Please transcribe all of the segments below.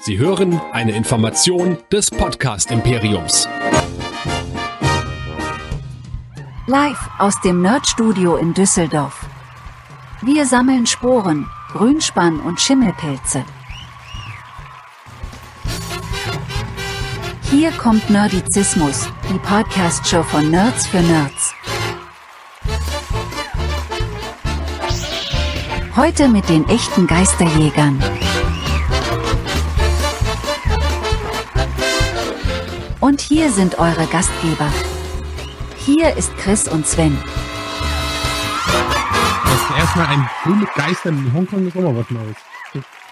Sie hören eine Information des Podcast Imperiums. Live aus dem Nerdstudio in Düsseldorf. Wir sammeln Sporen, Grünspann und Schimmelpilze. Hier kommt Nerdizismus, die Podcast-Show von Nerds für Nerds. Heute mit den echten Geisterjägern. Und hier sind eure Gastgeber. Hier ist Chris und Sven. Erstmal ein Film mit Geistern in Hongkong ist mal was Neues.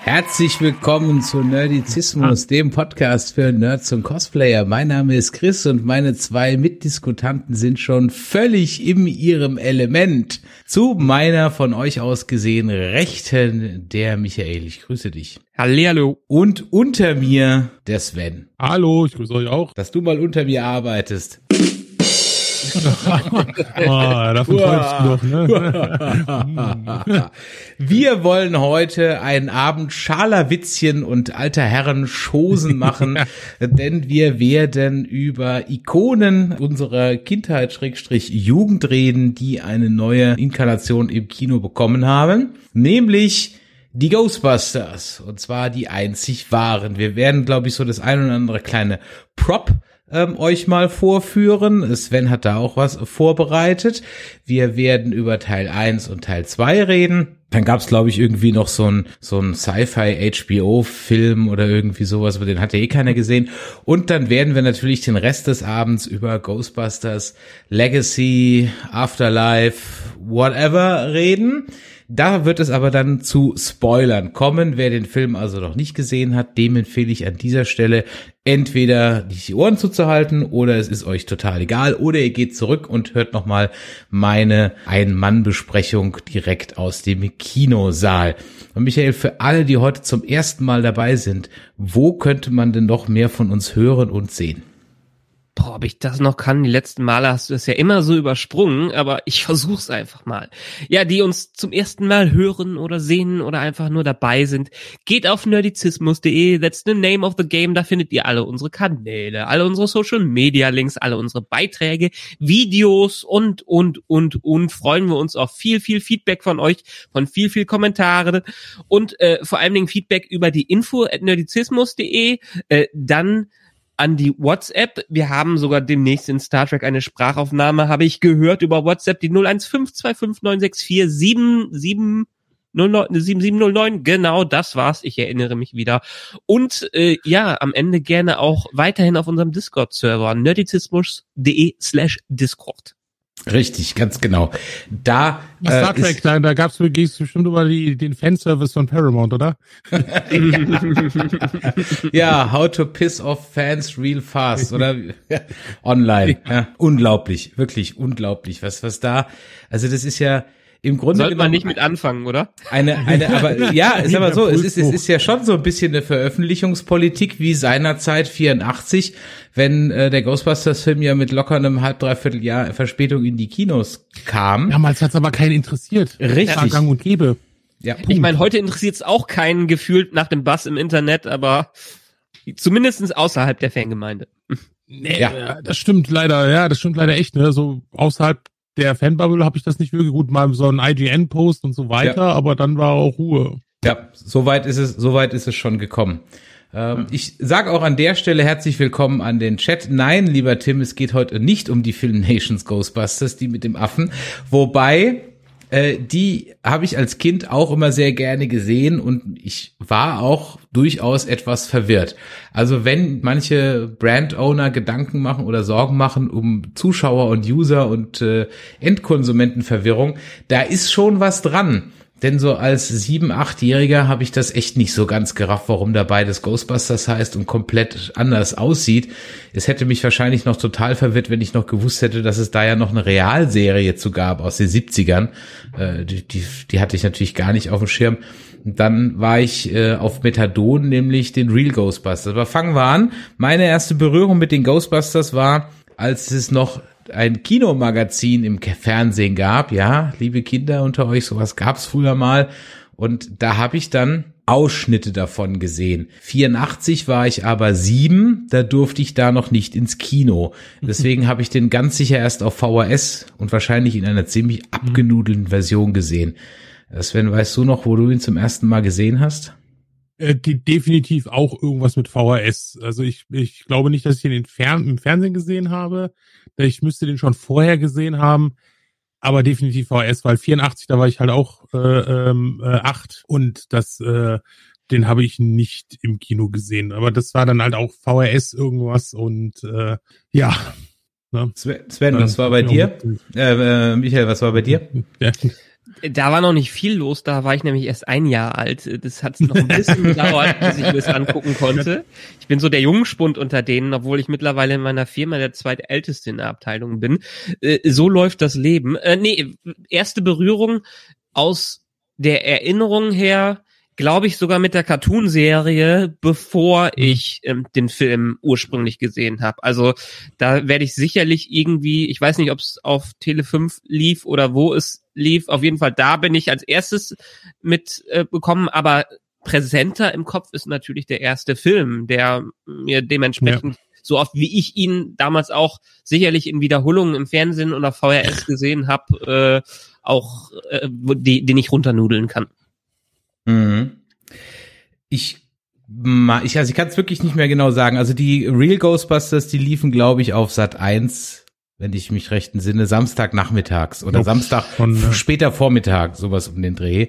Herzlich willkommen zu Nerdizismus, dem Podcast für Nerds und Cosplayer. Mein Name ist Chris und meine zwei Mitdiskutanten sind schon völlig in ihrem Element. Zu meiner von euch aus gesehen Rechten der Michael. Ich grüße dich. Hallihallo. Und unter mir der Sven. Hallo, ich grüße euch auch. Dass du mal unter mir arbeitest. Oh, davon träumst du doch, ne? Wir wollen heute einen Abend Scharlawitzchen und alter Herren Schosen machen, denn wir werden über Ikonen unserer Kindheit Schrägstrich Jugend reden, die eine neue Inkarnation im Kino bekommen haben, nämlich die Ghostbusters und zwar die einzig wahren. Wir werden, glaube ich, so das ein oder andere kleine Prop ähm, euch mal vorführen. Sven hat da auch was vorbereitet. Wir werden über Teil 1 und Teil 2 reden. Dann gab es, glaube ich, irgendwie noch so ein, so ein Sci-Fi-HBO-Film oder irgendwie sowas, aber den hat ja eh keiner gesehen. Und dann werden wir natürlich den Rest des Abends über Ghostbusters, Legacy, Afterlife, whatever reden. Da wird es aber dann zu Spoilern kommen. Wer den Film also noch nicht gesehen hat, dem empfehle ich an dieser Stelle entweder die Ohren zuzuhalten oder es ist euch total egal oder ihr geht zurück und hört nochmal meine Ein-Mann-Besprechung direkt aus dem Kinosaal. Und Michael, für alle, die heute zum ersten Mal dabei sind, wo könnte man denn noch mehr von uns hören und sehen? Boah, ob ich das noch kann. Die letzten Male hast du es ja immer so übersprungen, aber ich versuch's einfach mal. Ja, die uns zum ersten Mal hören oder sehen oder einfach nur dabei sind, geht auf nerdizismus.de, that's the name of the game, da findet ihr alle unsere Kanäle, alle unsere Social Media Links, alle unsere Beiträge, Videos und, und, und, und freuen wir uns auf viel, viel Feedback von euch, von viel, viel Kommentare und äh, vor allen Dingen Feedback über die info at nerdizismus.de, äh, dann an die WhatsApp. Wir haben sogar demnächst in Star Trek eine Sprachaufnahme, habe ich gehört über WhatsApp, die 01525964709, genau das war's, ich erinnere mich wieder. Und äh, ja, am Ende gerne auch weiterhin auf unserem Discord-Server nerdizismus.de slash Discord. Richtig, ganz genau. Da äh, Star Trek, da, da gab's gehst bestimmt über die, den Fanservice von Paramount, oder? ja, how to piss off fans real fast oder online. Ja, unglaublich, wirklich unglaublich, was was da. Also das ist ja im Grunde Sollte man nicht mit anfangen, oder? Eine, eine, aber ja, ist aber so, es ist, es ist ja schon so ein bisschen eine Veröffentlichungspolitik wie seinerzeit 84, wenn äh, der Ghostbusters-Film ja mit locker einem halb, dreiviertel Jahr Verspätung in die Kinos kam. Damals hat's aber keinen interessiert. Richtig. Gang und gäbe. Ja, Punkt. ich meine, heute interessiert es auch keinen gefühlt nach dem Bass im Internet, aber zumindestens außerhalb der Fangemeinde. Nee, ja. das stimmt leider, ja, das stimmt leider echt, ne? So außerhalb der Fanbubble habe ich das nicht wirklich gut, mal so ein IGN-Post und so weiter, ja. aber dann war auch Ruhe. Ja, soweit ist es, soweit ist es schon gekommen. Ähm, ich sage auch an der Stelle herzlich willkommen an den Chat. Nein, lieber Tim, es geht heute nicht um die Film Nations Ghostbusters, die mit dem Affen. Wobei, äh, die habe ich als Kind auch immer sehr gerne gesehen und ich war auch durchaus etwas verwirrt. Also wenn manche Brand-Owner Gedanken machen oder Sorgen machen um Zuschauer und User und äh, Endkonsumentenverwirrung, da ist schon was dran. Denn so als sieben, achtjähriger habe ich das echt nicht so ganz gerafft, warum da beides Ghostbusters heißt und komplett anders aussieht. Es hätte mich wahrscheinlich noch total verwirrt, wenn ich noch gewusst hätte, dass es da ja noch eine Realserie zu gab aus den 70ern. Äh, die, die, die hatte ich natürlich gar nicht auf dem Schirm. Dann war ich äh, auf Methadon, nämlich den Real Ghostbusters. Aber fangen wir an. Meine erste Berührung mit den Ghostbusters war, als es noch ein Kinomagazin im Fernsehen gab, ja, liebe Kinder unter euch, sowas gab's früher mal. Und da habe ich dann Ausschnitte davon gesehen. 84 war ich aber sieben, da durfte ich da noch nicht ins Kino. Deswegen habe ich den ganz sicher erst auf VHS und wahrscheinlich in einer ziemlich abgenudelten Version gesehen. Sven, weißt du noch, wo du ihn zum ersten Mal gesehen hast? Äh, die, definitiv auch irgendwas mit VHS. Also ich, ich glaube nicht, dass ich in Fern im Fernsehen gesehen habe. Ich müsste den schon vorher gesehen haben aber definitiv VHS, weil 84, da war ich halt auch äh, ähm, äh, acht und das, äh, den habe ich nicht im Kino gesehen. Aber das war dann halt auch VHS irgendwas und äh, ja. Ne? Sven, was war bei dir? Äh, äh, Michael, was war bei dir? Ja. Da war noch nicht viel los, da war ich nämlich erst ein Jahr alt. Das hat noch ein bisschen gedauert, bis ich mir das angucken konnte. Ich bin so der Jungspund unter denen, obwohl ich mittlerweile in meiner Firma der zweitälteste in der Abteilung bin. Äh, so läuft das Leben. Äh, nee, erste Berührung aus der Erinnerung her glaube ich, sogar mit der Cartoon-Serie, bevor mhm. ich ähm, den Film ursprünglich gesehen habe. Also da werde ich sicherlich irgendwie, ich weiß nicht, ob es auf Tele 5 lief oder wo es lief, auf jeden Fall da bin ich als erstes mit äh, aber präsenter im Kopf ist natürlich der erste Film, der mir dementsprechend ja. so oft wie ich ihn damals auch sicherlich in Wiederholungen im Fernsehen oder VRS gesehen habe, äh, auch äh, die, den ich runternudeln kann. Mhm. Ich ich, also ich kann es wirklich nicht mehr genau sagen. Also die Real Ghostbusters, die liefen, glaube ich, auf Sat 1, wenn ich mich recht entsinne, Samstagnachmittags oder Ups, Samstag von, äh, später Vormittag, sowas um den Dreh.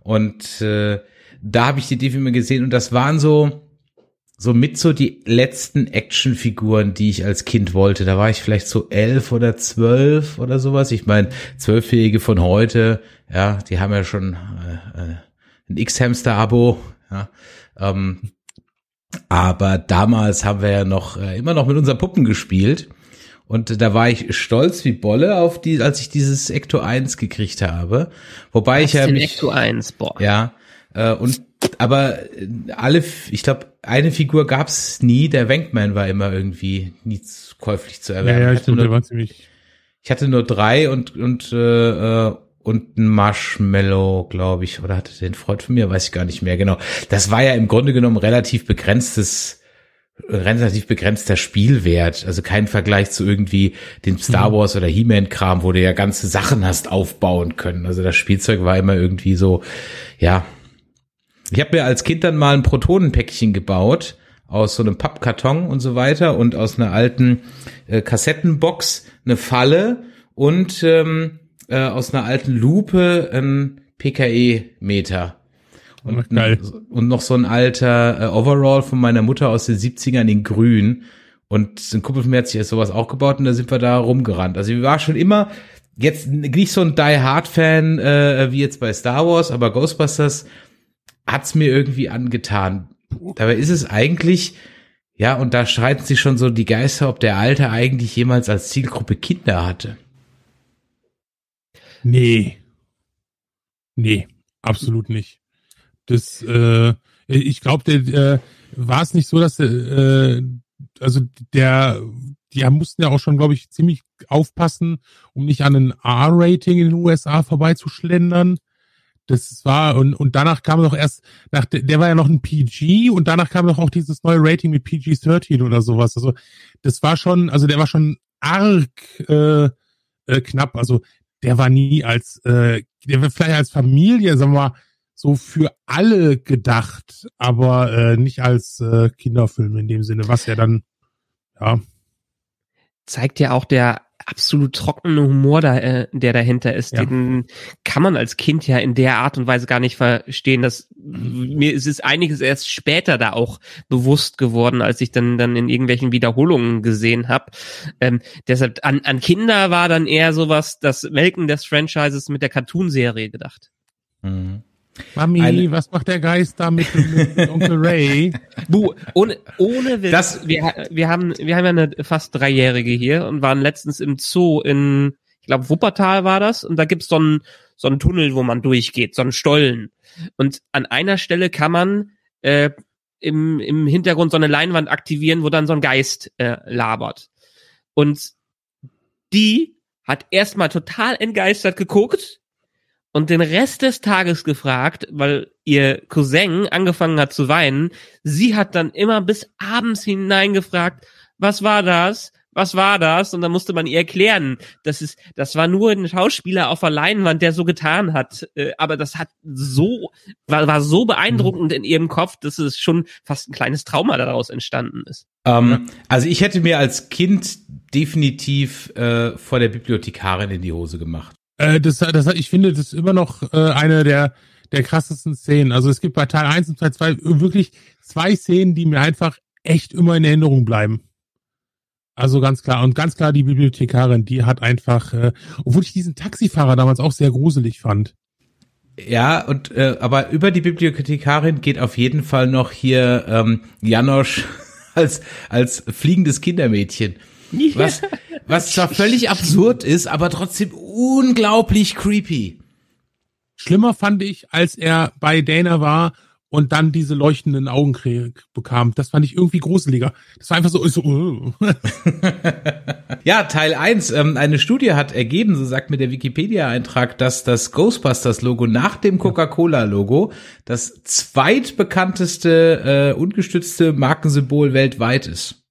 Und äh, da habe ich die Filme gesehen und das waren so so mit so die letzten Actionfiguren, die ich als Kind wollte. Da war ich vielleicht so elf oder zwölf oder sowas. Ich meine, Zwölfjährige von heute, ja, die haben ja schon äh, äh ein X-Hamster-Abo. Ja, ähm, aber damals haben wir ja noch äh, immer noch mit unseren Puppen gespielt. Und da war ich stolz wie Bolle auf die, als ich dieses Ecto 1 gekriegt habe. Wobei Was ich ja mich, Ecto 1, boah. Ja, äh, und aber alle, ich glaube, eine Figur gab's nie. Der Wankman war immer irgendwie nie käuflich zu erwerben. Ja, ja, stimmt, nur, der war ziemlich. Ich hatte nur drei und und äh, äh und ein Marshmallow, glaube ich, oder hatte den Freund von mir, weiß ich gar nicht mehr genau. Das war ja im Grunde genommen relativ begrenztes, relativ begrenzter Spielwert, also kein Vergleich zu irgendwie dem Star mhm. Wars oder He-Man-Kram, wo du ja ganze Sachen hast aufbauen können. Also das Spielzeug war immer irgendwie so, ja. Ich habe mir als Kind dann mal ein Protonenpäckchen gebaut aus so einem Pappkarton und so weiter und aus einer alten äh, Kassettenbox eine Falle und ähm, äh, aus einer alten Lupe ein PKE-Meter. Und, oh, und noch so ein alter äh, Overall von meiner Mutter aus den 70ern in grün. Und ein Kumpel von mir hat sich sowas auch gebaut und da sind wir da rumgerannt. Also wir waren schon immer jetzt nicht so ein Die Hard Fan äh, wie jetzt bei Star Wars, aber Ghostbusters hat's mir irgendwie angetan. Dabei ist es eigentlich, ja, und da streiten sich schon so die Geister, ob der Alte eigentlich jemals als Zielgruppe Kinder hatte. Nee. Nee, absolut nicht. Das, äh, ich glaube, der äh, war es nicht so, dass äh, also der, die mussten ja auch schon, glaube ich, ziemlich aufpassen, um nicht an ein R-Rating in den USA vorbeizuschlendern. Das war, und, und danach kam noch erst, nach, der war ja noch ein PG und danach kam noch auch dieses neue Rating mit PG-13 oder sowas. Also das war schon, also der war schon arg äh, äh, knapp. Also der war nie als, äh, der war vielleicht als Familie, sagen wir mal, so für alle gedacht, aber äh, nicht als äh, Kinderfilm in dem Sinne, was ja dann, ja. Zeigt ja auch der absolut trockene Humor, da, äh, der dahinter ist. Ja. Den kann man als Kind ja in der Art und Weise gar nicht verstehen. Dass, mir ist es einiges erst später da auch bewusst geworden, als ich dann dann in irgendwelchen Wiederholungen gesehen habe. Ähm, deshalb an, an Kinder war dann eher sowas, das Melken des Franchises mit der Cartoon-Serie gedacht. Mhm. Mami, Eine, was macht der Geist da mit, mit Onkel Ray? Bu, ohne, ohne Witz, das, wir, wir haben, wir haben ja eine fast Dreijährige hier und waren letztens im Zoo in, ich glaube, Wuppertal war das, und da gibt's so einen, so einen Tunnel, wo man durchgeht, so einen Stollen. Und an einer Stelle kann man äh, im, im Hintergrund so eine Leinwand aktivieren, wo dann so ein Geist äh, labert. Und die hat erstmal total entgeistert geguckt und den Rest des Tages gefragt, weil ihr Cousin angefangen hat zu weinen. Sie hat dann immer bis abends hinein gefragt, was war das? Was war das? Und dann musste man ihr erklären, das ist, das war nur ein Schauspieler auf der Leinwand, der so getan hat. Äh, aber das hat so, war, war so beeindruckend in ihrem Kopf, dass es schon fast ein kleines Trauma daraus entstanden ist. Ähm, also ich hätte mir als Kind definitiv äh, vor der Bibliothekarin in die Hose gemacht. Äh, das, das, ich finde, das ist immer noch äh, eine der, der krassesten Szenen. Also es gibt bei Teil 1 und Teil 2 wirklich zwei Szenen, die mir einfach echt immer in Erinnerung bleiben. Also ganz klar. Und ganz klar die Bibliothekarin, die hat einfach, äh, obwohl ich diesen Taxifahrer damals auch sehr gruselig fand. Ja, und äh, aber über die Bibliothekarin geht auf jeden Fall noch hier ähm, Janosch als als fliegendes Kindermädchen. Was, was zwar völlig absurd ist, aber trotzdem unglaublich creepy. Schlimmer fand ich, als er bei Dana war und dann diese leuchtenden Augen bekam. Das fand ich irgendwie gruseliger. Das war einfach so. so uh. ja, Teil 1. Ähm, eine Studie hat ergeben, so sagt mir der Wikipedia-Eintrag, dass das Ghostbusters-Logo nach dem Coca-Cola-Logo das zweitbekannteste äh, ungestützte Markensymbol weltweit ist.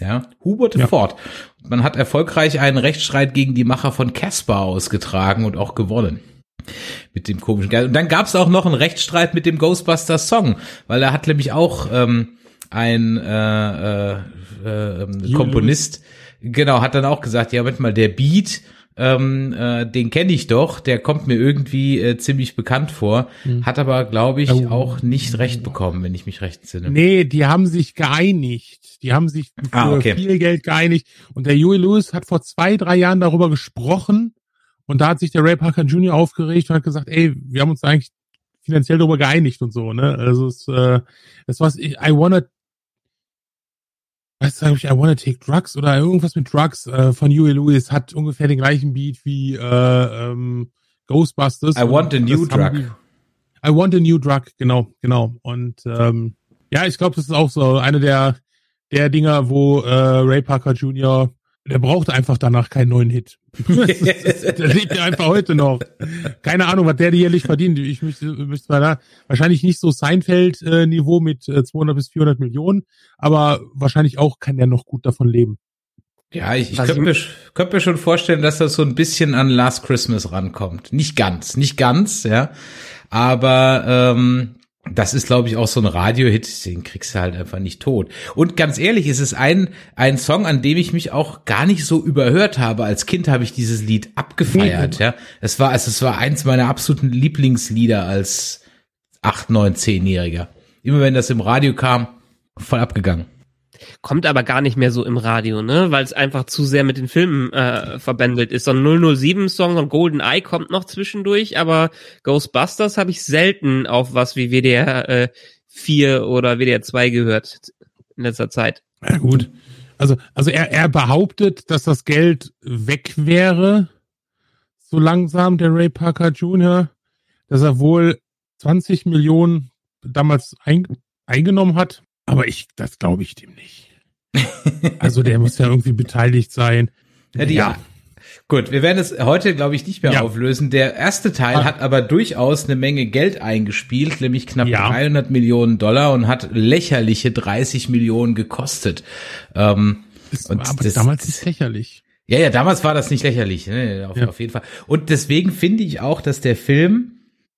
Ja, Hubert ja. Ford. Man hat erfolgreich einen Rechtsstreit gegen die Macher von Casper ausgetragen und auch gewonnen mit dem komischen Geist. Und dann gab es auch noch einen Rechtsstreit mit dem Ghostbusters Song, weil er hat nämlich auch ähm, ein äh, äh, äh, Komponist, genau, hat dann auch gesagt, ja, Moment mal, der Beat, ähm, äh, den kenne ich doch, der kommt mir irgendwie äh, ziemlich bekannt vor, hm. hat aber, glaube ich, oh. auch nicht recht bekommen, wenn ich mich recht entsinne. Nee, die haben sich geeinigt. Die haben sich für ah, okay. viel Geld geeinigt. Und der Huey Lewis hat vor zwei, drei Jahren darüber gesprochen, und da hat sich der Ray Parker Jr. aufgeregt und hat gesagt, ey, wir haben uns eigentlich finanziell darüber geeinigt und so, ne? Also es, äh, das was ich, I wanna was sag ich, I wanna take drugs oder irgendwas mit Drugs äh, von Huey Lewis hat ungefähr den gleichen Beat wie äh, ähm, Ghostbusters. I want a new drug. Die, I want a new drug, genau, genau. Und ähm, ja, ich glaube, das ist auch so eine der der Dinger, wo äh, Ray Parker Jr der braucht einfach danach keinen neuen Hit. der lebt ja einfach heute noch. Keine Ahnung, was der jährlich verdient. Ich müsste, müsste mal da wahrscheinlich nicht so Seinfeld-Niveau mit 200 äh, bis 400 Millionen, aber wahrscheinlich auch kann der noch gut davon leben. Ja, ich, ich könnte mir, könnte mir schon vorstellen, dass das so ein bisschen an Last Christmas rankommt. Nicht ganz, nicht ganz, ja. Aber ähm, das ist, glaube ich, auch so ein Radio-Hit, den kriegst du halt einfach nicht tot. Und ganz ehrlich, es ist ein, ein Song, an dem ich mich auch gar nicht so überhört habe. Als Kind habe ich dieses Lied abgefeiert, ja. Es war, also es war eins meiner absoluten Lieblingslieder als acht, neun, zehnjähriger. Immer wenn das im Radio kam, voll abgegangen. Kommt aber gar nicht mehr so im Radio, ne? Weil es einfach zu sehr mit den Filmen äh, verbändelt ist. So ein 007-Song und Golden Eye kommt noch zwischendurch, aber Ghostbusters habe ich selten auf was wie WDR äh, 4 oder WDR 2 gehört in letzter Zeit. Ja gut. Also, also er, er behauptet, dass das Geld weg wäre, so langsam, der Ray Parker Jr., dass er wohl 20 Millionen damals ein, eingenommen hat. Aber ich, das glaube ich dem nicht. also der muss ja irgendwie beteiligt sein. Ja, die, ja. Gut, wir werden es heute, glaube ich, nicht mehr ja. auflösen. Der erste Teil ah. hat aber durchaus eine Menge Geld eingespielt, nämlich knapp ja. 300 Millionen Dollar und hat lächerliche 30 Millionen gekostet. Ähm, das und aber das, damals ist lächerlich. Ja, ja, damals war das nicht lächerlich, ne? auf, ja. auf jeden Fall. Und deswegen finde ich auch, dass der Film,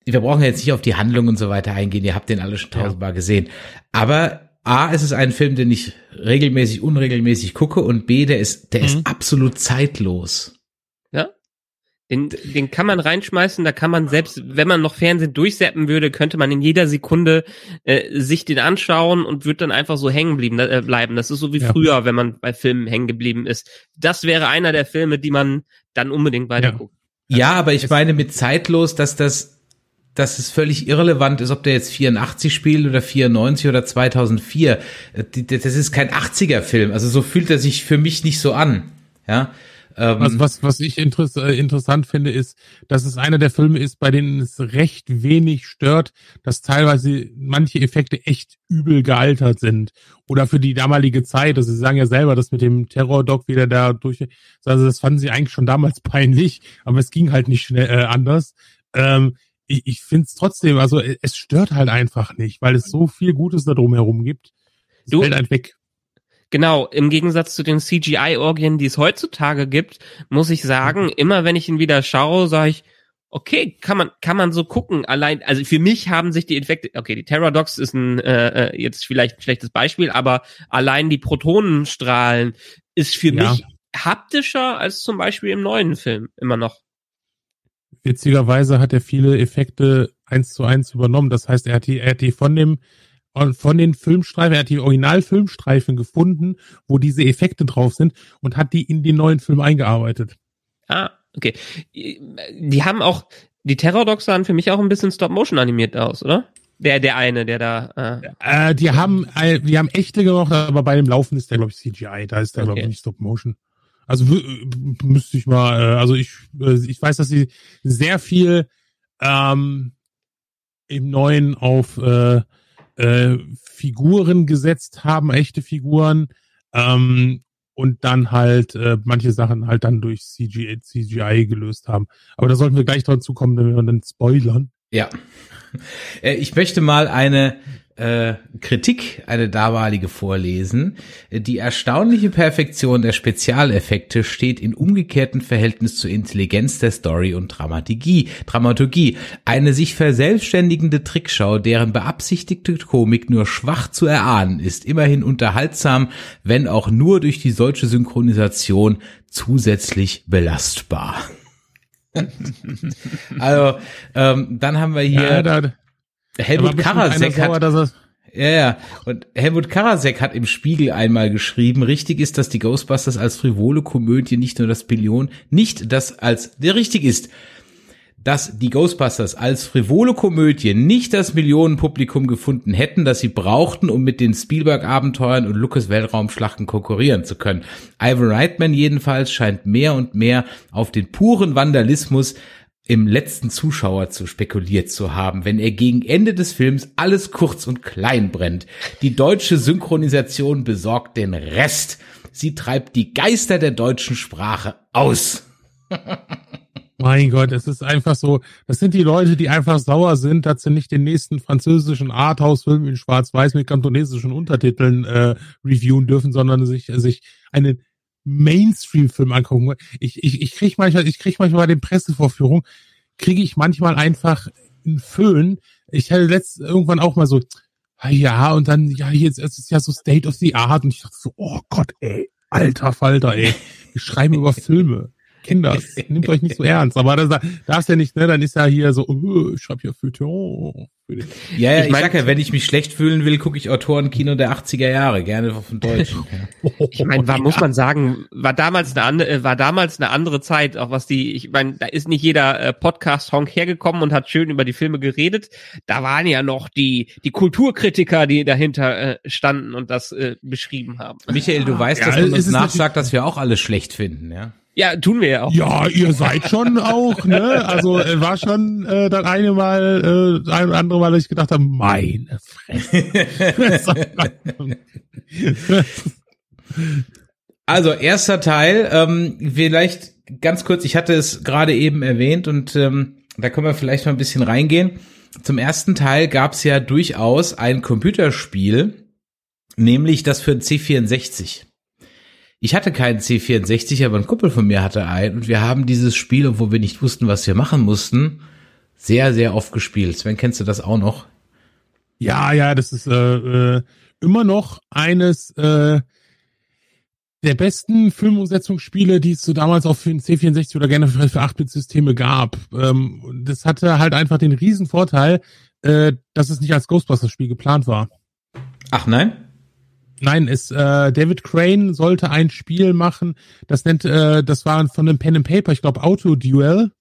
wir brauchen jetzt nicht auf die Handlung und so weiter eingehen, ihr habt den alle schon tausendmal gesehen, aber A, ist es ein Film, den ich regelmäßig, unregelmäßig gucke und B, der ist, der mhm. ist absolut zeitlos. Ja. Den, den kann man reinschmeißen, da kann man selbst, wenn man noch Fernsehen durchseppen würde, könnte man in jeder Sekunde äh, sich den anschauen und wird dann einfach so hängen blieben, äh, bleiben. Das ist so wie ja. früher, wenn man bei Filmen hängen geblieben ist. Das wäre einer der Filme, die man dann unbedingt weiterguckt. Ja. ja, aber ich meine mit zeitlos, dass das dass es völlig irrelevant ist, ob der jetzt 84 spielt oder 94 oder 2004. Das ist kein 80er Film. Also so fühlt er sich für mich nicht so an. Ja. Ähm, was, was, was ich interess äh, interessant finde, ist, dass es einer der Filme ist, bei denen es recht wenig stört, dass teilweise manche Effekte echt übel gealtert sind. Oder für die damalige Zeit. Also sie sagen ja selber, dass mit dem Terror-Doc wieder da durch, also das fanden sie eigentlich schon damals peinlich, aber es ging halt nicht schnell äh, anders. ähm, ich, ich finde es trotzdem, also es stört halt einfach nicht, weil es so viel Gutes da drumherum gibt. Es Du- fällt halt weg. Genau, im Gegensatz zu den CGI-Orgien, die es heutzutage gibt, muss ich sagen, immer wenn ich ihn wieder schaue, sage ich, okay, kann man kann man so gucken. Allein, also für mich haben sich die Infekte, okay, die Terradox ist ein äh, äh, jetzt vielleicht ein schlechtes Beispiel, aber allein die Protonenstrahlen ist für Ja. mich haptischer als zum Beispiel im neuen Film immer noch. Witzigerweise hat er viele Effekte eins zu eins übernommen. Das heißt, er hat die, er hat die von dem von den Filmstreifen, er hat die Originalfilmstreifen gefunden, wo diese Effekte drauf sind und hat die in den neuen Film eingearbeitet. Ah, okay. Die haben auch, die Terrordogs sahen für mich auch ein bisschen Stop-Motion animiert aus, oder? Der, der eine, der da, äh, Äh, die haben, äh, die haben echte gemacht, aber bei dem Laufen ist der, glaube ich, CGI. Da ist der, glaube ich, Okay. nicht Stop Motion. Also äh, müsste ich mal, äh, also ich, äh, ich weiß, dass sie sehr viel ähm, im Neuen auf äh, äh, Figuren gesetzt haben, echte Figuren, ähm, und dann halt äh, manche Sachen halt dann durch CGI, CGI gelöst haben. Aber da sollten wir gleich dazu kommen, wenn wir dann spoilern. Ja. Äh, Ich möchte mal eine äh, Kritik, eine damalige vorlesen. Die erstaunliche Perfektion der Spezialeffekte steht in umgekehrtem Verhältnis zur Intelligenz der Story und Dramaturgie. Dramaturgie. Eine sich verselbstständigende Trickschau, deren beabsichtigte Komik nur schwach zu erahnen ist, immerhin unterhaltsam, wenn auch nur durch die solche Synchronisation zusätzlich belastbar. also, ähm, dann haben wir hier Ja, da, Helmut Karasek sauer, hat, dass er, ja, ja, und Helmut Karasek hat im Spiegel einmal geschrieben, richtig ist, dass die Ghostbusters als frivole Komödie nicht nur das Billion, nicht das als, der richtig ist, dass die Ghostbusters als frivole Komödie nicht das Millionenpublikum gefunden hätten, das sie brauchten, um mit den Spielberg-Abenteuern und Lucas Weltraumschlachten konkurrieren zu können. Ivan Reitman jedenfalls scheint mehr und mehr auf den puren Vandalismus im letzten Zuschauer zu spekuliert zu haben, wenn er gegen Ende des Films alles kurz und klein brennt. Die deutsche Synchronisation besorgt den Rest. Sie treibt die Geister der deutschen Sprache aus. Mein Gott, es ist einfach so, das sind die Leute, die einfach sauer sind, dass sie nicht den nächsten französischen Arthouse-Film in Schwarz-Weiß mit kantonesischen Untertiteln äh, reviewen dürfen, sondern sich, sich einen Mainstream-Film angucken. Ich, ich, ich krieg manchmal, ich krieg manchmal bei den Pressevorführungen, kriege ich manchmal einfach einen Föhn. Ich hatte letzt irgendwann auch mal so, ja, und dann, ja, jetzt es ist ja so State of the Art. Und ich dachte so, oh Gott, ey, alter Falter, ey. Wir schreiben über Filme. Kinder, nehmt euch nicht so ernst. Aber das darfst ja nicht, ne? Dann ist ja hier so, oh, ich schreibe hier Feuilleton. Ja, ja, ich, Ich mein- sag ja, wenn ich mich schlecht fühlen will, gucke ich Autorenkino der 80er Jahre, gerne von Deutschen. Ich meine, war, muss man sagen, war damals eine andere, äh, war damals eine andere Zeit, auch was die, ich meine, da ist nicht jeder äh, Podcast-Honk hergekommen und hat schön über die Filme geredet. Da waren ja noch die, die Kulturkritiker, die dahinter äh, standen und das äh, beschrieben haben. Michael, du weißt, Ja, dass man es uns nachsagt, dass wir auch alles schlecht finden, ja? Ja, tun wir ja auch. Ja, ihr seid schon auch, ne? Also äh, war schon äh, das eine Mal, äh, ein oder andere Mal, dass ich gedacht habe, meine Fresse. Also, erster Teil, ähm, vielleicht ganz kurz, ich hatte es gerade eben erwähnt und ähm, da können wir vielleicht mal ein bisschen reingehen. Zum ersten Teil gab es ja durchaus ein Computerspiel, nämlich das für den C64. Ich hatte keinen C64, aber ein Kumpel von mir hatte einen und wir haben dieses Spiel, obwohl wir nicht wussten, was wir machen mussten, sehr, sehr oft gespielt. Sven, kennst du das auch noch? Ja, ja, das ist äh, äh, immer noch eines äh, der besten Filmumsetzungsspiele, die es so damals auch für den C64 oder gerne für, für 8-Bit-Systeme gab. Ähm, das hatte halt einfach den riesen Vorteil, äh, dass es nicht als Ghostbusters-Spiel geplant war. Ach nein? Nein, es äh, David Crane sollte ein Spiel machen, das nennt, äh, das war von einem Pen and Paper, ich glaube Auto Duel.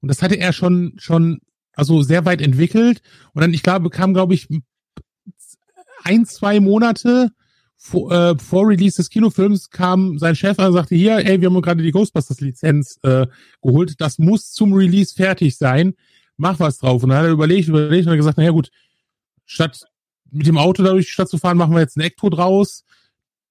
Und das hatte er schon schon also sehr weit entwickelt. Und dann, ich glaube, kam, glaube ich, ein, zwei Monate vor, äh, vor Release des Kinofilms kam sein Chef an und sagte, hier, ey, wir haben gerade die Ghostbusters-Lizenz äh, geholt, das muss zum Release fertig sein, mach was drauf. Und dann hat er überlegt, überlegt und hat gesagt, naja gut, statt mit dem Auto da durch die Stadt zu fahren, machen wir jetzt ein Ecto draus.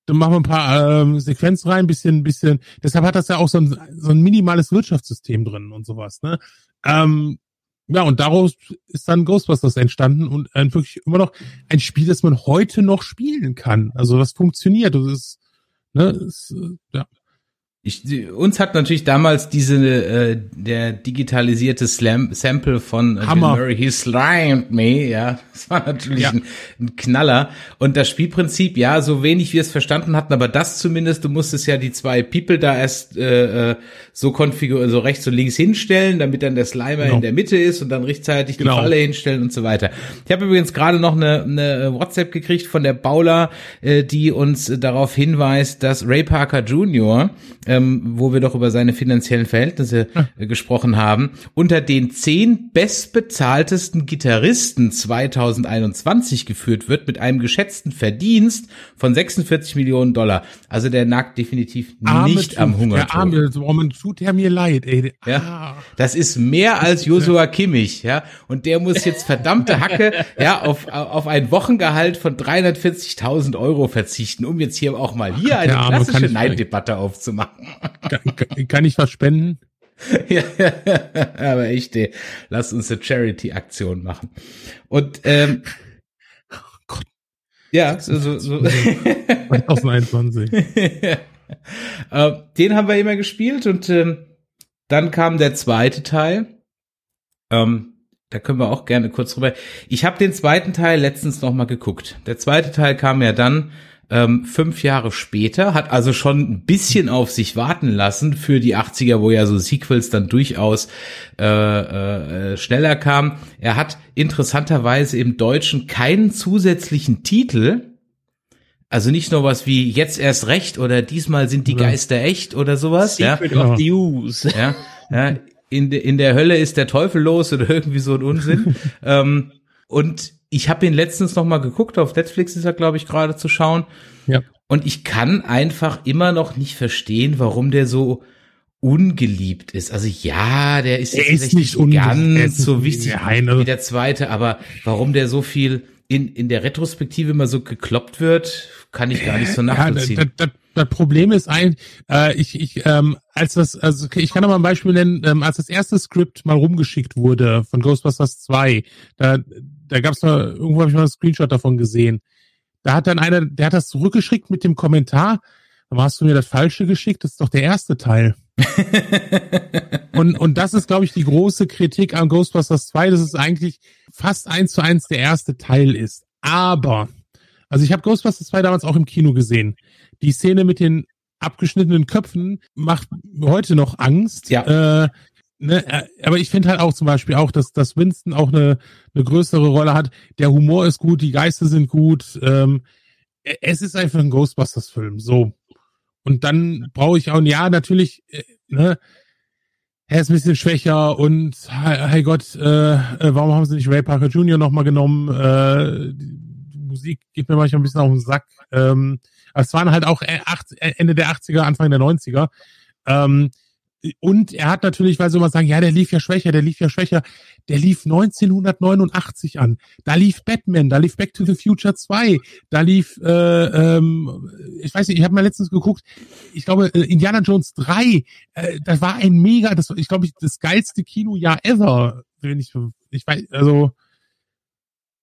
Dann machen wir ein paar ähm, Sequenzen rein, bisschen, bisschen. Deshalb hat das ja auch so ein, so ein minimales Wirtschaftssystem drin und sowas. Ne? Ähm, ja, und daraus ist dann Ghostbusters entstanden und ein wirklich immer noch ein Spiel, das man heute noch spielen kann. Also was funktioniert. Das ist, ne, ist, äh, ja. Ich, uns hat natürlich damals diese äh, der digitalisierte Slam Sample von äh, Hammer. Bill Murray, He Slimed Me, ja, das war natürlich Ja. ein, ein Knaller. Und das Spielprinzip, ja, so wenig wir es verstanden hatten, aber das zumindest, du musstest ja die zwei People da erst äh, äh, so konfigurieren, so rechts und links hinstellen, damit dann der Slimer Genau. in der Mitte ist und dann rechtzeitig Genau. die Falle hinstellen und so weiter. Ich habe übrigens gerade noch eine, eine WhatsApp gekriegt von der Baula, äh, die uns äh, darauf hinweist, dass Ray Parker Jr., ähm, wo wir doch über seine finanziellen Verhältnisse äh, gesprochen haben, unter den zehn bestbezahltesten Gitarristen 2021 geführt wird mit einem geschätzten Verdienst von 46 Millionen Dollar. Also der nagt definitiv Arme nicht tut- am Der Hungertod. Arme, oh, man tut er mir leid, ey. Ja. Ah. Das ist mehr als Joshua Kimmich, ja. Und der muss jetzt verdammte Hacke, ja, auf, auf ein Wochengehalt von 340.000 Euro verzichten, um jetzt hier auch mal hier eine Der klassische Neiddebatte aufzumachen. Kann, kann- ich was spenden? ja, aber echt, ey, lass uns eine Charity-Aktion machen. Und, ähm, Gott. ja, so, so, so. 2021. äh, den haben wir immer gespielt und ähm, dann kam der zweite Teil. Ähm, da können wir auch gerne kurz drüber. Ich habe den zweiten Teil letztens noch mal geguckt. Der zweite Teil kam ja dann ähm, fünf Jahre später, hat also schon ein bisschen auf sich warten lassen für die 80er, wo ja so Sequels dann durchaus äh, äh, schneller kamen. Er hat interessanterweise im Deutschen keinen zusätzlichen Titel. Also nicht nur was wie jetzt erst recht oder diesmal sind die Ja. Geister echt oder sowas. Ja, Secret of the Use. ja, ja. In, de, in der Hölle ist der Teufel los oder irgendwie so ein Unsinn. ähm, und ich habe ihn letztens noch mal geguckt. Auf Netflix ist er, glaube ich, gerade zu schauen. Ja. Und ich kann einfach immer noch nicht verstehen, warum der so ungeliebt ist. Also ja, der ist, Er jetzt ist nicht ganz so wichtig Nein, wie der zweite, aber warum der so viel in, in der Retrospektive immer so gekloppt wird, kann ich gar nicht so Ja, nachvollziehen. das, das, das Problem ist ein, äh, ich, ich, ähm, als das, also ich kann noch mal ein Beispiel nennen, ähm, als das erste Skript mal rumgeschickt wurde von Ghostbusters 2, da, da gab's mal, irgendwo habe ich mal einen Screenshot davon gesehen. Da hat dann einer, der hat das zurückgeschickt mit dem Kommentar, aber hast du mir das Falsche geschickt? Das ist doch der erste Teil. und, und das ist, glaube ich, die große Kritik an Ghostbusters 2, dass es eigentlich fast eins zu eins der erste Teil ist. Aber, also ich habe Ghostbusters 2 damals auch im Kino gesehen. Die Szene mit den abgeschnittenen Köpfen macht heute noch Angst. Ja. Äh, ne, äh, aber ich finde halt auch zum Beispiel auch, dass, dass Winston auch eine, eine größere Rolle hat. Der Humor ist gut, die Geister sind gut. Ähm, äh, es ist einfach ein Ghostbusters-Film. So. Und dann brauche ich auch, ja, natürlich, äh, ne, er ist ein bisschen schwächer und hey, Gott, äh, äh, warum haben sie nicht Ray Parker Jr. nochmal genommen? Äh, die, Musik geht mir manchmal ein bisschen auf den Sack. Ähm, aber es waren halt auch äh, acht, Ende der 80er, Anfang der 90er. Ähm, und er hat natürlich, weil sie immer sagen, ja, der lief ja schwächer, der lief ja schwächer, der lief 1989 an. Da lief Batman, da lief Back to the Future 2, da lief, äh, ähm, ich weiß nicht, ich habe mal letztens geguckt, ich glaube, äh, Indiana Jones 3, äh, das war ein mega, das war, ich glaube, das geilste Kinojahr ever. Wenn ich, ich weiß, also,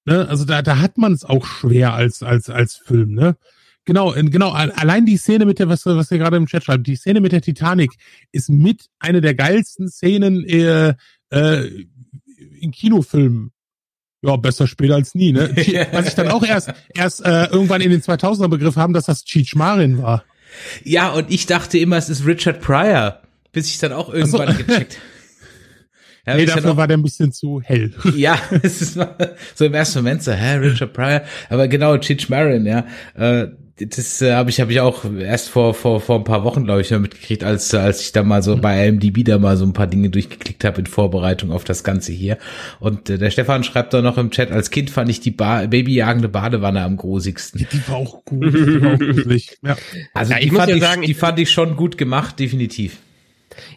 ne, also da, da hat man es auch schwer als, als, als Film, ne? Genau, genau, al- allein die Szene mit der, was, was ihr gerade im Chat schreibt, die Szene mit der Titanic ist mit eine der geilsten Szenen äh, äh, in Kinofilmen. Ja, besser später als nie, ne? Was ich dann auch erst, erst äh, irgendwann in den 2000er begriffen haben, dass das Cheech Marin war. Ja, und ich dachte immer, es ist Richard Pryor, bis ich dann auch irgendwann Ach so. gecheckt. Ja, nee, dafür war der ein bisschen zu hell. ja, es ist so im ersten Moment so, hä, Richard Pryor, aber genau, Cheech Marin, ja, äh, das äh, habe ich habe ich auch erst vor vor vor ein paar Wochen glaube ich mitgekriegt, als als ich da mal so bei IMDb da mal so ein paar Dinge durchgeklickt habe in Vorbereitung auf das Ganze hier. Und äh, der Stefan schreibt da noch im Chat: Als Kind fand ich die ba Babyjagende Badewanne am grusigsten. Die war auch gut. Die war auch gruselig. Ja. Also Ja, die fand ja ich, sagen, die fand ich schon gut gemacht, definitiv.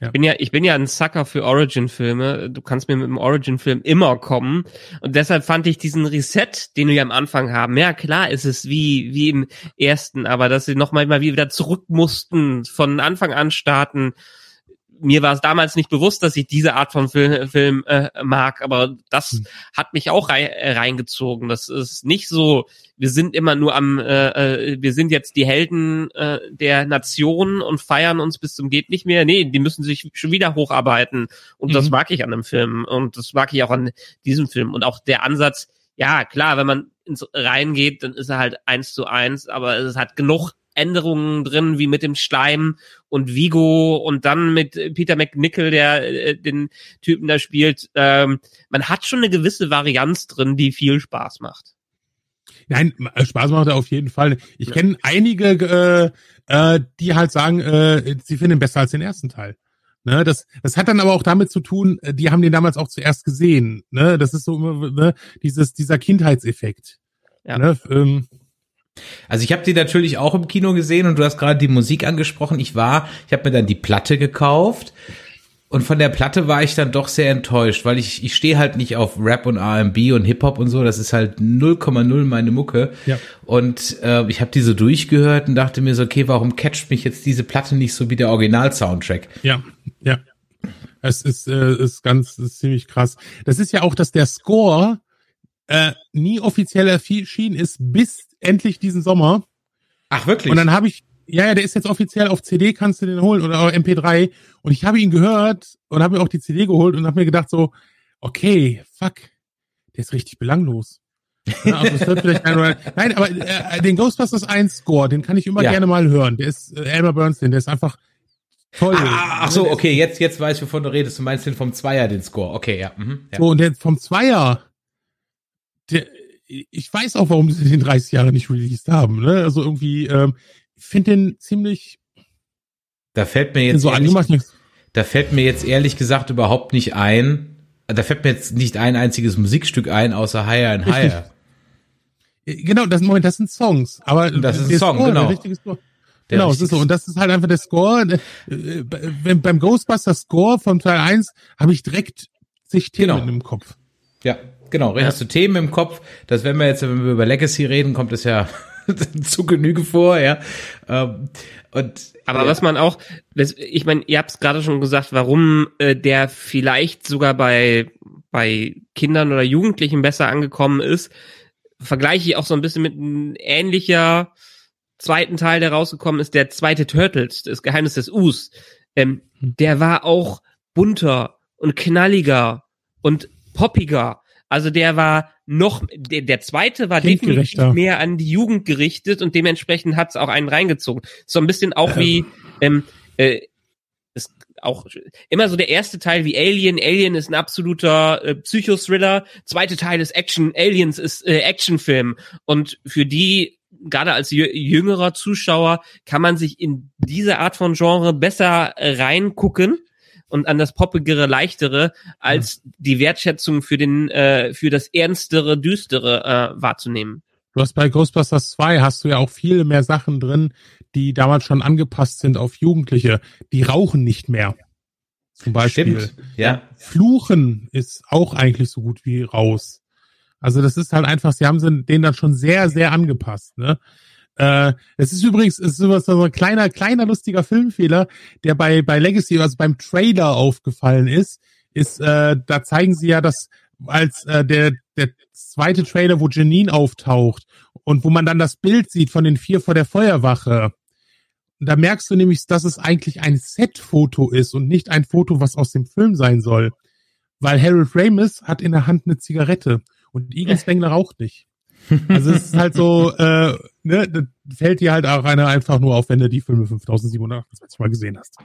Ich bin ja, ich bin ja ein Sucker für Origin-Filme. Du kannst mir mit dem Origin-Film immer kommen. Und deshalb fand ich diesen Reset, den wir am Anfang haben, ja klar ist es wie, wie im ersten, aber dass sie noch mal wieder zurück mussten, von Anfang an starten, mir war es damals nicht bewusst, dass ich diese Art von Film, Film äh, mag, aber das hm. hat mich auch rein, äh, reingezogen. Das ist nicht so, wir sind immer nur am, äh, äh, wir sind jetzt die Helden äh, der Nation und feiern uns bis zum geht nicht mehr. Nee, die müssen sich schon wieder hocharbeiten und mhm. das mag ich an einem Film und das mag ich auch an diesem Film und auch der Ansatz. Ja, klar, wenn man ins reingeht, dann ist er halt eins zu eins, aber es hat genug Änderungen drin, wie mit dem Schleim und Vigo und dann mit Peter McNichol, der äh, den Typen da spielt. Ähm, man hat schon eine gewisse Varianz drin, die viel Spaß macht. Nein, äh, Spaß macht er auf jeden Fall. Ich ja. kenne einige, äh, äh, die halt sagen, äh, sie finden ihn besser als den ersten Teil. Ne, das, das hat dann aber auch damit zu tun, äh, die haben den damals auch zuerst gesehen. Ne, das ist so immer ne, dieses dieser Kindheitseffekt. Ja. Ne, ähm, also ich habe die natürlich auch im Kino gesehen und du hast gerade die Musik angesprochen. Ich war, ich habe mir dann die Platte gekauft und von der Platte war ich dann doch sehr enttäuscht, weil ich ich stehe halt nicht auf Rap und R&B und Hip Hop und so. Das ist halt 0,0 meine Mucke. Ja. Und äh, ich habe die so durchgehört und dachte mir so, okay, warum catcht mich jetzt diese Platte nicht so wie der Original-Soundtrack? Ja, ja. Es ist, äh, ist ganz ist ziemlich krass. Das ist ja auch, dass der Score äh, nie offiziell erschienen ist, bis endlich diesen Sommer. Ach, wirklich? Und dann habe ich, ja, ja, der ist jetzt offiziell auf CD, kannst du den holen oder auch MP3. Und ich habe ihn gehört und habe mir auch die CD geholt und habe mir gedacht so, okay, fuck, der ist richtig belanglos. Ja, also es hört vielleicht ein oder, nein, aber äh, den Ghostbusters 1 Score, den kann ich immer ja. gerne mal hören. Der ist äh, Elmer Bernstein, der ist einfach toll. Ah, ach so, okay, jetzt jetzt weiß ich, wovon du redest. Du meinst den vom Zweier, den Score. Okay, ja. Mhm, ja. So, und der vom Zweier, der, ich weiß auch, warum sie den 30 Jahre nicht released haben. Ne? Also irgendwie, ähm, ich finde den ziemlich. Da fällt mir jetzt so ehrlich, da fällt mir jetzt ehrlich gesagt überhaupt nicht ein. Da fällt mir jetzt nicht ein einziges Musikstück ein, außer Higher and Higher. Äh, genau, das Moment, das sind Songs, aber das ist ein Song, Score, genau. Score. Genau, es ist so. Und das ist halt einfach der Score. Äh, beim Ghostbusters Score von Teil 1 habe ich direkt sich Themen genau. im Kopf. Ja, Genau, hast du Themen im Kopf, dass wenn wir jetzt, wenn wir über Legacy reden, kommt es ja zu Genüge vor, ja. Ähm, und aber ja. was man auch, ich meine, ihr habt es gerade schon gesagt, warum äh, der vielleicht sogar bei bei Kindern oder Jugendlichen besser angekommen ist, vergleiche ich auch so ein bisschen mit einem ähnlicher zweiten Teil, der rausgekommen ist, der zweite Turtles, das Geheimnis des Us. Ähm, hm. der war auch bunter und knalliger und poppiger also der war noch, der, der zweite war definitiv mehr an die Jugend gerichtet und dementsprechend hat es auch einen reingezogen. So ein bisschen auch wie, ähm, äh, ist auch immer so der erste Teil wie Alien. Alien ist ein absoluter äh, Psychothriller. Zweite Teil ist Action. Aliens ist äh, Actionfilm. Und für die gerade als jüngerer Zuschauer kann man sich in diese Art von Genre besser reingucken und an das poppigere, leichtere, als mhm. die Wertschätzung für den, äh, für das ernstere, düstere äh, wahrzunehmen. Du hast bei Ghostbusters 2 hast du ja auch viele mehr Sachen drin, die damals schon angepasst sind auf Jugendliche. Die rauchen nicht mehr. Zum Beispiel. Stimmt, ja. Fluchen ist auch eigentlich so gut wie raus. Also das ist halt einfach, sie haben den dann schon sehr, sehr angepasst. Ne? Äh, es ist übrigens, es ist so ein kleiner, kleiner lustiger Filmfehler, der bei, bei Legacy, also beim Trailer aufgefallen ist, ist, äh, da zeigen sie ja, dass als äh, der, der zweite Trailer, wo Janine auftaucht und wo man dann das Bild sieht von den vier vor der Feuerwache, da merkst du nämlich, dass es eigentlich ein Set-Foto ist und nicht ein Foto, was aus dem Film sein soll. Weil Harold Ramis hat in der Hand eine Zigarette und Egan Spengler raucht nicht. Also es ist halt so, äh, ne, fällt dir halt auch einer einfach nur auf, wenn du die Filme 5728 Mal gesehen hast.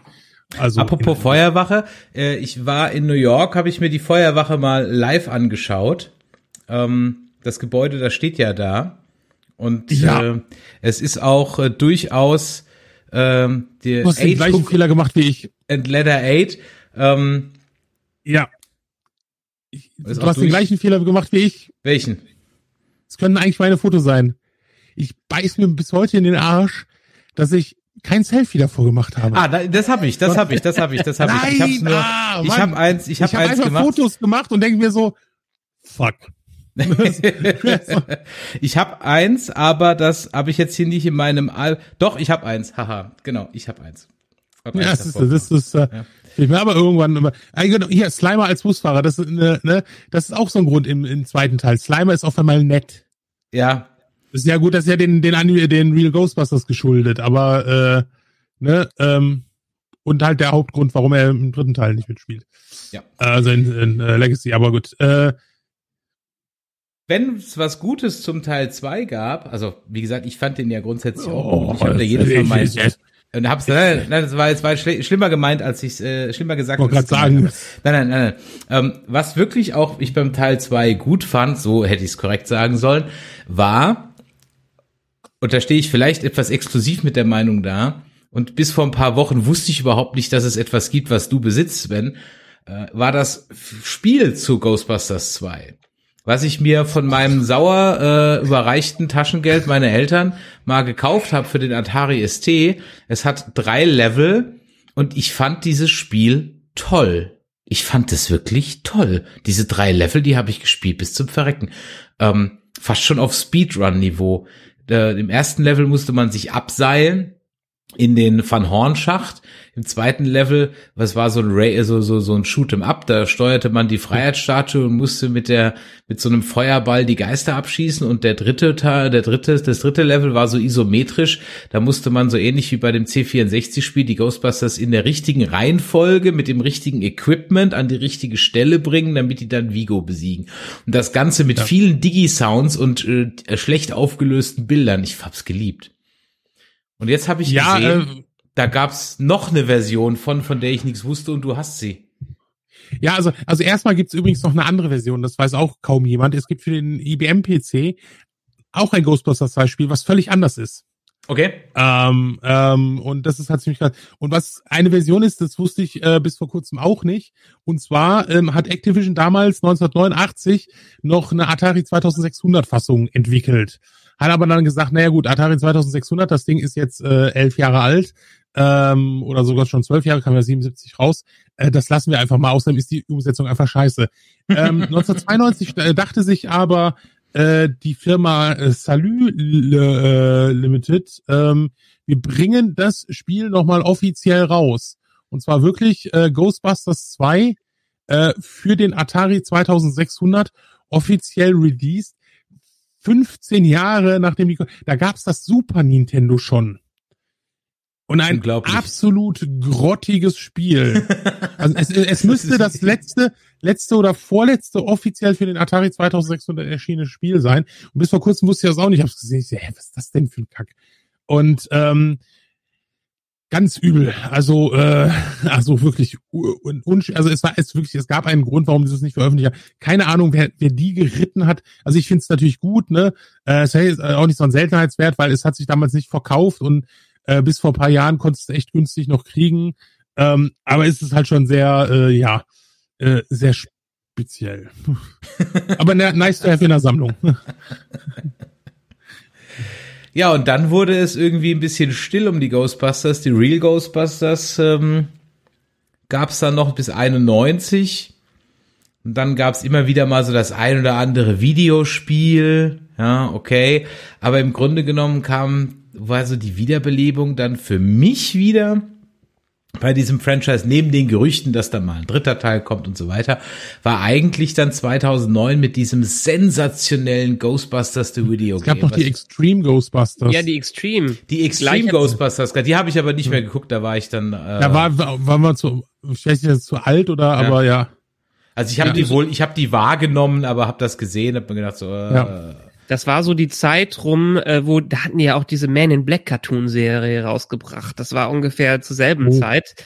Also Apropos Feuerwache, äh, ich war in New York, habe ich mir die Feuerwache mal live angeschaut. Ähm, das Gebäude, das steht ja da. Und ja. äh, es ist auch äh, durchaus ähm, der du hast den gleichen Fehler gemacht wie ich. And Letter 8. Ähm, ja. Ich, du hast den gleichen Fehler gemacht wie ich. Welchen? Es können eigentlich meine Fotos sein. Ich beiß mir bis heute in den Arsch, dass ich kein Selfie davor gemacht habe. Ah, das habe ich, das habe ich, das habe ich, das habe ich. Nur, ah, ich habe eins, ich habe hab eins einfach gemacht. Fotos gemacht und denke mir so, fuck. ich habe eins, aber das habe ich jetzt hier nicht in meinem All. Doch, ich habe eins. Haha, genau, ich habe eins. Hab ja, eins das, ist, das ist, äh, ja. Ich bin aber irgendwann immer. Ah, Hier, Slimer als Busfahrer, das, ist, ne, ne, das ist auch so ein Grund im, im zweiten Teil. Slimer ist auf einmal nett. Ja. Ist ja gut, das ist ja den, den, Anime- den Real Ghostbusters geschuldet, aber äh, ne, ähm, und halt der Hauptgrund, warum er im dritten Teil nicht mitspielt. Ja. Also in, in äh, Legacy, aber gut. Äh, Wenn es was Gutes zum Teil 2 gab, also wie gesagt, ich fand den ja grundsätzlich auch Oh, gut. Ich habe da das- jedes Mal mein, und hab's, nein, nein, das war jetzt war schl schlimmer gemeint, als ich äh, schlimmer gesagt als gerade sagen, Nein, nein, nein, nein. Ähm, was wirklich auch ich beim Teil 2 gut fand, so hätte ich es korrekt sagen sollen, war, und da stehe ich vielleicht etwas exklusiv mit der Meinung da, und bis vor ein paar Wochen wusste ich überhaupt nicht, dass es etwas gibt, was du besitzt, Sven, äh, war das Spiel zu Ghostbusters 2. Was ich mir von meinem sauer äh, überreichten Taschengeld meiner Eltern mal gekauft habe für den Atari ST. Es hat drei Level und ich fand dieses Spiel toll. Ich fand es wirklich toll. Diese drei Level, die habe ich gespielt bis zum Verrecken. Ähm, fast schon auf Speedrun-Niveau. Äh, Im ersten Level musste man sich abseilen in den Van Horn Schacht. Im zweiten Level, was war so ein Ray, so, so, so ein Shoot'em Up, da steuerte man die Freiheitsstatue und musste mit der, mit so einem Feuerball die Geister abschießen und der dritte Teil, der dritte, das dritte Level war so isometrisch, da musste man so ähnlich wie bei dem C64 Spiel die Ghostbusters in der richtigen Reihenfolge mit dem richtigen Equipment an die richtige Stelle bringen, damit die dann Vigo besiegen. Und das Ganze mit vielen Digi-Sounds und äh, schlecht aufgelösten Bildern. Ich hab's geliebt. Und jetzt habe ich ja, gesehen, äh, da gab's noch eine Version von, von der ich nichts wusste und du hast sie. Ja, also, also erstmal gibt's übrigens noch eine andere Version, das weiß auch kaum jemand. Es gibt für den IBM-PC auch ein Ghostbusters 2 Spiel, was völlig anders ist. Okay. Ähm, ähm, und das ist halt ziemlich krass. Und was eine Version ist, das wusste ich äh, bis vor kurzem auch nicht. Und zwar ähm, hat Activision damals 1989 noch eine Atari 2600 Fassung entwickelt. Hat aber dann gesagt, naja gut, Atari 2600, das Ding ist jetzt äh, elf Jahre alt ähm, oder sogar schon zwölf Jahre, kam ja 77 raus. Äh, das lassen wir einfach mal, außerdem ist die Umsetzung einfach scheiße. Ähm, 1992 äh, dachte sich aber äh, die Firma äh, Salut äh, Limited, ähm, wir bringen das Spiel nochmal offiziell raus. Und zwar wirklich äh, Ghostbusters 2 äh, für den Atari 2600 offiziell released. 15 Jahre nachdem die, da gab's das Super Nintendo schon. Und ein absolut grottiges Spiel. Also es, es müsste das letzte, letzte oder vorletzte offiziell für den Atari 2600 erschienene Spiel sein. Und bis vor kurzem wusste ich das auch nicht. Ich habe gesehen, ich so, hä, was ist das denn für ein Kack? Und ähm, ganz übel. Also, äh, also wirklich, also es war es wirklich, es gab einen Grund, warum dieses nicht veröffentlicht hat. Keine Ahnung, wer, wer die geritten hat. Also ich finde es natürlich gut, ne? Äh, es ist auch nicht so ein Seltenheitswert, weil es hat sich damals nicht verkauft und äh, bis vor ein paar Jahren konntest du echt günstig noch kriegen. Ähm, aber es ist halt schon sehr, äh, ja, äh, sehr speziell. aber nice to have in der Sammlung. Ja, und dann wurde es irgendwie ein bisschen still um die Ghostbusters. Die Real Ghostbusters ähm, gab es dann noch bis 91. Und dann gab es immer wieder mal so das ein oder andere Videospiel. Ja, okay. Aber im Grunde genommen kam, war so die Wiederbelebung dann für mich wieder bei diesem Franchise, neben den Gerüchten, dass da mal ein dritter Teil kommt und so weiter, war eigentlich dann 2009 mit diesem sensationellen Ghostbusters The Video Es gab Game. noch die Extreme Ghostbusters. Ja, die Extreme. die Extreme Gleich- Ghostbusters, die habe ich aber nicht mehr geguckt, da war ich dann. Äh, da war, war man zu, ich weiß nicht, zu alt oder, aber ja. also ich habe ja. die wohl, ich habe die wahrgenommen, aber habe das gesehen, habe mir gedacht so. Äh, Ja. Das war so die Zeit rum, äh, wo da hatten die ja auch diese Man in Black Cartoon Serie rausgebracht. Das war ungefähr zur selben Oh. Zeit.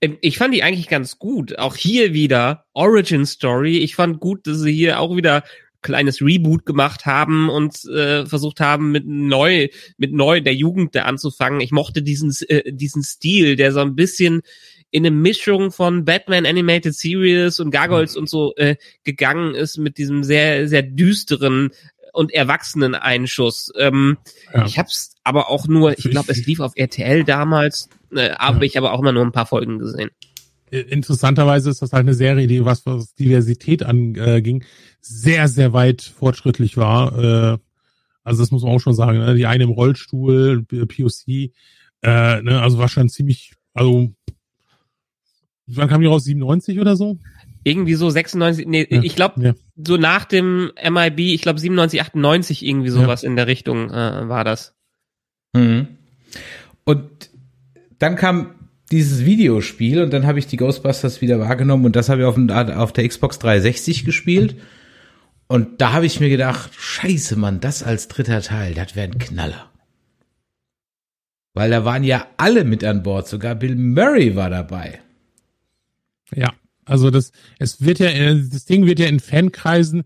Ähm, ich fand die eigentlich ganz gut. Auch hier wieder Origin Story. Ich fand gut, dass sie hier auch wieder kleines Reboot gemacht haben und äh, versucht haben mit neu mit neu der Jugend da anzufangen. Ich mochte diesen äh, diesen Stil, der so ein bisschen in eine Mischung von Batman Animated Series und Gargoyles und so äh, gegangen ist mit diesem sehr sehr düsteren und erwachsenen Einschuss. Ähm, Ja. Ich hab's aber auch nur, ich glaube, es lief auf RTL damals, äh, habe ich aber auch immer nur ein paar Folgen gesehen. Äh, Interessanterweise ist das halt eine Serie, die was, was Diversität anging, sehr, sehr weit fortschrittlich war. Äh, also das muss man auch schon sagen. Ne? Die eine im Rollstuhl, POC, äh, ne? also war schon ziemlich, also wann kam die raus? 97 oder so? Irgendwie so 96, nee, Ja, ich glaube, ja. So nach dem MIB, ich glaube 97, 98 irgendwie sowas in der Richtung äh, war das. Mhm. Und dann kam dieses Videospiel und dann habe ich die Ghostbusters wieder wahrgenommen und das habe ich auf, dem- auf der Xbox 360 gespielt. Und da habe ich mir gedacht, scheiße, Mann, das als dritter Teil, das wäre ein Knaller. Weil da waren ja alle mit an Bord, sogar Bill Murray war dabei. Ja, also das, es wird ja, äh, das Ding wird ja in Fankreisen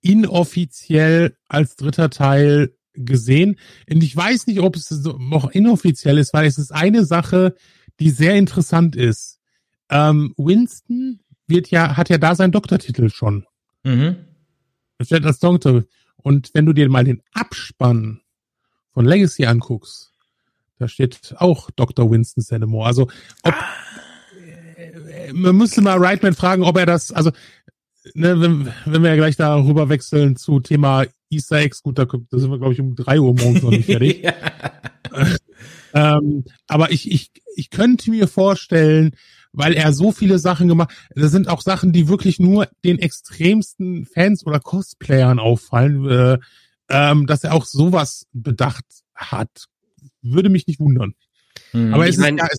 inoffiziell als dritter Teil gesehen. Und ich weiß nicht, ob es noch inoffiziell ist, weil es ist eine Sache, die sehr interessant ist. Ähm, Winston wird ja, hat ja da seinen Doktortitel schon. Mhm. Er steht als Doktor. Und wenn du dir mal den Abspann von Legacy anguckst, da steht auch Dr. Winston Sedemore. Also ob, äh, man müsste mal Reitman fragen, ob er das, also ne, wenn, wenn wir ja gleich darüber wechseln zu Thema Easter Eggs, gut, da, da sind wir, glaube ich, um drei Uhr morgens noch nicht fertig. ja. Ähm, aber ich, ich, ich könnte mir vorstellen, weil er so viele Sachen gemacht, das sind auch Sachen, die wirklich nur den extremsten Fans oder Cosplayern auffallen, äh, ähm, dass er auch sowas bedacht hat. Würde mich nicht wundern. Mhm. Aber Ich es mein- ist, ja, es,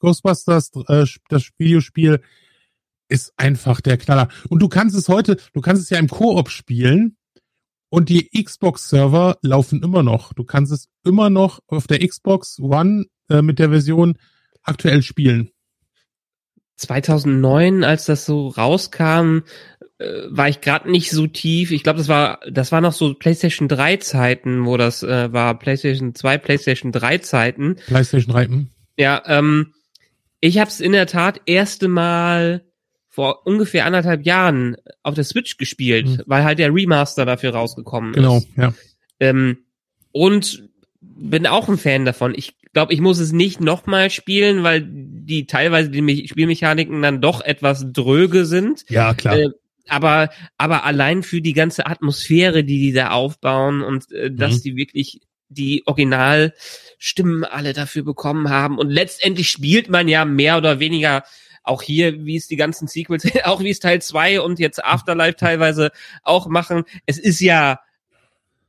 Ghostbusters, äh, das Videospiel ist einfach der Knaller. Und du kannst es heute, du kannst es ja im Koop spielen und die Xbox-Server laufen immer noch. Du kannst es immer noch auf der Xbox One äh, mit der Version aktuell spielen. 2009, als das so rauskam, äh, war ich gerade nicht so tief. Ich glaube, das war das war noch so PlayStation 3 Zeiten, wo das äh, war PlayStation 2, PlayStation 3 Zeiten. PlayStation 3. hm? Ja, ähm, ich habe es in der Tat erste Mal vor ungefähr anderthalb Jahren auf der Switch gespielt, Mhm. weil halt der Remaster dafür rausgekommen Genau, ist. ja. Ähm, und bin auch ein Fan davon. Ich glaube, ich muss es nicht nochmal spielen, weil die teilweise die Me Spielmechaniken dann doch etwas dröge sind. Ja, klar. Äh, aber, aber allein für die ganze Atmosphäre, die die da aufbauen und äh, dass Mhm. die wirklich die Originalstimmen alle dafür bekommen haben. Und letztendlich spielt man ja mehr oder weniger auch hier, wie es die ganzen Sequels, auch wie es Teil 2 und jetzt Afterlife teilweise auch machen. Es ist ja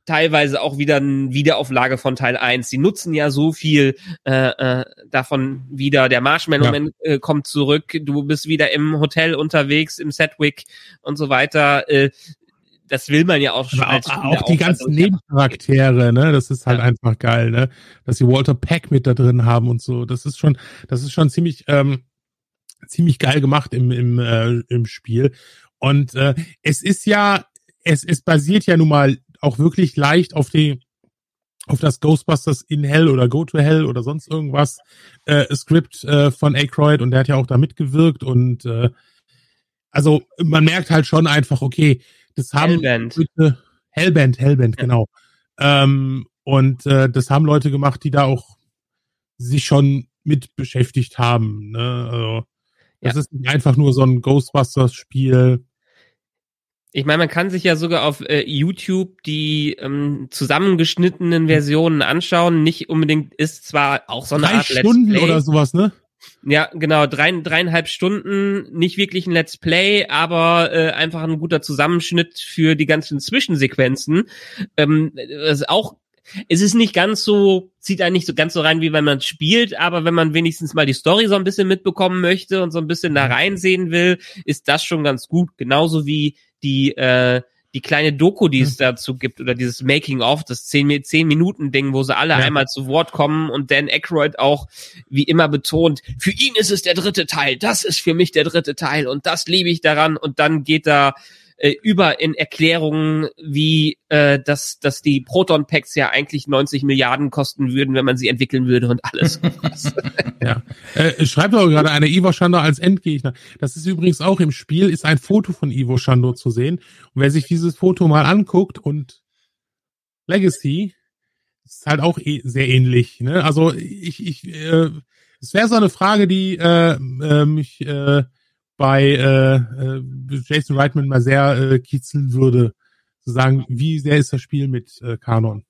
teilweise auch wieder eine Wiederauflage von Teil 1. Die nutzen ja so viel äh, äh, davon wieder. Der Marshmallow Ja. Äh, kommt zurück, du bist wieder im Hotel unterwegs, im Setwick und so weiter. Äh, das will man ja auch schon als auch, auch die ganzen Nebencharaktere, ne, das ist halt Ja. einfach geil, ne, dass sie Walter Peck mit da drin haben und so. Das ist schon, das ist schon ziemlich, ähm, ziemlich geil gemacht im im äh, im Spiel. Und äh, es ist ja, es es basiert ja nun mal auch wirklich leicht auf die auf das Ghostbusters in Hell oder Go to Hell oder sonst irgendwas äh, Skript äh, von Aykroyd und der hat ja auch da mitgewirkt und äh, also man merkt halt schon einfach, okay, das haben Hellbent. Leute, Hellband, Hellband, Ja. genau. Ähm, und äh, das haben Leute gemacht, die da auch sich schon mit beschäftigt haben. Ne? Also, das Ja. ist nicht einfach nur so ein Ghostbusters-Spiel. Ich meine, man kann sich ja sogar auf äh, YouTube die ähm, zusammengeschnittenen Versionen anschauen. Nicht unbedingt ist zwar auch so eine Drei Art Stunden Let's Play. oder sowas, ne? Ja, genau, drei, dreieinhalb Stunden, nicht wirklich ein Let's Play, aber äh, einfach ein guter Zusammenschnitt für die ganzen Zwischensequenzen. Ähm, das ist auch, es ist nicht ganz so, zieht einen nicht so ganz so rein, wie wenn man spielt, aber wenn man wenigstens mal die Story so ein bisschen mitbekommen möchte und so ein bisschen da reinsehen will, ist das schon ganz gut. Genauso wie die, äh, die kleine Doku, die es dazu gibt, oder dieses Making of, das 10, 10 Minuten Ding, wo sie alle Ja. einmal zu Wort kommen und Dan Aykroyd auch wie immer betont, für ihn ist es der dritte Teil, das ist für mich der dritte Teil und das liebe ich daran und dann geht da äh, über in Erklärungen, wie äh, dass, dass die Proton-Packs ja eigentlich 90 Milliarden kosten würden, wenn man sie entwickeln würde und alles. Ja. Äh, schreibt doch gerade eine Ivo Schandor als Endgegner. Das ist übrigens auch im Spiel, ist ein Foto von Ivo Schandor zu sehen. Und wer sich dieses Foto mal anguckt und Legacy, ist halt auch eh sehr ähnlich. Ne? Also ich, ich, äh, es wäre so eine Frage, die äh, äh, mich äh, bei äh, äh, Jason Reitman mal sehr äh, kitzeln würde, zu sagen, wie sehr ist das Spiel mit äh, Kanon?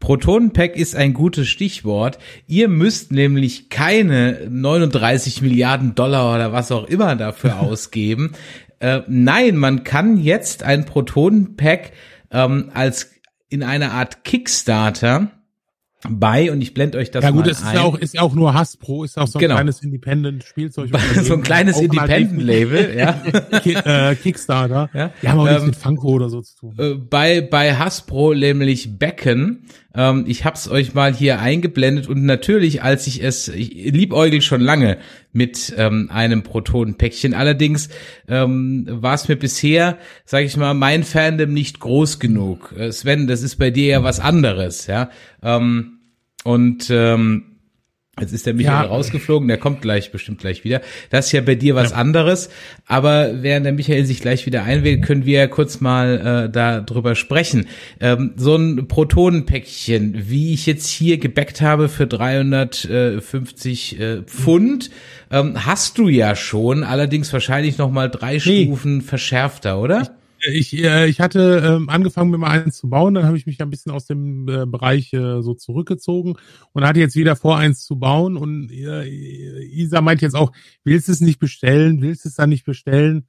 Protonenpack ist ein gutes Stichwort. Ihr müsst nämlich keine 39 Milliarden Dollar oder was auch immer dafür ausgeben. Äh, nein, man kann jetzt ein Protonenpack ähm, als in einer Art Kickstarter bei und ich blende euch das ja, gut, mal es ist ein. ja auch, ist ja auch nur Hasbro, ist auch so ein Genau. kleines Independent-Spielzeug. so ein kleines Independent-Label, ja. Äh, Kickstarter. Ja. Die haben auch nichts Ähm, mit Funko oder so zu tun. Äh, bei, bei Hasbro nämlich Becken. Ähm, ich hab's euch mal hier eingeblendet und natürlich, als ich es, ich liebäugel schon lange mit ähm, einem Protonenpäckchen. Allerdings ähm, war es mir bisher, sage ich mal, mein Fandom nicht groß genug. Äh, Sven, das ist bei dir ja was anderes, ja. Ähm, und ähm, Jetzt ist der Michael Ja. rausgeflogen, der kommt gleich, bestimmt gleich wieder. Das ist ja bei dir was anderes. Aber während der Michael sich gleich wieder einwählt, können wir ja kurz mal äh, da drüber sprechen. Ähm, so ein Protonenpäckchen, wie ich jetzt hier gebackt habe für 350 äh, Pfund, ähm, hast du ja schon, allerdings wahrscheinlich noch mal drei Stufen verschärfter, oder? Ich, äh, ich hatte ähm, angefangen, mir mal eins zu bauen, dann habe ich mich ein bisschen aus dem äh, Bereich äh, so zurückgezogen und hatte jetzt wieder vor, eins zu bauen. Und äh, Isa meint jetzt auch, willst du es nicht bestellen, willst du es dann nicht bestellen?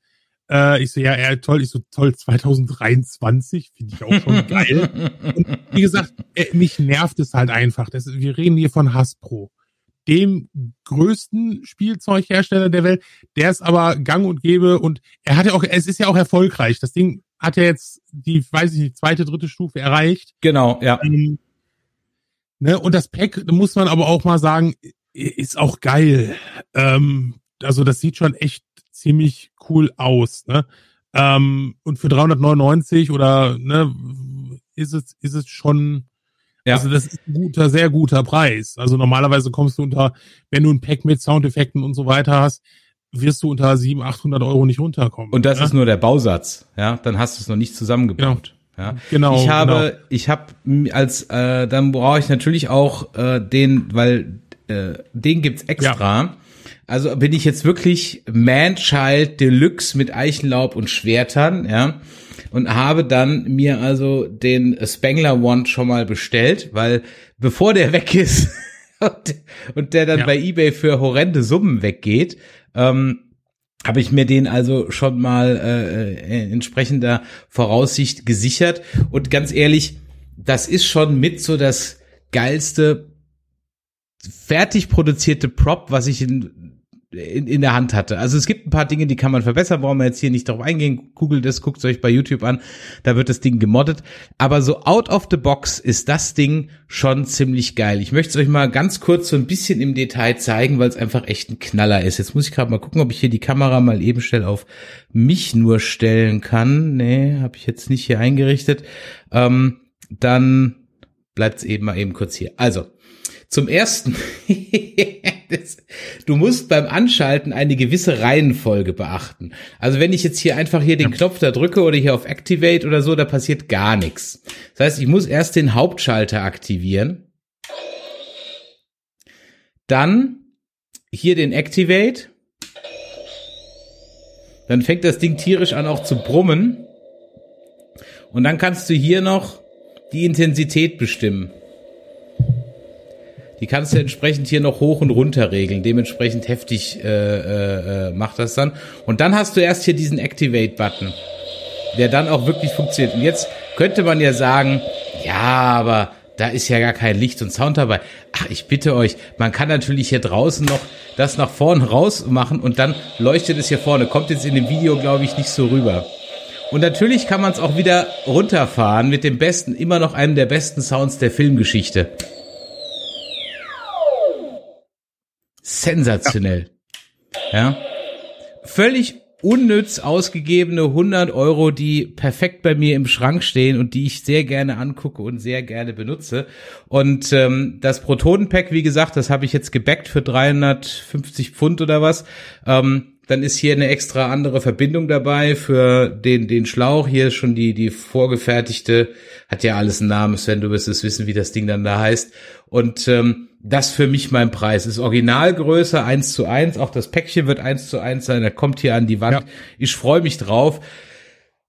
Äh, ich so, ja, ja, toll, ich so, toll, 2023, finde ich auch schon geil. Und wie gesagt, äh, mich nervt es halt einfach. Das, wir reden hier von Hasbro, dem größten Spielzeughersteller der Welt, der ist aber gang und gäbe und er hat ja auch, es ist ja auch erfolgreich. Das Ding hat ja jetzt die, weiß ich nicht, zweite, dritte Stufe erreicht. Genau, ja. Ähm, ne, und das Pack, muss man aber auch mal sagen, ist auch geil. Ähm, also das sieht schon echt ziemlich cool aus. Ne? Ähm, und für 399 oder ne, ist es ist es schon Ja. also das ist ein guter, sehr guter Preis. Also normalerweise kommst du unter, wenn du ein Pack mit Soundeffekten und so weiter hast, wirst du unter 700, 800 Euro nicht runterkommen. Und das ne? ist nur der Bausatz, ja. Dann hast du es noch nicht zusammengebaut. Ja. Genau, Ich habe, genau. ich habe als, äh, dann brauche ich natürlich auch äh, den, weil äh, den gibt's extra. Also bin ich jetzt wirklich Man-Child Deluxe mit Eichenlaub und Schwertern, ja. Und habe dann mir also den Spengler Wand schon mal bestellt, weil bevor der weg ist und, und der dann Ja. bei eBay für horrende Summen weggeht, ähm, habe ich mir den also schon mal äh, äh, entsprechender Voraussicht gesichert. Und ganz ehrlich, das ist schon mit so das geilste fertig produzierte Prop, was ich in, in, in der Hand hatte. Also es gibt ein paar Dinge, die kann man verbessern, brauchen wir jetzt hier nicht drauf eingehen. Googelt es, guckt es euch bei YouTube an, da wird das Ding gemoddet. Aber so out of the box ist das Ding schon ziemlich geil. Ich möchte es euch mal ganz kurz so ein bisschen im Detail zeigen, weil es einfach echt ein Knaller ist. Jetzt muss ich gerade mal gucken, ob ich hier die Kamera mal eben schnell auf mich nur stellen kann. Nee, habe ich jetzt nicht hier eingerichtet. Ähm, dann bleibt es eben mal eben kurz hier. Also, zum ersten, das, du musst beim Anschalten eine gewisse Reihenfolge beachten. Also wenn ich jetzt hier einfach hier den Knopf da drücke oder hier auf Activate oder so, da passiert gar nichts. Das heißt, ich muss erst den Hauptschalter aktivieren. Dann hier den Activate. Dann fängt das Ding tierisch an auch zu brummen. Und dann kannst du hier noch die Intensität bestimmen. Die kannst du entsprechend hier noch hoch und runter regeln. Dementsprechend heftig äh, äh, äh, macht das dann. Und dann hast du erst hier diesen Activate-Button, der dann auch wirklich funktioniert. Und jetzt könnte man ja sagen, ja, aber da ist ja gar kein Licht und Sound dabei. Ach, ich bitte euch, man kann natürlich hier draußen noch das nach vorne raus machen und dann leuchtet es hier vorne. Kommt jetzt in dem Video, glaube ich, nicht so rüber. Und natürlich kann man es auch wieder runterfahren mit dem besten, immer noch einem der besten Sounds der Filmgeschichte. Sensationell. Ja. Völlig unnütz ausgegebene 100 Euro, die perfekt bei mir im Schrank stehen und die ich sehr gerne angucke und sehr gerne benutze. Und ähm, das Protonenpack, wie gesagt, das habe ich jetzt gebackt für 350 Pfund oder was. Ähm, dann ist hier eine extra andere Verbindung dabei für den, den Schlauch. Hier ist schon die, die vorgefertigte, hat ja alles einen Namen, Sven, du wirst es wissen, wie das Ding dann da heißt. Und ähm, das für mich mein Preis. Ist Originalgröße eins zu eins. Auch das Päckchen wird eins zu eins sein. Da kommt hier an die Wand. Ja. Ich freue mich drauf.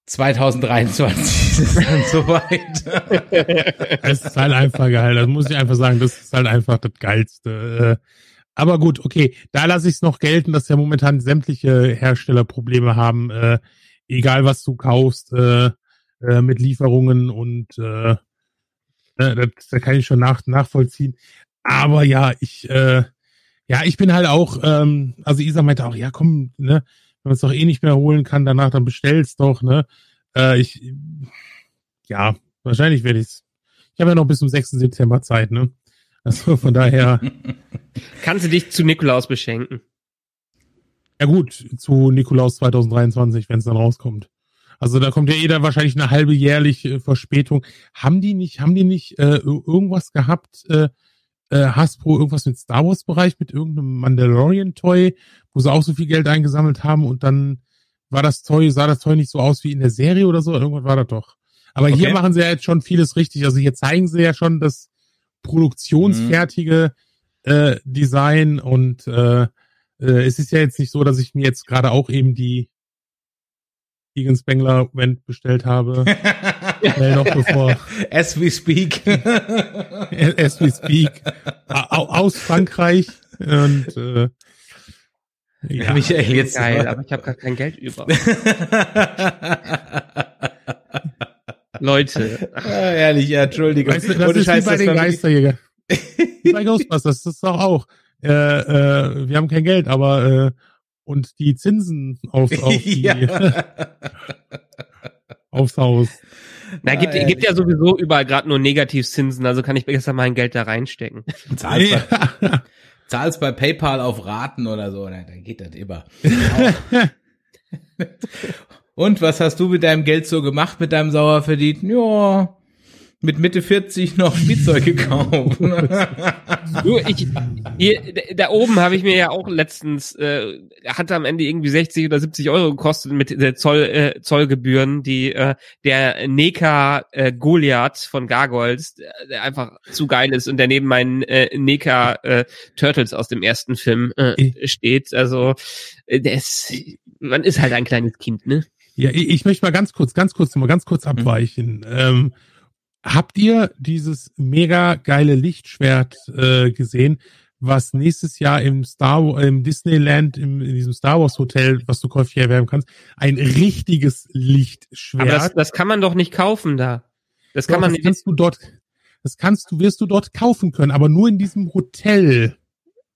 2023 ist es dann soweit. Es ist halt einfach geil. Das muss ich einfach sagen. Das ist halt einfach das Geilste. Aber gut, okay. Da lasse ich es noch gelten, dass ja momentan sämtliche Hersteller Probleme haben. Äh, egal was du kaufst, äh, äh, mit Lieferungen und äh, äh, das, da kann ich schon nach, nachvollziehen. Aber ja, ich, äh, ja, ich bin halt auch, ähm, also Isa meinte auch, ja komm, ne, wenn man es doch eh nicht mehr holen kann, danach dann bestell's doch, ne? Äh, ich, ja, wahrscheinlich werde ich's. Ich habe ja noch bis zum 6. September Zeit, ne? Also von daher, Kannst du dich zu Nikolaus beschenken? ja gut, zu Nikolaus 2023, wenn es dann rauskommt. Also da kommt ja eh da wahrscheinlich eine halbe jährliche äh, Verspätung. Haben die nicht, haben die nicht äh, ir- irgendwas gehabt, äh, äh, Hasbro irgendwas mit Star Wars Bereich, mit irgendeinem Mandalorian Toy, wo sie auch so viel Geld eingesammelt haben und dann war das Toy, sah das Toy nicht so aus wie in der Serie oder so, irgendwas war das doch. Aber hier Okay. machen sie ja jetzt schon vieles richtig. Also hier zeigen sie ja schon das produktionsfertige äh, Design und äh, äh, es ist ja jetzt nicht so, dass ich mir jetzt gerade auch eben die Egan Spengler Wend bestellt habe. Schnell noch bevor As we speak. as we speak au- aus Frankreich und äh, ja. Michael, jetzt Geil, aber ich habe gar kein Geld über. Leute, Ah, ehrlich, ja, Entschuldigung. Weißt du, das ist Scheiß, wie bei das den war wirklich- Geisterjäger. wie bei Ghostbusters, das ist doch auch. Äh, äh, wir haben kein Geld, aber äh, und die Zinsen auf, auf die, ja. aufs Haus. na, gibt, Ja, gibt ja sowieso überall gerade nur Negativzinsen, also kann ich besser mein Geld da reinstecken. Zahlst, bei, Ja. zahlst bei PayPal auf Raten oder so, na, dann geht das immer. Und was hast du mit deinem Geld so gemacht, mit deinem sauer verdient? Ja, mit Mitte 40 noch Spielzeug gekauft. Du, ich, hier, da oben habe ich mir ja auch letztens, äh, hatte am Ende irgendwie 60 oder 70 Euro gekostet mit der Zoll, äh, Zollgebühren, die äh, der Neka äh, Goliath von Gargoyles, der, einfach zu geil ist und der neben meinen äh, Neka äh, Turtles aus dem ersten Film äh, steht. Also äh, der ist, man ist halt ein kleines Kind, ne? Ja, ich, ich möchte mal ganz kurz, ganz kurz, mal ganz kurz abweichen. Ähm, habt ihr dieses mega geile Lichtschwert äh, gesehen, was nächstes Jahr im Star im Disneyland, im, in diesem Star Wars Hotel, was du käuflich erwerben kannst, ein richtiges Lichtschwert. Aber das, das kann man doch nicht kaufen da. Das Doch, kann man das nicht. kannst du dort, das kannst du, wirst du dort kaufen können, aber nur in diesem Hotel.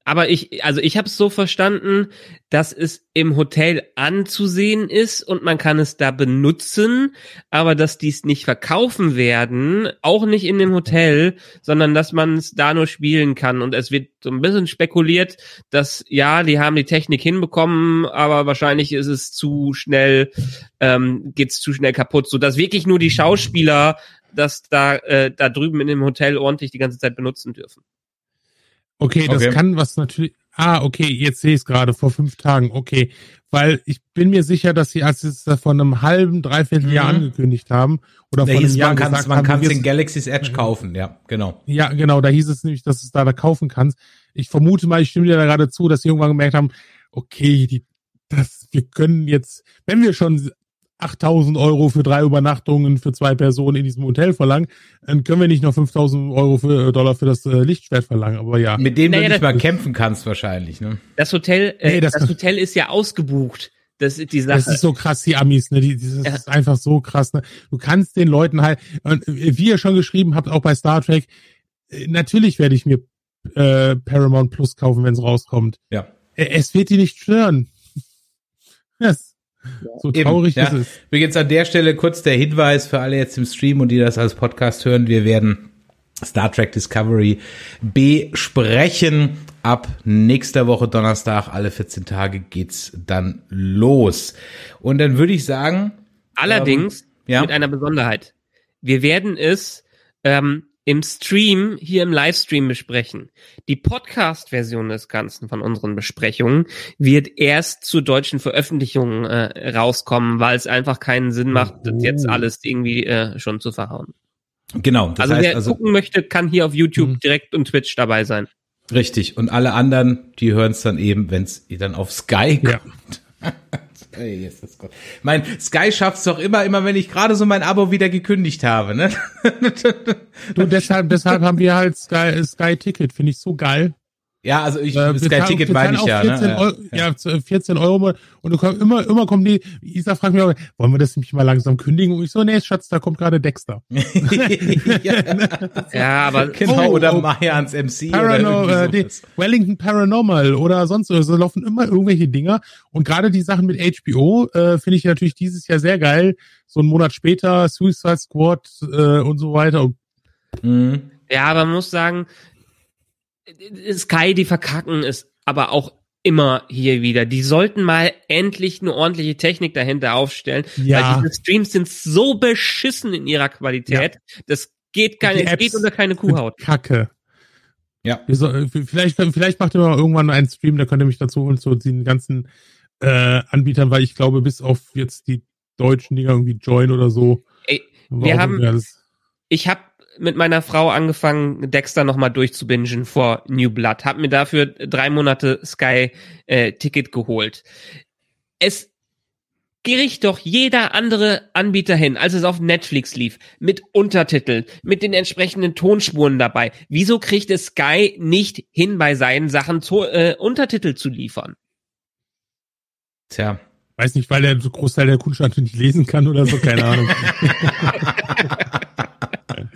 Aber ich, also ich habe es so verstanden, dass es im Hotel anzusehen ist und man kann es da benutzen, aber dass die es nicht verkaufen werden, auch nicht in dem Hotel, sondern dass man es da nur spielen kann. Und es wird so ein bisschen spekuliert, dass ja, die haben die Technik hinbekommen, aber wahrscheinlich ist es zu schnell, ähm, geht's zu schnell kaputt, so dass wirklich nur die Schauspieler das da äh, da drüben in dem Hotel ordentlich die ganze Zeit benutzen dürfen. Okay, das Okay. kann was natürlich. Ah, okay, jetzt sehe ich es gerade vor fünf Tagen. Okay, weil ich bin mir sicher, dass sie als sie es vor einem halben, dreiviertel Jahr Mhm. angekündigt haben oder Da vor einem hieß, Jahr man kann gesagt man wir- in Galaxy's Edge kaufen, ja, genau. Ja, genau, da hieß es nämlich, dass du es da, da kaufen kannst. Ich vermute mal, ich stimme dir da gerade zu, dass sie irgendwann gemerkt haben, okay, die, das, wir können jetzt, wenn wir schon 8000 Euro für drei Übernachtungen für zwei Personen in diesem Hotel verlangen, dann können wir nicht noch 5000 Euro für, Dollar für das äh, Lichtschwert verlangen. Aber ja, Mit dem Naja, du nicht mal kämpfen kannst wahrscheinlich, ne? Das Hotel, äh, Nee, das- das, Hotel ist ja ausgebucht. Das ist die Sache. Das ist so krass, die Amis, ne? Die, das Ja. ist einfach so krass, ne? Du kannst den Leuten halt, und wie ihr schon geschrieben habt, auch bei Star Trek, äh, natürlich werde ich mir äh, Paramount Plus kaufen, wenn es rauskommt. Ja. Äh, Es wird die nicht stören. Yes. So Eben, traurig ja. ist es. Übrigens an der Stelle kurz der Hinweis für alle jetzt im Stream und die das als Podcast hören. Wir werden Star Trek Discovery besprechen. Ab nächster Woche Donnerstag, alle 14 Tage geht's dann los. Und dann würde ich sagen, Allerdings Ähm, ja. mit einer Besonderheit. Wir werden es ähm, im Stream, hier im Livestream besprechen. Die Podcast-Version des Ganzen von unseren Besprechungen wird erst zur deutschen Veröffentlichung äh, rauskommen, weil es einfach keinen Sinn macht, das jetzt Oh. alles irgendwie äh, schon zu verhauen. genau, also heißt wer also gucken möchte, kann hier auf YouTube Mhm. direkt und Twitch dabei sein. richtig. Und alle anderen, die hören es dann eben, wenn es dann auf Sky Ja. kommt. Ey, Jesus Gott. Mein Sky schafft's doch immer, immer wenn ich gerade so mein Abo wieder gekündigt habe, ne? Du, deshalb, deshalb haben wir halt Sky, Sky Ticket, finde ich so geil. Ja, also ich, Äh, Sky bezahlen- Ticket meine ich ja, 14 ne? Euro, ja, zu- 14 Euro und du kommst immer, immer kommen die, Isa fragt mich auch, wollen wir das nicht mal langsam kündigen? Und ich so, nee, Schatz, da kommt gerade Dexter. ja, Ja, aber genau, Oh, oder oh. Mayans MC Parano, oder äh, sowas. Wellington Paranormal oder sonst was. Da laufen immer irgendwelche Dinger. Und gerade die Sachen mit HBO äh, finde ich natürlich dieses Jahr sehr geil. So einen Monat später, Suicide Squad äh, und so weiter. Mhm. Ja, aber man muss sagen, Sky, die verkacken es aber auch immer hier wieder. Die sollten mal endlich eine ordentliche Technik dahinter aufstellen, Ja. weil diese Streams sind so beschissen in ihrer Qualität, das geht keine, es geht unter keine Kuhhaut. Kacke. Ja. Äh, vielleicht, vielleicht macht ihr mal irgendwann einen Stream, da könnt ihr mich dazu holen, zu den ganzen äh, Anbietern, weil ich glaube, bis auf jetzt die deutschen Dinger irgendwie Join oder so. Ey, wir haben- Ich habe mit meiner Frau angefangen, Dexter nochmal durchzubingen vor New Blood. Hab mir dafür drei Monate Sky äh, Ticket geholt. Es gericht doch jeder andere Anbieter hin, als es auf Netflix lief, mit Untertiteln, mit den entsprechenden Tonspuren dabei. Wieso kriegt es Sky nicht hin, bei seinen Sachen zu, äh, Untertitel zu liefern? Tja. Weiß nicht, weil der so Großteil der Kundschaft nicht lesen kann oder so, keine Ahnung.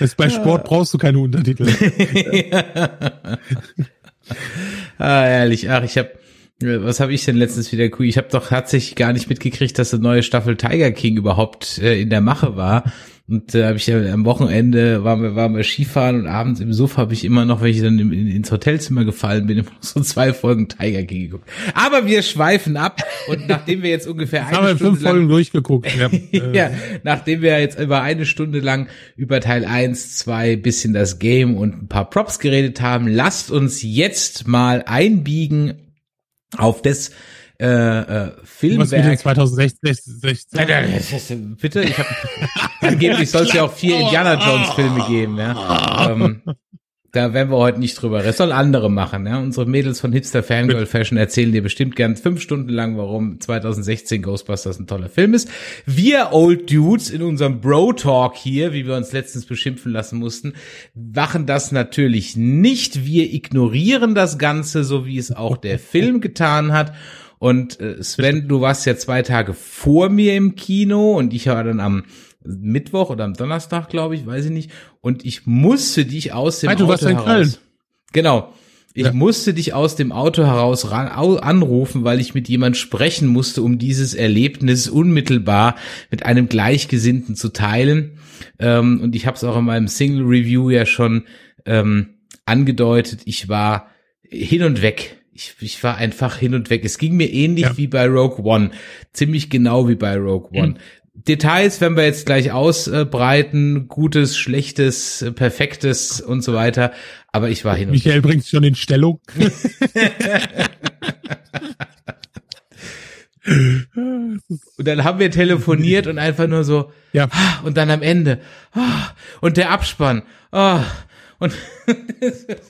Das bei Sport brauchst du keine Untertitel. ah, ehrlich, ach, ich habe was habe ich denn letztens wieder cool? Ich habe doch tatsächlich gar nicht mitgekriegt, dass eine neue Staffel Tiger King überhaupt äh, in der Mache war. Und äh, habe ich ja am Wochenende waren wir, waren wir Skifahren und abends im Sofa habe ich immer noch, wenn ich dann im, in, ins Hotelzimmer gefallen bin, immer noch so zwei Folgen Tiger King geguckt. Aber wir schweifen ab und nachdem wir jetzt ungefähr Das haben wir eine Stunde fünf lang Folgen durchgeguckt. Ja, äh, ja, nachdem wir jetzt über eine Stunde lang über Teil 1, 2, bisschen das Game und ein paar Props geredet haben, lasst uns jetzt mal einbiegen auf das äh, äh, Filmwerk. den 2016? Nein, nein, das ist- Bitte, ich hab, angeblich soll es ja auch vier Indiana Jones Filme geben, ja. Ähm, da werden wir heute nicht drüber reden. Das sollen andere machen, ja. Unsere Mädels von Hipster Fangirl Fashion erzählen dir bestimmt gern fünf Stunden lang, warum 2016 Ghostbusters ein toller Film ist. Wir Old Dudes in unserem Bro Talk hier, wie wir uns letztens beschimpfen lassen mussten, machen das natürlich nicht. Wir ignorieren das Ganze, so wie es auch der Film getan hat. Und äh, Sven, du warst ja zwei Tage vor mir im Kino und ich war dann am Mittwoch oder am Donnerstag, glaube ich, weiß ich nicht. Und ich musste dich aus dem Ah, du Auto warst in heraus. Köln. Genau. Ich Ja. musste dich aus dem Auto heraus ran, anrufen, weil ich mit jemand sprechen musste, um dieses Erlebnis unmittelbar mit einem Gleichgesinnten zu teilen. Ähm, und ich habe es auch in meinem Single Review ja schon ähm, angedeutet. Ich war hin und weg. Ich, ich war einfach hin und weg. Es ging mir ähnlich Ja. wie bei Rogue One. Ziemlich genau wie bei Rogue One. Details werden wir jetzt gleich ausbreiten. Gutes, schlechtes, perfektes und so weiter. Aber ich war hin und weg. Michael bringt schon in Stellung. Und dann haben wir telefoniert und einfach nur so, Ja. ah, und dann am Ende, ah, und der Abspann, ah, und,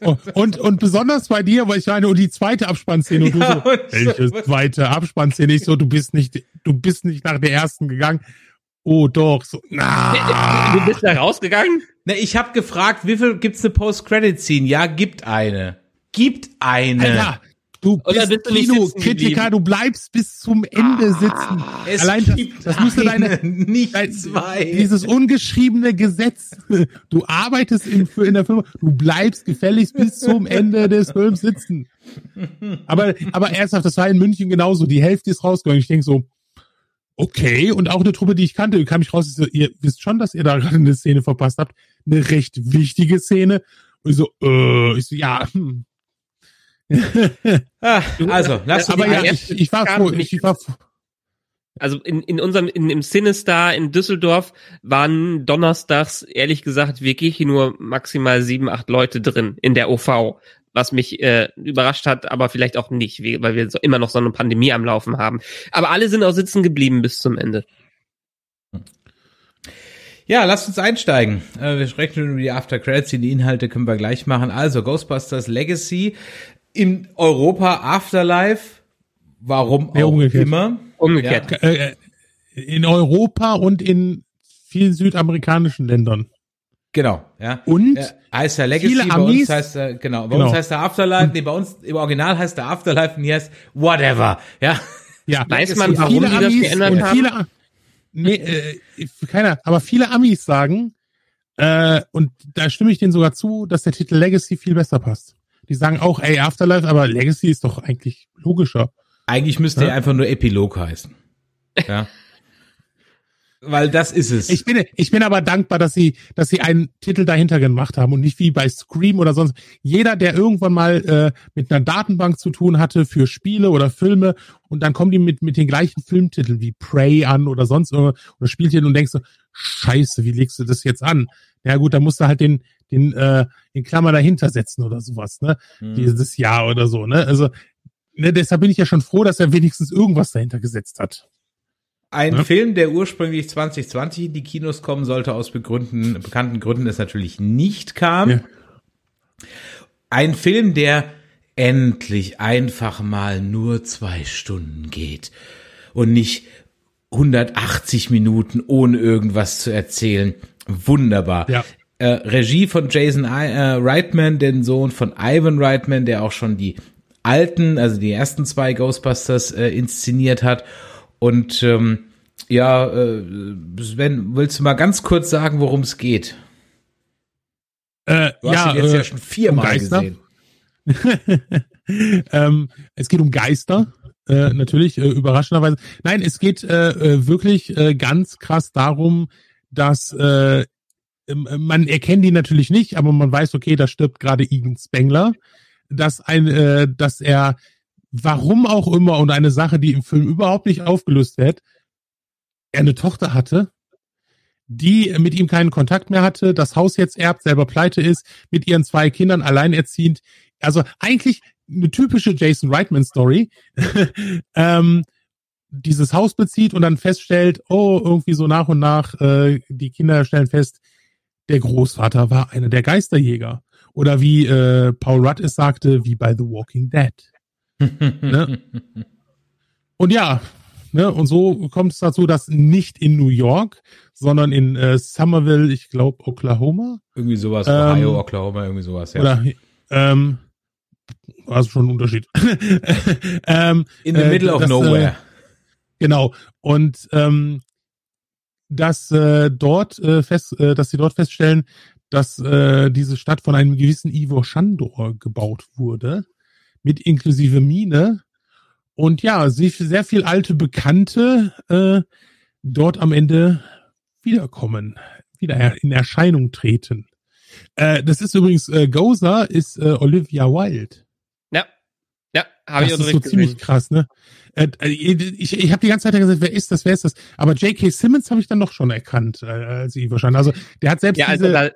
Oh, und, und besonders bei dir, weil ich meine, und die zweite Abspannszene und Ja, du so, und welche so- zweite Abspannszene? Ich so, du bist nicht, du bist nicht nach der ersten gegangen. Oh doch, so, na. Du bist da rausgegangen? na, ich habe gefragt, wie viel gibt's eine Post-Credit-Scene? Ja, gibt eine. Gibt eine. Alter, du bist du Kino-Kritiker, du bleibst bis zum Ende sitzen. es Allein das, gibt das müsste deine, eine, nicht zwei. dieses ungeschriebene Gesetz. Du arbeitest in, in der Firma, du bleibst gefälligst bis zum Ende des Films sitzen. Aber, aber ernsthaft, das war in München genauso. Die Hälfte ist rausgegangen. Ich denk so, okay. Und auch eine Truppe, die ich kannte, kam ich raus. Ich so, ihr wisst schon, dass ihr da gerade eine Szene verpasst habt. Eine recht wichtige Szene. Und ich so, äh, ich so, ja, hm. Ah, also, lass uns aber ja, ich, ich war froh, ich war froh. Also in, in unserem, in, im Cinestar in Düsseldorf waren donnerstags, ehrlich gesagt, wirklich nur maximal sieben, acht Leute drin in der OV. Was mich äh, überrascht hat, aber vielleicht auch nicht, weil wir so immer noch so eine Pandemie am Laufen haben. Aber alle sind auch sitzen geblieben bis zum Ende. Ja, lasst uns einsteigen. Äh, wir sprechen schon über die After Credits, die Inhalte können wir gleich machen. Also Ghostbusters Legacy in Europa Afterlife Warum Nee, auch umgekehrt. immer. Umgekehrt. Äh, in Europa und in vielen südamerikanischen Ländern. Genau, ja. Und Äh, heißt er Legacy, viele bei Amis- uns heißt er, genau, bei Genau. uns heißt er Afterlife, nee, bei uns im Original heißt er Afterlife und hier heißt Whatever, ja. ja, Weiß man, warum viele die das Amis geändert und haben? viele, nee, äh, keiner, aber viele Amis sagen, äh, und da stimme ich denen sogar zu, dass der Titel Legacy viel besser passt. Die sagen auch, ey, Afterlife, aber Legacy ist doch eigentlich logischer. Eigentlich müsste Ja. er einfach nur Epilog heißen. Ja. Weil das ist es. Ich bin, ich bin aber dankbar, dass sie, dass sie einen Titel dahinter gemacht haben und nicht wie bei Scream oder sonst. Jeder, der irgendwann mal äh, mit einer Datenbank zu tun hatte für Spiele oder Filme und dann kommen die mit, mit den gleichen Filmtiteln wie Prey an oder sonst irgendwas oder Spieltitel und denkst so, scheiße, wie legst du das jetzt an? Ja gut, dann musst du halt den, den, äh, in Klammer dahinter setzen oder sowas, ne? Hm. Dieses Jahr oder so, ne? Also, ne, deshalb bin ich ja schon froh, dass er wenigstens irgendwas dahinter gesetzt hat. Ein Ja. Film, der ursprünglich 2020 in die Kinos kommen sollte, aus begründen, bekannten Gründen es natürlich nicht kam. Ja. Ein Film, der endlich einfach mal nur zwei Stunden geht und nicht 180 Minuten ohne irgendwas zu erzählen. Wunderbar. Ja. Äh, Regie von Jason I äh, Reitman, den Sohn von Ivan Reitman, der auch schon die alten, also die ersten zwei Ghostbusters äh, inszeniert hat. Und ähm, ja, äh, Sven, willst du mal ganz kurz sagen, worum es geht? Äh, Du hast ja, ihn jetzt äh, ja schon viermal um gesehen. ähm, es geht um Geister, äh, natürlich, äh, überraschenderweise. Nein, es geht äh, äh, wirklich äh, ganz krass darum, dass äh, man erkennt die natürlich nicht, aber man weiß, okay, da stirbt gerade Egan Spengler, dass ein, äh, dass er, warum auch immer, und eine Sache, die im Film überhaupt nicht aufgelöst wird, er eine Tochter hatte, die mit ihm keinen Kontakt mehr hatte, das Haus jetzt erbt, selber pleite ist, mit ihren zwei Kindern alleinerziehend. Also eigentlich eine typische Jason Reitman Story. ähm, dieses Haus bezieht und dann feststellt, oh, irgendwie so nach und nach, äh, die Kinder stellen fest, der Großvater war einer der Geisterjäger. Oder wie äh, Paul Rudd es sagte, wie bei The Walking Dead. Ne? Und ja, ne, und so kommt es dazu, dass nicht in New York, sondern in äh, Somerville, ich glaube Oklahoma, Irgendwie sowas, Ähm, Ohio, Oklahoma, irgendwie sowas, ja. oder ähm, war schon ein Unterschied. ähm, In the äh, middle of das, nowhere. Äh, genau. Und ähm, dass äh, dort äh, fest, äh, dass sie dort feststellen, dass äh, diese Stadt von einem gewissen Ivo Schandor gebaut wurde, mit inklusive Mine. Und ja, sehr viel alte Bekannte äh, dort am Ende wiederkommen, wieder in Erscheinung treten. Äh, das ist übrigens, äh, Gozer ist äh, Olivia Wilde. Ich Das auch ist so direkt ziemlich gesehen. krass, ne? Äh, ich ich habe die ganze Zeit gesagt, wer ist das, wer ist das? Aber J.K. Simmons habe ich dann noch schon erkannt, äh, als ich wahrscheinlich. Also der hat selbst Ja, also diese, da,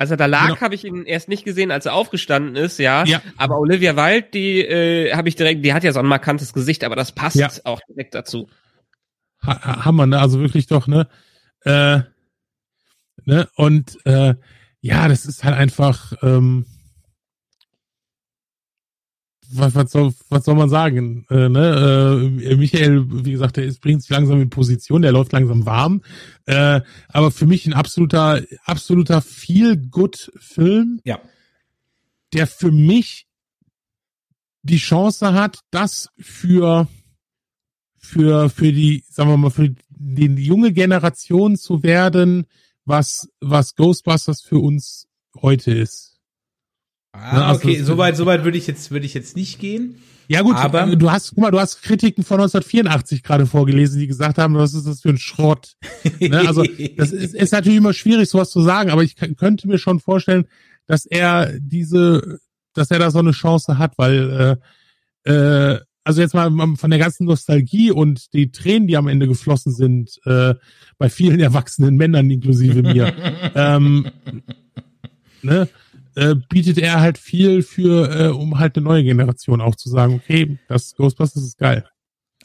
als er da lag, Genau. habe ich ihn erst nicht gesehen, als er aufgestanden ist, ja. Ja. Aber Olivia Wilde, die äh, habe ich direkt, die hat ja so ein markantes Gesicht, aber das passt Ja. auch direkt dazu. ha- Hammer, ne? Also wirklich doch, ne? Äh, ne? Und äh, ja, das ist halt einfach, ähm, was, was, soll, was soll man sagen? Äh, ne? äh, Michael, wie gesagt, der ist, bringt sich langsam in Position, der läuft langsam warm. Äh, aber für mich ein absoluter, absoluter Feel-Good-Film. Ja. der für mich die Chance hat, das für für für die sagen wir mal für die junge Generation zu werden, was was Ghostbusters für uns heute ist. Ah, also okay, soweit, soweit würde ich jetzt, würde ich jetzt nicht gehen. Ja gut, Aber- äh, du hast guck mal, du hast Kritiken von 1984 gerade vorgelesen, die gesagt haben, was ist das für ein Schrott. Ne? Also das ist, ist natürlich immer schwierig, sowas zu sagen, aber ich könnte mir schon vorstellen, dass er diese, dass er da so eine Chance hat, weil äh, äh, also jetzt mal von der ganzen Nostalgie und die Tränen, die am Ende geflossen sind, äh, bei vielen erwachsenen Männern inklusive mir, ähm, ne, äh, bietet er halt viel für, äh, um halt eine neue Generation auch zu sagen, okay, das Ghostbusters ist geil.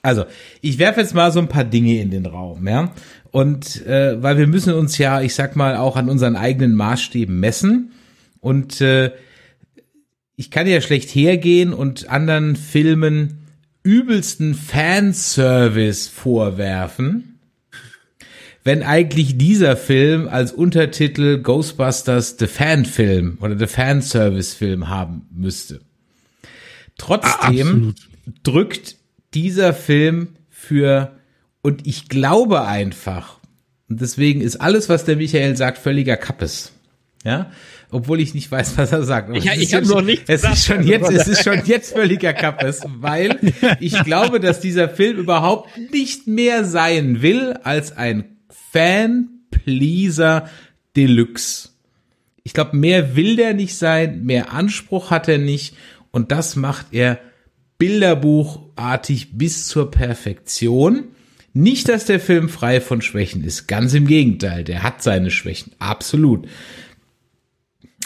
Also, ich werfe jetzt mal so ein paar Dinge in den Raum, ja. Und äh, weil wir müssen uns ja, ich sag mal, auch an unseren eigenen Maßstäben messen. Und äh, ich kann ja schlecht hergehen und anderen Filmen übelsten Fanservice vorwerfen, wenn eigentlich dieser Film als Untertitel Ghostbusters The Fan Film oder The Fanservice Film haben müsste. Trotzdem ah, drückt dieser Film für, und ich glaube einfach, und deswegen ist alles, was der Michael sagt, völliger Kappes. Ja, obwohl ich nicht weiß, was er sagt. Aber ja, ich habe noch nicht. Es ist schon jetzt, es ist schon jetzt völliger Kappes, weil ich glaube, dass dieser Film überhaupt nicht mehr sein will als ein Fan-Pleaser Deluxe. Ich glaube, mehr will der nicht sein, mehr Anspruch hat er nicht und das macht er bilderbuchartig bis zur Perfektion. Nicht, dass der Film frei von Schwächen ist, ganz im Gegenteil, der hat seine Schwächen, absolut.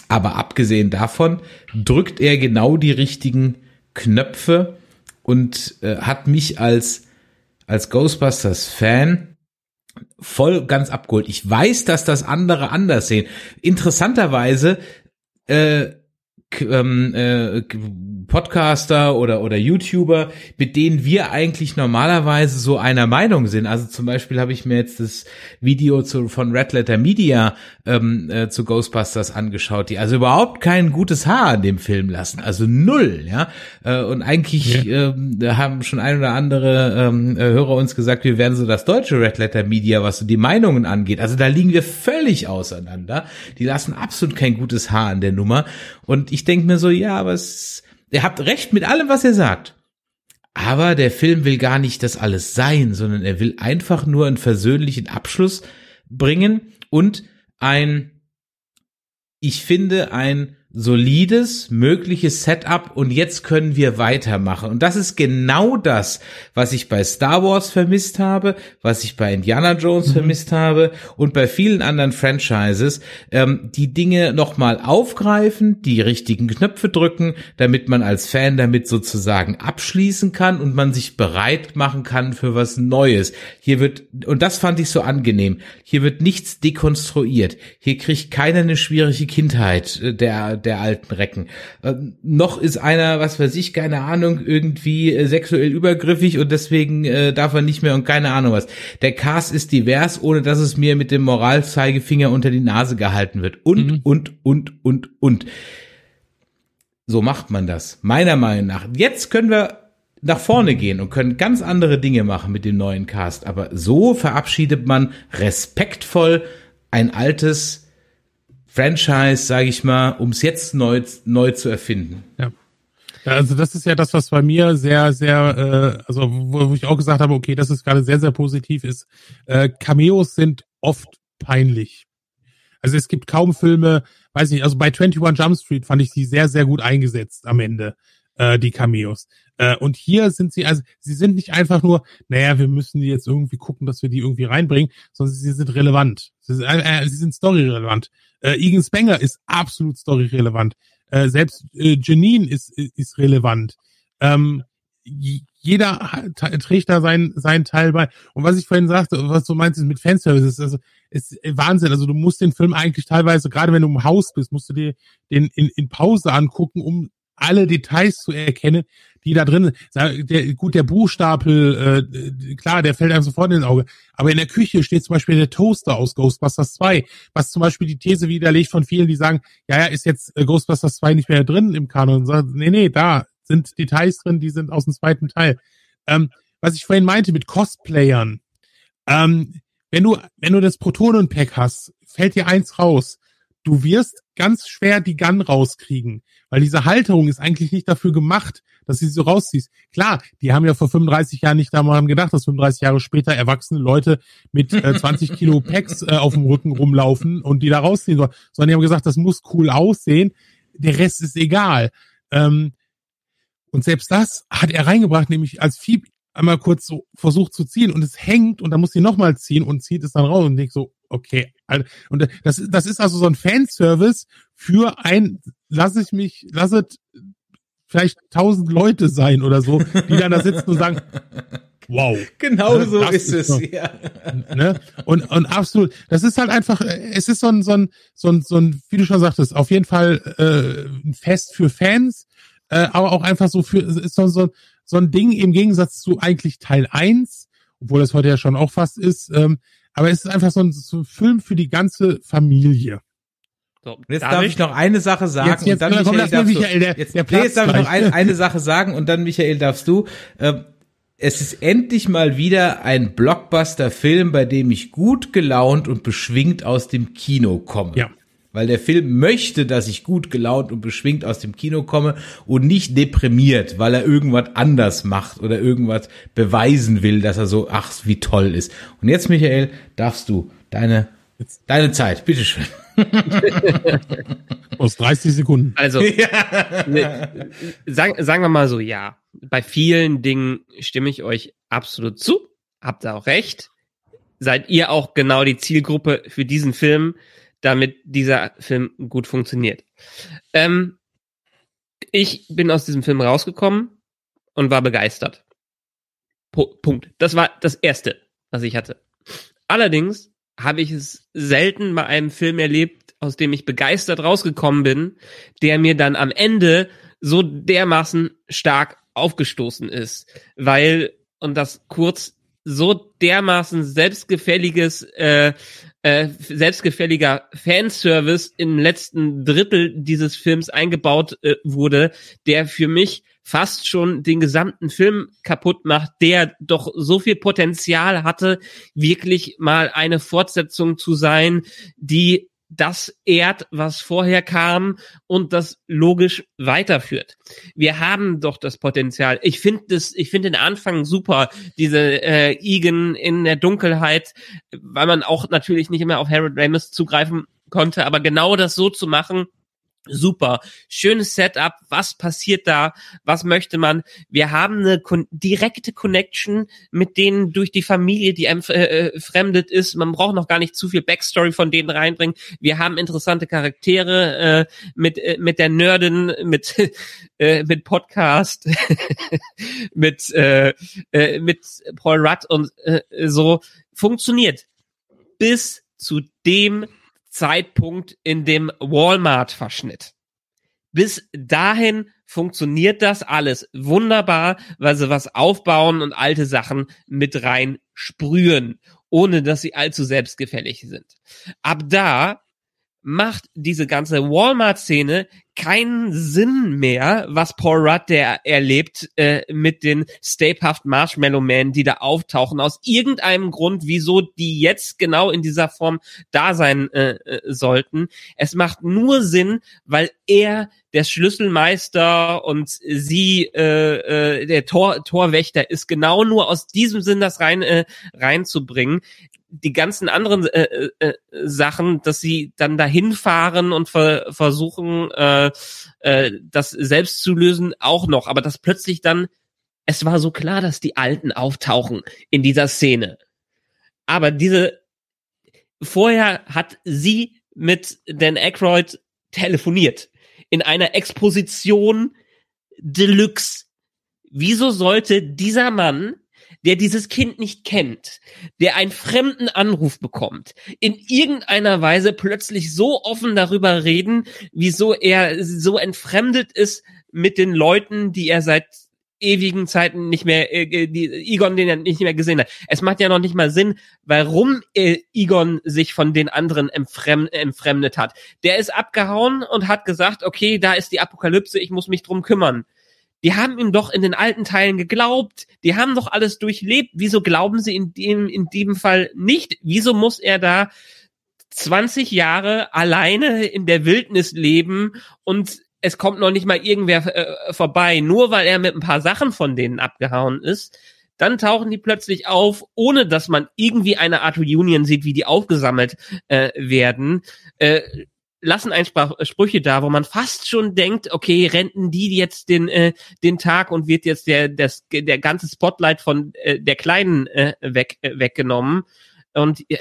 Aber abgesehen davon drückt er genau die richtigen Knöpfe und äh, hat mich als, als Ghostbusters-Fan voll ganz abgeholt. Ich weiß, dass das andere anders sehen. Interessanterweise äh, ähm, äh, Podcaster oder, oder YouTuber, mit denen wir eigentlich normalerweise so einer Meinung sind. Also zum Beispiel habe ich mir jetzt das Video zu, von Red Letter Media ähm, äh, zu Ghostbusters angeschaut, die also überhaupt kein gutes Haar an dem Film lassen. Also null, ja. Äh, und eigentlich ja. ähm, haben schon ein oder andere ähm, äh, Hörer uns gesagt, wir werden so das deutsche Red Letter Media, was so die Meinungen angeht. Also da liegen wir völlig auseinander. Die lassen absolut kein gutes Haar an der Nummer. Und ich denke mir so, ja, aber es Ihr habt recht mit allem, was ihr sagt. Aber der Film will gar nicht das alles sein, sondern er will einfach nur einen versöhnlichen Abschluss bringen und ein, ich finde, ein solides, mögliches Setup und jetzt können wir weitermachen. Und das ist genau das, was ich bei Star Wars vermisst habe, was ich bei Indiana Jones mhm. vermisst habe und bei vielen anderen Franchises, ähm, die Dinge nochmal aufgreifen, die richtigen Knöpfe drücken, damit man als Fan damit sozusagen abschließen kann und man sich bereit machen kann für was Neues. Hier wird, und das fand ich so angenehm, hier wird nichts dekonstruiert. Hier kriegt keiner eine schwierige Kindheit, äh, der der alten Recken. Äh, noch ist einer, was weiß ich, keine Ahnung, irgendwie äh, sexuell übergriffig und deswegen äh, darf er nicht mehr und keine Ahnung was. Der Cast ist divers, ohne dass es mir mit dem Moralzeigefinger unter die Nase gehalten wird. Und, mhm. und, und, und, und. So macht man das. Meiner Meinung nach. Jetzt können wir nach vorne gehen und können ganz andere Dinge machen mit dem neuen Cast. Aber so verabschiedet man respektvoll ein altes Franchise, sage ich mal, um es jetzt neu, neu zu erfinden. Ja. Also das ist ja das, was bei mir sehr, sehr, äh, also wo, wo ich auch gesagt habe, okay, das ist gerade sehr, sehr positiv ist. Äh, Cameos sind oft peinlich. Also es gibt kaum Filme, weiß nicht, also bei 21 Jump Street fand ich sie sehr, sehr gut eingesetzt am Ende, äh, die Cameos. Äh, und hier sind sie, also sie sind nicht einfach nur, naja, wir müssen die jetzt irgendwie gucken, dass wir die irgendwie reinbringen, sondern sie sind relevant. Sie sind, äh, sie sind storyrelevant. Äh, Egan Spenger ist absolut storyrelevant. Äh, selbst äh, Janine ist, ist relevant. Ähm, jeder trägt da sein, sein Teil bei. Und was ich vorhin sagte, was du meinst, mit Fanservices, also ist Wahnsinn. Also du musst den Film eigentlich teilweise, gerade wenn du im Haus bist, musst du dir den in, in Pause angucken, um alle Details zu erkennen, die da drin sind. Der, gut, der Buchstapel, äh, klar, der fällt einem sofort ins Auge. Aber in der Küche steht zum Beispiel der Toaster aus Ghostbusters 2, was zum Beispiel die These widerlegt von vielen, die sagen, ja, ja, ist jetzt äh, Ghostbusters 2 nicht mehr drin im Kanon. Und sagen, nee, nee, da sind Details drin, die sind aus dem zweiten Teil. Ähm, was ich vorhin meinte mit Cosplayern, ähm, wenn du, wenn du das Protonenpack hast, fällt dir eins raus. Du wirst ganz schwer die Gun rauskriegen. Weil diese Halterung ist eigentlich nicht dafür gemacht, dass sie so rausziehst. Klar, die haben ja vor 35 Jahren nicht daran gedacht, dass 35 Jahre später erwachsene Leute mit äh, 20 Kilo Packs äh, auf dem Rücken rumlaufen und die da rausziehen sollen. Sondern die haben gesagt, das muss cool aussehen. Der Rest ist egal. Ähm, und selbst das hat er reingebracht, nämlich als Vieh einmal kurz so versucht zu ziehen und es hängt und dann muss sie nochmal ziehen und zieht es dann raus und denkt so, okay. Und das, das ist also so ein Fanservice für ein, lass ich mich, lasset vielleicht tausend Leute sein oder so, die dann da sitzen und sagen, wow. Genau Ne, so das ist es, ja. ne? Und, und absolut, das ist halt einfach, es ist so ein, so ein, so ein, so ein, wie du schon sagtest, auf jeden Fall äh, ein Fest für Fans, äh, aber auch einfach so für, ist so, so, so ein Ding im Gegensatz zu eigentlich Teil 1, obwohl das heute ja schon auch fast ist, ähm, aber es ist einfach so ein, so ein Film für die ganze Familie. So, Und jetzt darf ich noch eine Sache sagen Jetzt- jetzt, und dann komm, Michael, du, Michael, der- jetzt, der nee, jetzt darf ich noch eine, eine Sache sagen und dann Michael darfst du. Ähm, es ist endlich mal wieder ein Blockbuster-Film, bei dem ich gut gelaunt und beschwingt aus dem Kino komme. Ja. Weil der Film möchte, dass ich gut gelaunt und beschwingt aus dem Kino komme und nicht deprimiert, weil er irgendwas anders macht oder irgendwas beweisen will, dass er so, ach, wie toll ist. Und jetzt, Michael, darfst du deine, deine Zeit, bitteschön. Aus 30 Sekunden. Also, ne, sagen, sagen wir mal so, ja. Bei vielen Dingen stimme ich euch absolut zu. Habt ihr auch recht. Seid ihr auch genau die Zielgruppe für diesen Film, damit dieser Film gut funktioniert. Ähm, ich bin aus diesem Film rausgekommen und war begeistert. Pu- Punkt. Das war das Erste, was ich hatte. Allerdings habe ich es selten bei einem Film erlebt, aus dem ich begeistert rausgekommen bin, der mir dann am Ende so dermaßen stark aufgestoßen ist, weil, und das kurz, so dermaßen selbstgefälliges, äh, äh, selbstgefälliger Fanservice im letzten Drittel dieses Films eingebaut äh, wurde, der für mich fast schon den gesamten Film kaputt macht, der doch so viel Potenzial hatte, wirklich mal eine Fortsetzung zu sein, die das ehrt, was vorher kam und das logisch weiterführt. Wir haben doch das Potenzial. Ich finde das, ich finde den Anfang super, diese äh, Igen in der Dunkelheit, weil man auch natürlich nicht immer auf Harold Ramis zugreifen konnte, aber genau das so zu machen, super. Schönes Setup. Was passiert da? Was möchte man? Wir haben eine direkte Connection mit denen durch die Familie, die einem äh, äh, fremdet ist. Man braucht noch gar nicht zu viel Backstory von denen reinbringen. Wir haben interessante Charaktere äh, mit äh, mit der Nerdin, mit äh, mit Podcast, mit äh, äh, mit Paul Rudd und äh, so funktioniert bis zu dem Zeitpunkt in dem Walmart-Verschnitt. Bis dahin funktioniert das alles wunderbar, weil sie was aufbauen und alte Sachen mit rein sprühen, ohne dass sie allzu selbstgefällig sind. Ab da macht diese ganze Walmart-Szene keinen Sinn mehr, was Paul Rudd der erlebt äh, mit den Stapehaft Marshmallow Man, die da auftauchen, aus irgendeinem Grund, wieso die jetzt genau in dieser Form da sein äh, äh, sollten. Es macht nur Sinn, weil er der Schlüsselmeister und sie äh, äh, der Tor Torwächter ist genau nur aus diesem Sinn das rein äh, reinzubringen die ganzen anderen äh, äh, Sachen, dass sie dann dahin fahren und ver versuchen, äh, äh, das selbst zu lösen, auch noch. Aber das plötzlich dann, es war so klar, dass die Alten auftauchen in dieser Szene. Aber diese, vorher hat sie mit Dan Aykroyd telefoniert. In einer Exposition Deluxe. Wieso sollte dieser Mann der dieses Kind nicht kennt, der einen fremden Anruf bekommt, in irgendeiner Weise plötzlich so offen darüber reden, wieso er so entfremdet ist mit den Leuten, die er seit ewigen Zeiten nicht mehr, äh, die Egon, den er nicht mehr gesehen hat. Es macht ja noch nicht mal Sinn, warum äh, Egon sich von den anderen entfrem entfremdet hat. Der ist abgehauen und hat gesagt, okay, da ist die Apokalypse, ich muss mich drum kümmern. Die haben ihm doch in den alten Teilen geglaubt. Die haben doch alles durchlebt. Wieso glauben sie in dem, in dem Fall nicht? Wieso muss er da 20 Jahre alleine in der Wildnis leben und es kommt noch nicht mal irgendwer äh, vorbei, nur weil er mit ein paar Sachen von denen abgehauen ist. Dann tauchen die plötzlich auf, ohne dass man irgendwie eine Art Reunion sieht, wie die aufgesammelt äh, werden. Äh, lassen ein Sprüche da, wo man fast schon denkt, okay, renten die jetzt den äh, den Tag und wird jetzt der das der ganze Spotlight von äh, der kleinen äh, weg äh, weggenommen und äh,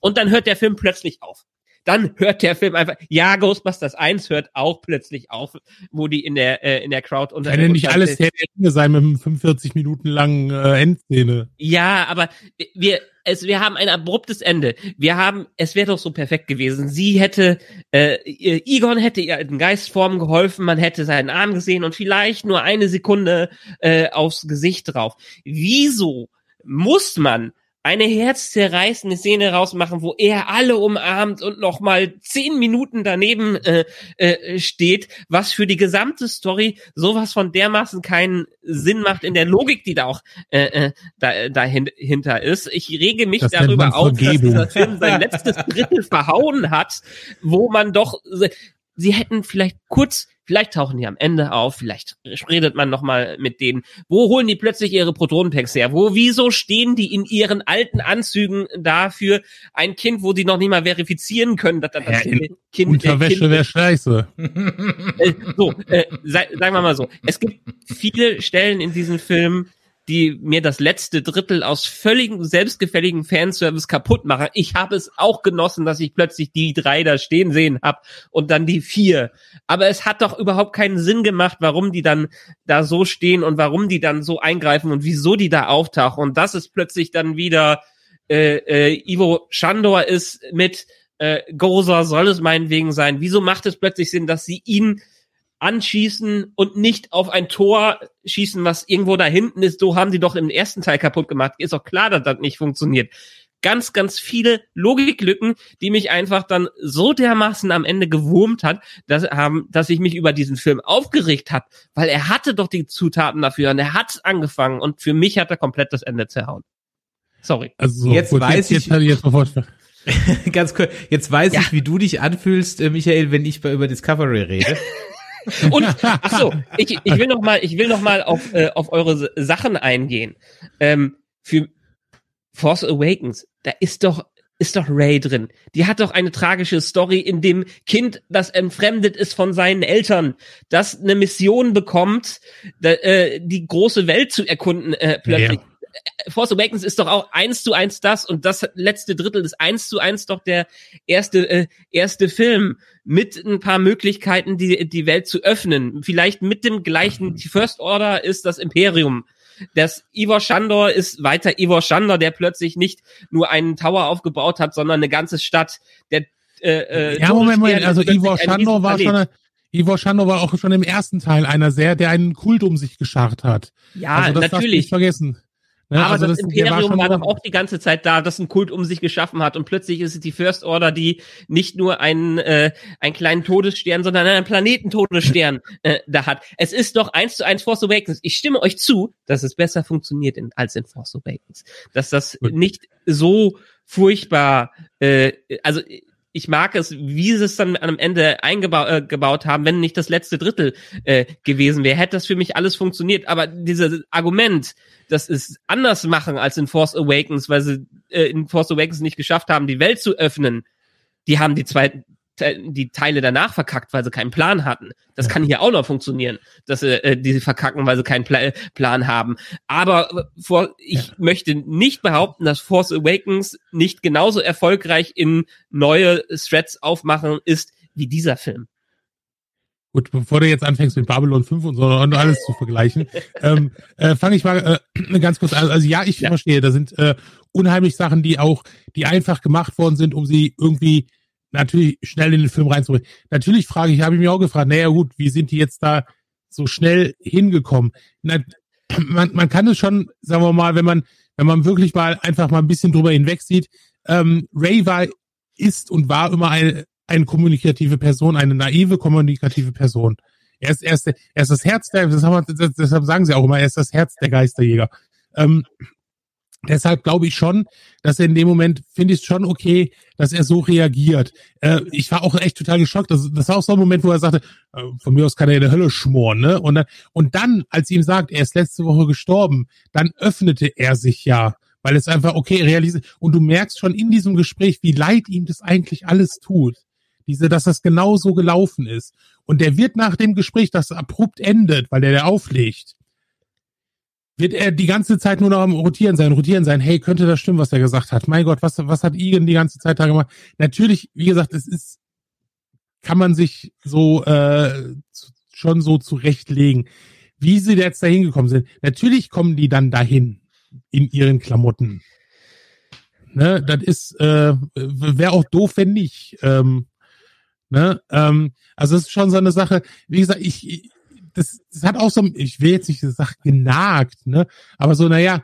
und dann hört der Film plötzlich auf. Dann hört der Film einfach, ja, Ghostbusters 1 hört auch plötzlich auf, wo die in der, äh, in der Crowd unter Kann ja nicht alles Herr der Ringe sein mit einem 45 Minuten langen äh, Endszene. Ja, aber wir, es, wir haben ein abruptes Ende. Wir haben, es wäre doch so perfekt gewesen. Sie hätte, äh, Egon hätte ihr in Geistform geholfen, man hätte seinen Arm gesehen und vielleicht nur eine Sekunde äh, aufs Gesicht drauf. Wieso muss man eine herzzerreißende Szene rausmachen, wo er alle umarmt und noch mal zehn Minuten daneben äh, äh, steht, was für die gesamte Story sowas von dermaßen keinen Sinn macht in der Logik, die da auch äh, äh, da, dahinter ist. Ich rege mich das darüber auf, dass dieser Film sein letztes Drittel verhauen hat, wo man doch sie hätten vielleicht kurz, vielleicht tauchen die am Ende auf, vielleicht redet man noch mal mit denen. Wo holen die plötzlich ihre Protonenpacks her? Wo, wieso stehen die in ihren alten Anzügen dafür ein Kind, wo die noch nicht mal verifizieren können, dass das ja, Kind, kind Unterwäsche wäre scheiße. Äh, so, äh, sagen wir mal so. Es gibt viele Stellen in diesem Film, die mir das letzte Drittel aus völligem selbstgefälligen Fanservice kaputt machen. Ich habe es auch genossen, dass ich plötzlich die drei da stehen sehen hab und dann die vier. Aber es hat doch überhaupt keinen Sinn gemacht, warum die dann da so stehen und warum die dann so eingreifen und wieso die da auftauchen. Und das ist plötzlich dann wieder äh, äh, Ivo Shandor ist mit äh, Goza soll es meinetwegen sein. Wieso macht es plötzlich Sinn, dass sie ihn anschießen und nicht auf ein Tor schießen, was irgendwo da hinten ist. So haben sie doch im ersten Teil kaputt gemacht. Ist doch klar, dass das nicht funktioniert. Ganz, ganz viele Logiklücken, die mich einfach dann so dermaßen am Ende gewurmt hat, dass, haben, dass ich mich über diesen Film aufgeregt habe, weil er hatte doch die Zutaten dafür und er hat angefangen und für mich hat er komplett das Ende zerhauen. Sorry. Also jetzt gut, weiß jetzt, ich, jetzt, jetzt ganz kurz, jetzt weiß ja. ich, wie du dich anfühlst, äh, Michael, wenn ich über Discovery rede. Und ach so, ich, ich will noch mal, ich will noch mal auf äh, auf eure Sachen eingehen. Ähm, für Force Awakens, da ist doch ist doch Ray drin. Die hat doch eine tragische Story in dem Kind, das entfremdet ist von seinen Eltern, das eine Mission bekommt, da, äh, die große Welt zu erkunden äh, plötzlich. Ja. Force Awakens ist doch auch eins zu eins das und das letzte Drittel ist eins zu eins doch der erste äh, erste Film mit ein paar Möglichkeiten, die die Welt zu öffnen. Vielleicht mit dem gleichen. Die First Order ist das Imperium. Das Ivor Shandor ist weiter Ivor Shandor, der plötzlich nicht nur einen Tower aufgebaut hat, sondern eine ganze Stadt. Der äh, äh, ja, Moment, Moment, also Ivor Shandor war schon eine, Ivor Shandor war auch schon im ersten Teil einer sehr, der einen Kult um sich geschart hat. Ja, also das natürlich. Nicht vergessen. Ja, aber also das, das Imperium war, war doch auch die ganze Zeit da, das einen Kult um sich geschaffen hat. Und plötzlich ist es die First Order, die nicht nur einen, äh, einen kleinen Todesstern, sondern einen Planetentodesstern äh, da hat. Es ist doch eins zu eins Force Awakens. Ich stimme euch zu, dass es besser funktioniert in, als in Force Awakens. Dass das Gut. nicht so furchtbar, äh, also ich mag es, wie sie es dann am Ende eingebaut äh, haben, wenn nicht das letzte Drittel äh, gewesen wäre, hätte das für mich alles funktioniert. Aber dieses Argument, dass es anders machen als in Force Awakens, weil sie äh, in Force Awakens nicht geschafft haben, die Welt zu öffnen, die haben die zwei die Teile danach verkackt, weil sie keinen Plan hatten. Das ja. kann hier auch noch funktionieren, dass sie äh, die verkacken, weil sie keinen Pla Plan haben. Aber äh, vor, ich ja. möchte nicht behaupten, dass Force Awakens nicht genauso erfolgreich in neue Threads aufmachen ist wie dieser Film. Gut, bevor du jetzt anfängst mit Babylon 5 und so und alles zu vergleichen, ähm, äh, fange ich mal äh, ganz kurz an. Also ja, ich ja. verstehe, da sind äh, unheimlich Sachen, die auch, die einfach gemacht worden sind, um sie irgendwie natürlich schnell in den Film reinzubringen. Natürlich frage ich, habe ich mich auch gefragt, naja gut, wie sind die jetzt da so schnell hingekommen? Na, man, man kann es schon, sagen wir mal, wenn man, wenn man wirklich mal einfach mal ein bisschen drüber hinweg sieht, ähm, Ray war, ist und war immer eine, eine kommunikative Person, eine naive kommunikative Person. Er ist, er ist, er ist das Herz der, das haben wir, deshalb sagen sie auch immer, er ist das Herz der Geisterjäger. Ähm, Deshalb glaube ich schon, dass er in dem Moment finde ich es schon okay, dass er so reagiert. Äh, ich war auch echt total geschockt. Das, das war auch so ein Moment, wo er sagte, äh, von mir aus kann er in der Hölle schmoren, ne? Und dann, und dann, als ihm sagt, er ist letzte Woche gestorben, dann öffnete er sich ja, weil es einfach okay realisiert. Und du merkst schon in diesem Gespräch, wie leid ihm das eigentlich alles tut. Diese, dass das genau so gelaufen ist. Und der wird nach dem Gespräch, das abrupt endet, weil der der auflegt, wird er die ganze Zeit nur noch am Rotieren sein, rotieren sein. Hey, könnte das stimmen, was er gesagt hat? Mein Gott, was, was hat Egan die ganze Zeit da gemacht? Natürlich, wie gesagt, es ist, kann man sich so äh, schon so zurechtlegen, wie sie jetzt dahin gekommen sind. Natürlich kommen die dann dahin in ihren Klamotten. Ne, das ist, äh, wäre auch doof, wenn nicht. Ähm, ne, ähm, also es ist schon so eine Sache, wie gesagt, ich, das, das hat auch so, ich will jetzt nicht sagen, genagt, ne? Aber so, naja,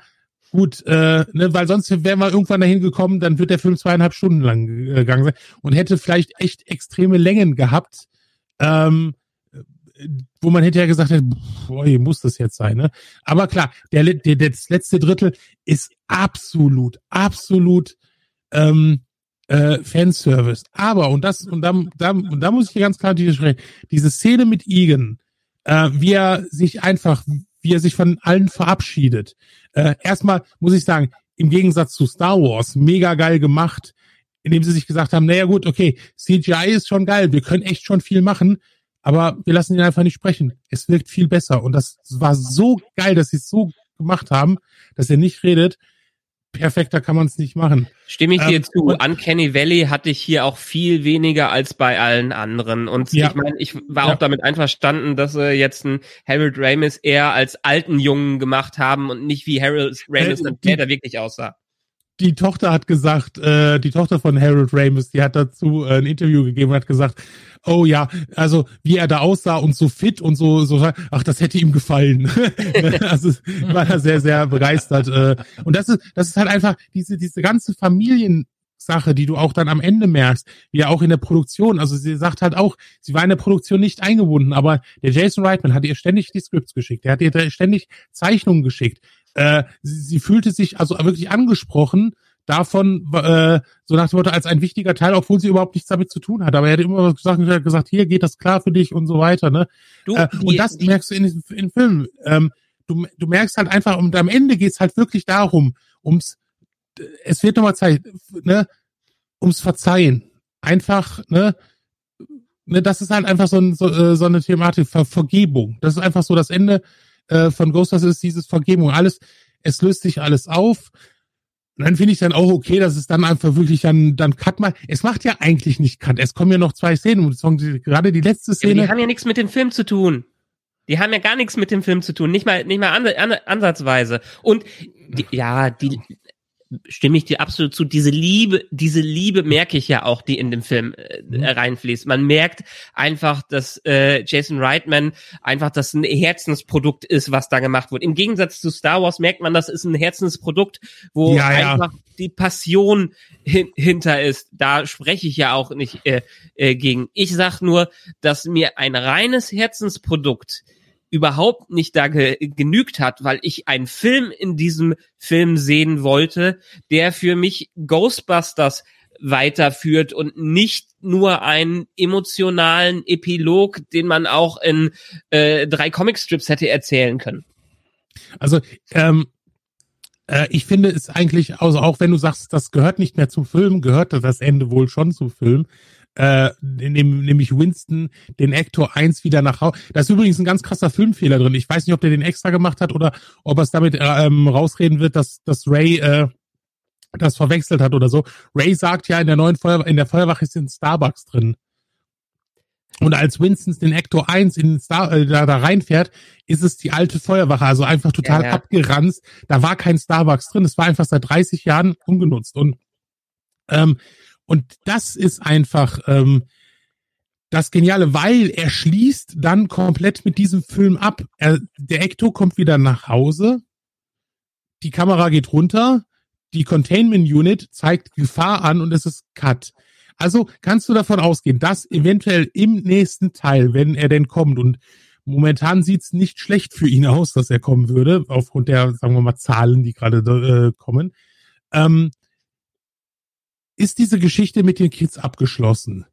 gut, äh, ne, weil sonst wären wir irgendwann dahin gekommen, dann wird der Film zweieinhalb Stunden lang äh, gegangen sein und hätte vielleicht echt extreme Längen gehabt, ähm, wo man hinterher gesagt hätte, boah, muss das jetzt sein, ne? Aber klar, der, der, das letzte Drittel ist absolut, absolut ähm, äh, Fanservice. Aber, und das, und da, da, und da muss ich ganz klar sprechen, diese Szene mit Egan, äh, wie er sich einfach, wie er sich von allen verabschiedet. Äh, erstmal muss ich sagen, im Gegensatz zu Star Wars, mega geil gemacht, indem sie sich gesagt haben, naja gut, okay, CGI ist schon geil, wir können echt schon viel machen, aber wir lassen ihn einfach nicht sprechen. Es wirkt viel besser. Und das war so geil, dass sie es so gemacht haben, dass er nicht redet perfekter kann man es nicht machen. Stimme ich dir ähm, zu. Uncanny Valley hatte ich hier auch viel weniger als bei allen anderen. Und ja. ich meine, ich war ja. auch damit einverstanden, dass sie jetzt einen Harold Ramis eher als alten Jungen gemacht haben und nicht wie Harold Ramis äh, dann später wirklich aussah die Tochter hat gesagt, äh, die Tochter von Harold Ramis, die hat dazu äh, ein Interview gegeben und hat gesagt, oh ja, also wie er da aussah und so fit und so, so ach, das hätte ihm gefallen. also war da sehr, sehr begeistert. Äh. Und das ist, das ist halt einfach diese, diese ganze Familiensache, die du auch dann am Ende merkst, wie ja auch in der Produktion. Also sie sagt halt auch, sie war in der Produktion nicht eingebunden, aber der Jason Reitman hat ihr ständig die Scripts geschickt, er hat ihr ständig Zeichnungen geschickt. Äh, sie, sie fühlte sich also wirklich angesprochen davon, äh, so nach dem Motto, als ein wichtiger Teil, obwohl sie überhaupt nichts damit zu tun hat. Aber er hat immer gesagt, gesagt hier geht das klar für dich und so weiter. Ne? Du, äh, und das die, merkst du in, in Filmen. Ähm, du, du merkst halt einfach, und am Ende geht's halt wirklich darum, ums, es wird nochmal Zeit, ne, ums Verzeihen. Einfach, ne, ne, das ist halt einfach so, ein, so, äh, so eine Thematik, Ver Vergebung. Das ist einfach so das Ende äh, von Ghostbusters ist dieses Vergebung. Alles, es löst sich alles auf. Und dann finde ich dann auch okay, dass es dann einfach wirklich dann, dann cut mal. Es macht ja eigentlich nicht cut. Es kommen ja noch zwei Szenen und gerade die letzte Szene. Ja, die haben ja nichts mit dem Film zu tun. Die haben ja gar nichts mit dem Film zu tun, nicht mal nicht mal an, an, ansatzweise. Und die, ja, die stimme ich dir absolut zu. Diese Liebe, diese Liebe merke ich ja auch, die in dem Film äh, mhm. reinfließt. Man merkt einfach, dass äh, Jason Reitman einfach das ein Herzensprodukt ist, was da gemacht wird. Im Gegensatz zu Star Wars merkt man, das ist ein Herzensprodukt, wo ja, ja. einfach die Passion hin hinter ist. Da spreche ich ja auch nicht äh, äh, gegen. Ich sag nur, dass mir ein reines Herzensprodukt überhaupt nicht da ge genügt hat, weil ich einen Film in diesem Film sehen wollte, der für mich Ghostbusters weiterführt und nicht nur einen emotionalen Epilog, den man auch in äh, drei Comicstrips hätte erzählen können. Also ähm, äh, ich finde es eigentlich, also auch wenn du sagst, das gehört nicht mehr zum Film, gehörte das Ende wohl schon zum Film äh, nämlich Winston den Ector 1 wieder nach Hause. Da ist übrigens ein ganz krasser Filmfehler drin. Ich weiß nicht, ob der den extra gemacht hat oder ob er es damit äh, ähm, rausreden wird, dass, dass Ray äh, das verwechselt hat oder so. Ray sagt ja in der neuen Feuer, in der Feuerwache ist ein Starbucks drin. Und als Winston den Ector 1 in den Star, äh, da, da reinfährt, ist es die alte Feuerwache, also einfach total ja, ja. abgeranzt. Da war kein Starbucks drin. Es war einfach seit 30 Jahren ungenutzt. Und ähm, und das ist einfach ähm, das Geniale, weil er schließt dann komplett mit diesem Film ab. Er, der Ecto kommt wieder nach Hause, die Kamera geht runter, die Containment Unit zeigt Gefahr an und es ist Cut. Also kannst du davon ausgehen, dass eventuell im nächsten Teil, wenn er denn kommt und momentan sieht's nicht schlecht für ihn aus, dass er kommen würde, aufgrund der, sagen wir mal, Zahlen, die gerade äh, kommen, ähm, ist diese Geschichte mit den Kids abgeschlossen.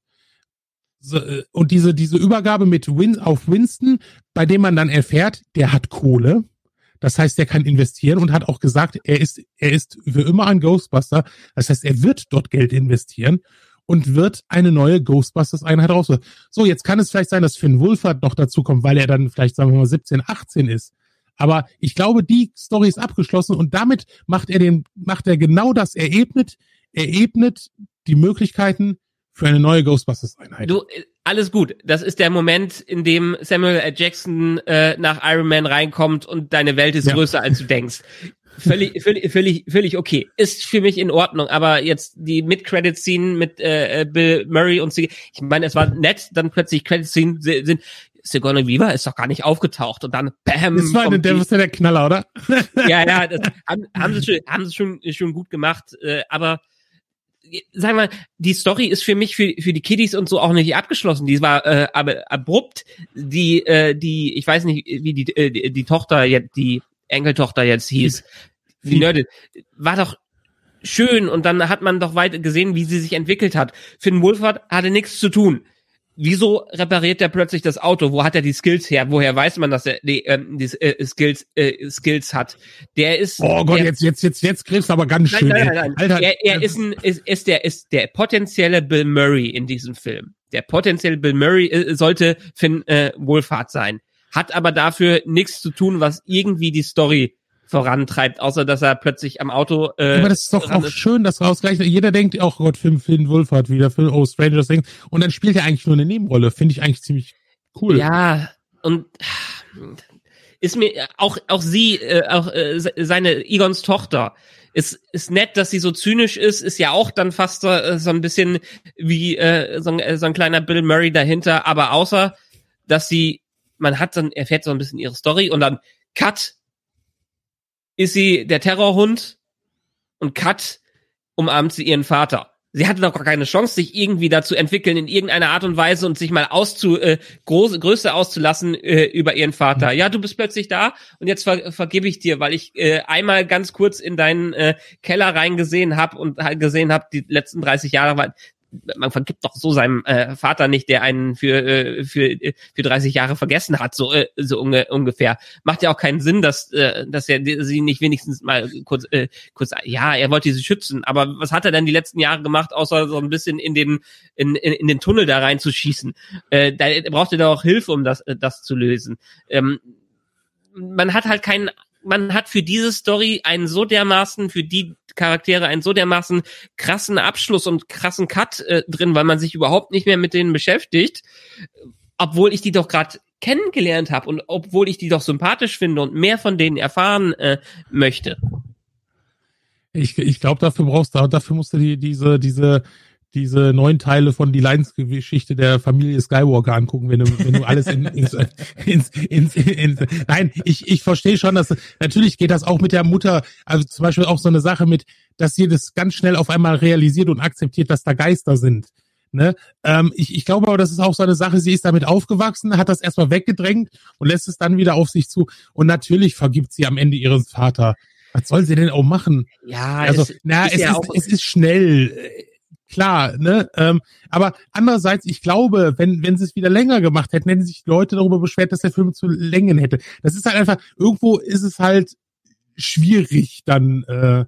So, äh, und diese, diese Übergabe mit Win auf Winston, bei dem man dann erfährt, der hat Kohle. Das heißt, er kann investieren und hat auch gesagt, er ist, er ist für immer ein Ghostbuster. Das heißt, er wird dort Geld investieren und wird eine neue Ghostbusters-Einheit raus. So, jetzt kann es vielleicht sein, dass Finn Wolfhard noch dazu kommt, weil er dann vielleicht, sagen wir mal, 17, 18 ist. Aber ich glaube, die Story ist abgeschlossen und damit macht er den, macht er genau das. Er ebnet, er ebnet die Möglichkeiten für eine neue Ghostbusters-Einheit. Du, äh, alles gut. Das ist der Moment, in dem Samuel L. Jackson äh, nach Iron Man reinkommt und deine Welt ist Ja. größer, als du denkst. Völlig, völlig, völlig, völlig okay. Ist für mich in Ordnung. Aber jetzt die Mid-Credit-Scene mit äh, äh, Bill Murray und sie, ich meine, es war nett, dann plötzlich Credit-Scene si- sind Sigourney Weaver ist doch gar nicht aufgetaucht und dann Bam. das war kommt der, das ist ja der Knaller, oder? ja, ja, das haben, haben sie schon, haben sie schon, schon gut gemacht, äh, aber sagen wir, mal, die Story ist für mich für für die Kiddies und so auch nicht abgeschlossen. Die war äh, aber abrupt. Die äh, die ich weiß nicht wie die äh, die, die Tochter jetzt die Enkeltochter jetzt hieß. Die. Nerdin war doch schön und dann hat man doch weit gesehen, wie sie sich entwickelt hat. Finn Wolfhard hatte nichts zu tun. Wieso repariert er plötzlich das Auto? Wo hat er die Skills her? Woher weiß man, dass er die, ähm, die äh, Skills äh, Skills hat? Der ist Oh Gott, der, jetzt, jetzt, jetzt, jetzt griffst du aber ganz Nein, schön. nein, nein, nein. Alter, er, er ist ein, ist, ist der, ist der potenzielle Bill Murray in diesem Film. Der potenzielle Bill Murray äh, sollte Finn äh, Wohlfahrt sein. Hat aber dafür nichts zu tun, was irgendwie die Story vorantreibt, außer dass er plötzlich am Auto. Äh, aber das ist doch auch schön, dass ausgleichen. Jeder denkt, oh Gott, Film, Finn Wolfhard wieder, Film, oh, Stranger Things. Und dann spielt er eigentlich nur eine Nebenrolle. Finde ich eigentlich ziemlich cool. Ja, und ist mir auch auch sie äh, auch äh, se- seine Egons Tochter ist ist nett, dass sie so zynisch ist, ist ja auch dann fast so, äh, so ein bisschen wie äh, so, ein, äh, so ein kleiner Bill Murray dahinter, aber außer dass sie man hat dann erfährt so ein bisschen ihre Story und dann Cut ist sie der Terrorhund und Cut umarmt sie ihren Vater. Sie hatte doch gar keine Chance, sich irgendwie dazu entwickeln in irgendeiner Art und Weise und sich mal auszu äh, große Größe auszulassen äh, über ihren Vater. Ja, du bist plötzlich da und jetzt ver vergebe ich dir, weil ich äh, einmal ganz kurz in deinen äh, Keller reingesehen habe und halt gesehen habe, die letzten 30 Jahre man vergibt doch so seinem äh, Vater nicht, der einen für äh, für äh, für 30 Jahre vergessen hat, so äh, so unge ungefähr. Macht ja auch keinen Sinn, dass äh, dass er sie nicht wenigstens mal kurz äh, kurz ja, er wollte sie schützen, aber was hat er denn die letzten Jahre gemacht, außer so ein bisschen in den in in, in den Tunnel da reinzuschießen? Äh, da braucht er doch auch Hilfe, um das äh, das zu lösen. Ähm, man hat halt keinen man hat für diese Story einen so dermaßen, für die Charaktere einen so dermaßen krassen Abschluss und krassen Cut äh, drin, weil man sich überhaupt nicht mehr mit denen beschäftigt, obwohl ich die doch gerade kennengelernt habe und obwohl ich die doch sympathisch finde und mehr von denen erfahren äh, möchte. Ich, ich glaube, dafür brauchst du, dafür musst du die, diese, diese, diese neun Teile von die Leidensgeschichte der Familie Skywalker angucken, wenn du, wenn du alles in, ins, ins, ins, ins, nein, ich, ich verstehe schon, dass, natürlich geht das auch mit der Mutter, also zum Beispiel auch so eine Sache mit, dass sie das ganz schnell auf einmal realisiert und akzeptiert, dass da Geister sind. Ne? Ähm, ich, ich glaube aber, das ist auch so eine Sache, sie ist damit aufgewachsen, hat das erstmal weggedrängt und lässt es dann wieder auf sich zu. Und natürlich vergibt sie am Ende ihren Vater. Was soll sie denn auch machen? Ja, Also, es na, ist es, ja ist, auch- es ist schnell, äh, klar, ne? Ähm, aber andererseits, ich glaube, wenn, wenn sie es wieder länger gemacht hätten, hätten sich Leute darüber beschwert, dass der Film zu Längen hätte. Das ist halt einfach, irgendwo ist es halt schwierig dann, äh,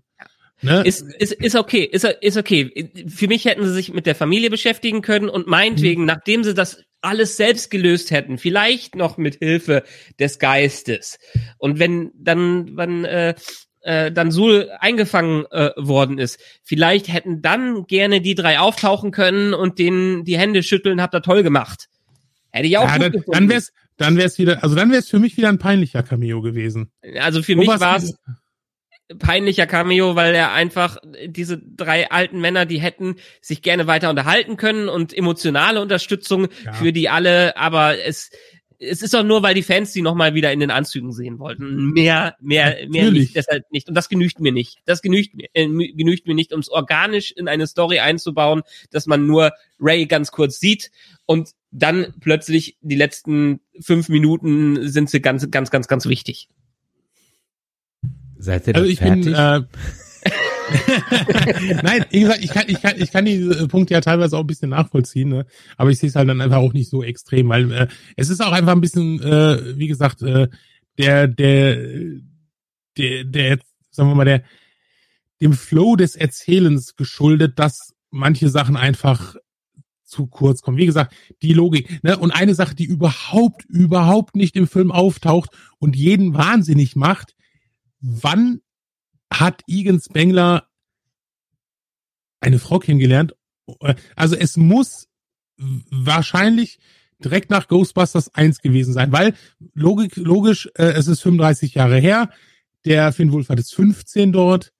ne? Ist, ist, ist okay, ist, ist okay. Für mich hätten sie sich mit der Familie beschäftigen können und meinetwegen, nachdem sie das alles selbst gelöst hätten, vielleicht noch mit Hilfe des Geistes. Und wenn dann, wenn, äh, äh, dann Sul eingefangen äh, worden ist, vielleicht hätten dann gerne die drei auftauchen können und denen die Hände schütteln, habt ihr toll gemacht. Hätte ich auch ja, gut dann, gefunden. dann wär's, dann wär's wieder, also dann wär's für mich wieder ein peinlicher Cameo gewesen. Also für Wo mich war's- war es peinlicher Cameo, weil er einfach diese drei alten Männer, die hätten sich gerne weiter unterhalten können und emotionale Unterstützung Ja. für die alle, aber es es ist doch nur, weil die Fans die nochmal wieder in den Anzügen sehen wollten. Mehr, mehr, mehr Natürlich. nicht, deshalb nicht. Und das genügt mir nicht. Das genügt mir, äh, genügt mir nicht, um es organisch in eine Story einzubauen, dass man nur Ray ganz kurz sieht und dann plötzlich die letzten fünf Minuten sind sie ganz, ganz, ganz, ganz wichtig. Seid ihr Also da ich fertig? bin, äh, Nein, wie gesagt, ich kann, ich kann, ich kann diese Punkte ja teilweise auch ein bisschen nachvollziehen, ne? aber ich sehe es halt dann einfach auch nicht so extrem, weil äh, es ist auch einfach ein bisschen, äh, wie gesagt, äh, der, der, der, der, sagen wir mal, der, dem Flow des Erzählens geschuldet, dass manche Sachen einfach zu kurz kommen. Wie gesagt, die Logik. Ne? Und eine Sache, die überhaupt, überhaupt nicht im Film auftaucht und jeden wahnsinnig macht, wann hat Egan Spengler eine Frau kennengelernt? Also es muss wahrscheinlich direkt nach Ghostbusters 1 gewesen sein, weil logik, logisch, äh, es ist 35 Jahre her, der Finn Wolfhard ist 15 dort.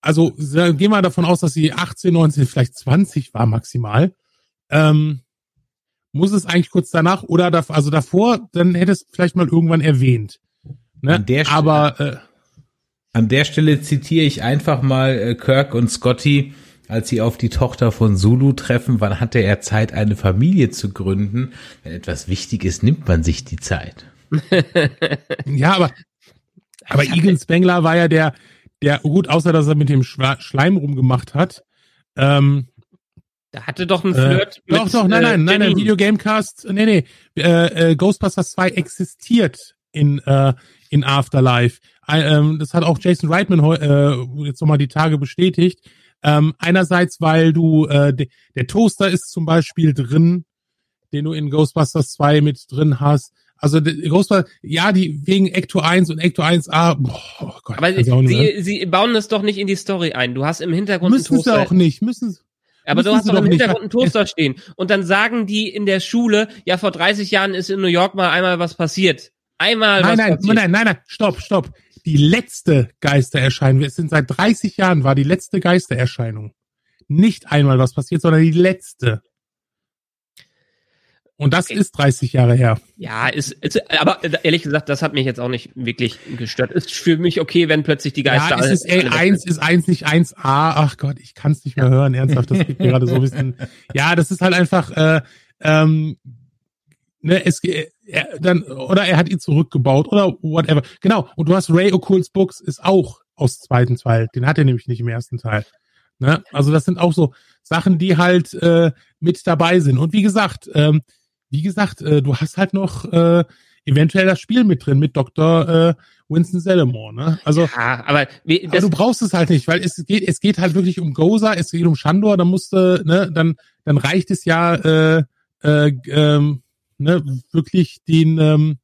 Also gehen wir davon aus, dass sie 18, 19, vielleicht 20 war maximal. Ähm, muss es eigentlich kurz danach oder da, also davor, dann hätte es vielleicht mal irgendwann erwähnt. Ne? Aber äh, an der Stelle zitiere ich einfach mal äh, Kirk und Scotty, als sie auf die Tochter von Zulu treffen. Wann hatte er Zeit, eine Familie zu gründen? Wenn etwas wichtig ist, nimmt man sich die Zeit. ja, aber aber Egan Spengler war ja der, der gut, außer dass er mit dem Schleim rumgemacht hat. Ähm, da hatte doch ein Flirt. Äh, doch, doch, nein, nein, nein, nein, Video Gamecast, nee, nee, äh, äh, Ghostbusters 2 existiert in, äh, in Afterlife. Ähm, das hat auch Jason Reitman äh, jetzt nochmal die Tage bestätigt. Ähm, einerseits, weil du, äh, de, der Toaster ist zum Beispiel drin, den du in Ghostbusters 2 mit drin hast. Also Ghostbusters, ja, die wegen Ecto 1 und Ecto 1a, boah, oh Gott. Aber sie, sie bauen das doch nicht in die Story ein. Du hast im Hintergrund müssen einen Toaster. Müssen sie auch nicht, müssen aber du hast doch im Hintergrund einen Toaster stehen. Und dann sagen die in der Schule, ja, vor 30 Jahren ist in New York mal einmal was passiert. Einmal nein, was nein, passiert. Nein, nein, nein, stopp, stopp. Die letzte Geistererscheinung, es sind seit 30 Jahren war die letzte Geistererscheinung. Nicht einmal was passiert, sondern die letzte. Und das okay. ist 30 Jahre her. Ja, ist, ist, aber ehrlich gesagt, das hat mich jetzt auch nicht wirklich gestört. Ist für mich okay, wenn plötzlich die Geister. Ja, ist es, ey, eins ist eins nicht 1a. Ach Gott, ich kann es nicht mehr hören. Ernsthaft, das geht mir gerade so ein bisschen. Ja, das ist halt einfach, äh, ähm, ne, es, er, dann, oder er hat ihn zurückgebaut oder whatever. Genau. Und du hast Ray Occult's Books ist auch aus zweiten Teil. Den hat er nämlich nicht im ersten Teil. Ne? Also das sind auch so Sachen, die halt äh, mit dabei sind. Und wie gesagt, ähm, wie gesagt, äh, du hast halt noch äh, eventuell das Spiel mit drin mit Dr. Äh, Winston Zeddemore, ne? Also, ja, aber, wie, aber du brauchst es halt nicht, weil es geht, es geht halt wirklich um Goza, es geht um Shandor, dann musste, ne, dann, dann reicht es ja, äh, äh, ähm, ne, wirklich den, ähm,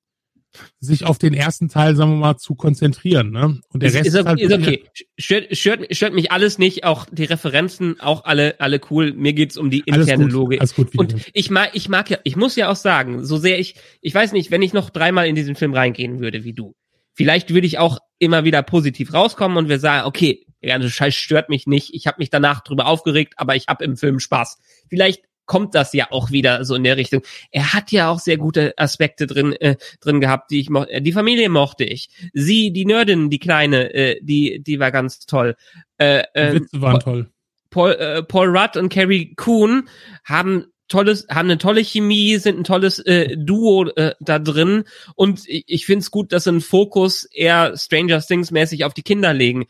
sich auf den ersten Teil, sagen wir mal, zu konzentrieren. Ne? Und der ist, Rest ist, ist, halt ist okay. Stört, stört, stört mich alles nicht, auch die Referenzen, auch alle, alle cool. Mir geht's um die interne gut, Logik. Alles gut, und ich mag, ich mag ja, ich muss ja auch sagen, so sehr ich, ich weiß nicht, wenn ich noch dreimal in diesen Film reingehen würde wie du, vielleicht würde ich auch immer wieder positiv rauskommen und wir sagen, okay, der ganze Scheiß stört mich nicht. Ich habe mich danach drüber aufgeregt, aber ich habe im Film Spaß. Vielleicht kommt das ja auch wieder so in der Richtung. Er hat ja auch sehr gute Aspekte drin äh, drin gehabt, die ich mochte. Die Familie mochte ich. Sie, die Nerdin, die kleine, äh, die die war ganz toll. Äh, äh, Witze waren toll. Paul, äh, Paul Rudd und Carrie Coon haben tolles, haben eine tolle Chemie, sind ein tolles äh, Duo äh, da drin und ich, ich finde es gut, dass sie einen Fokus eher Stranger Things mäßig auf die Kinder legen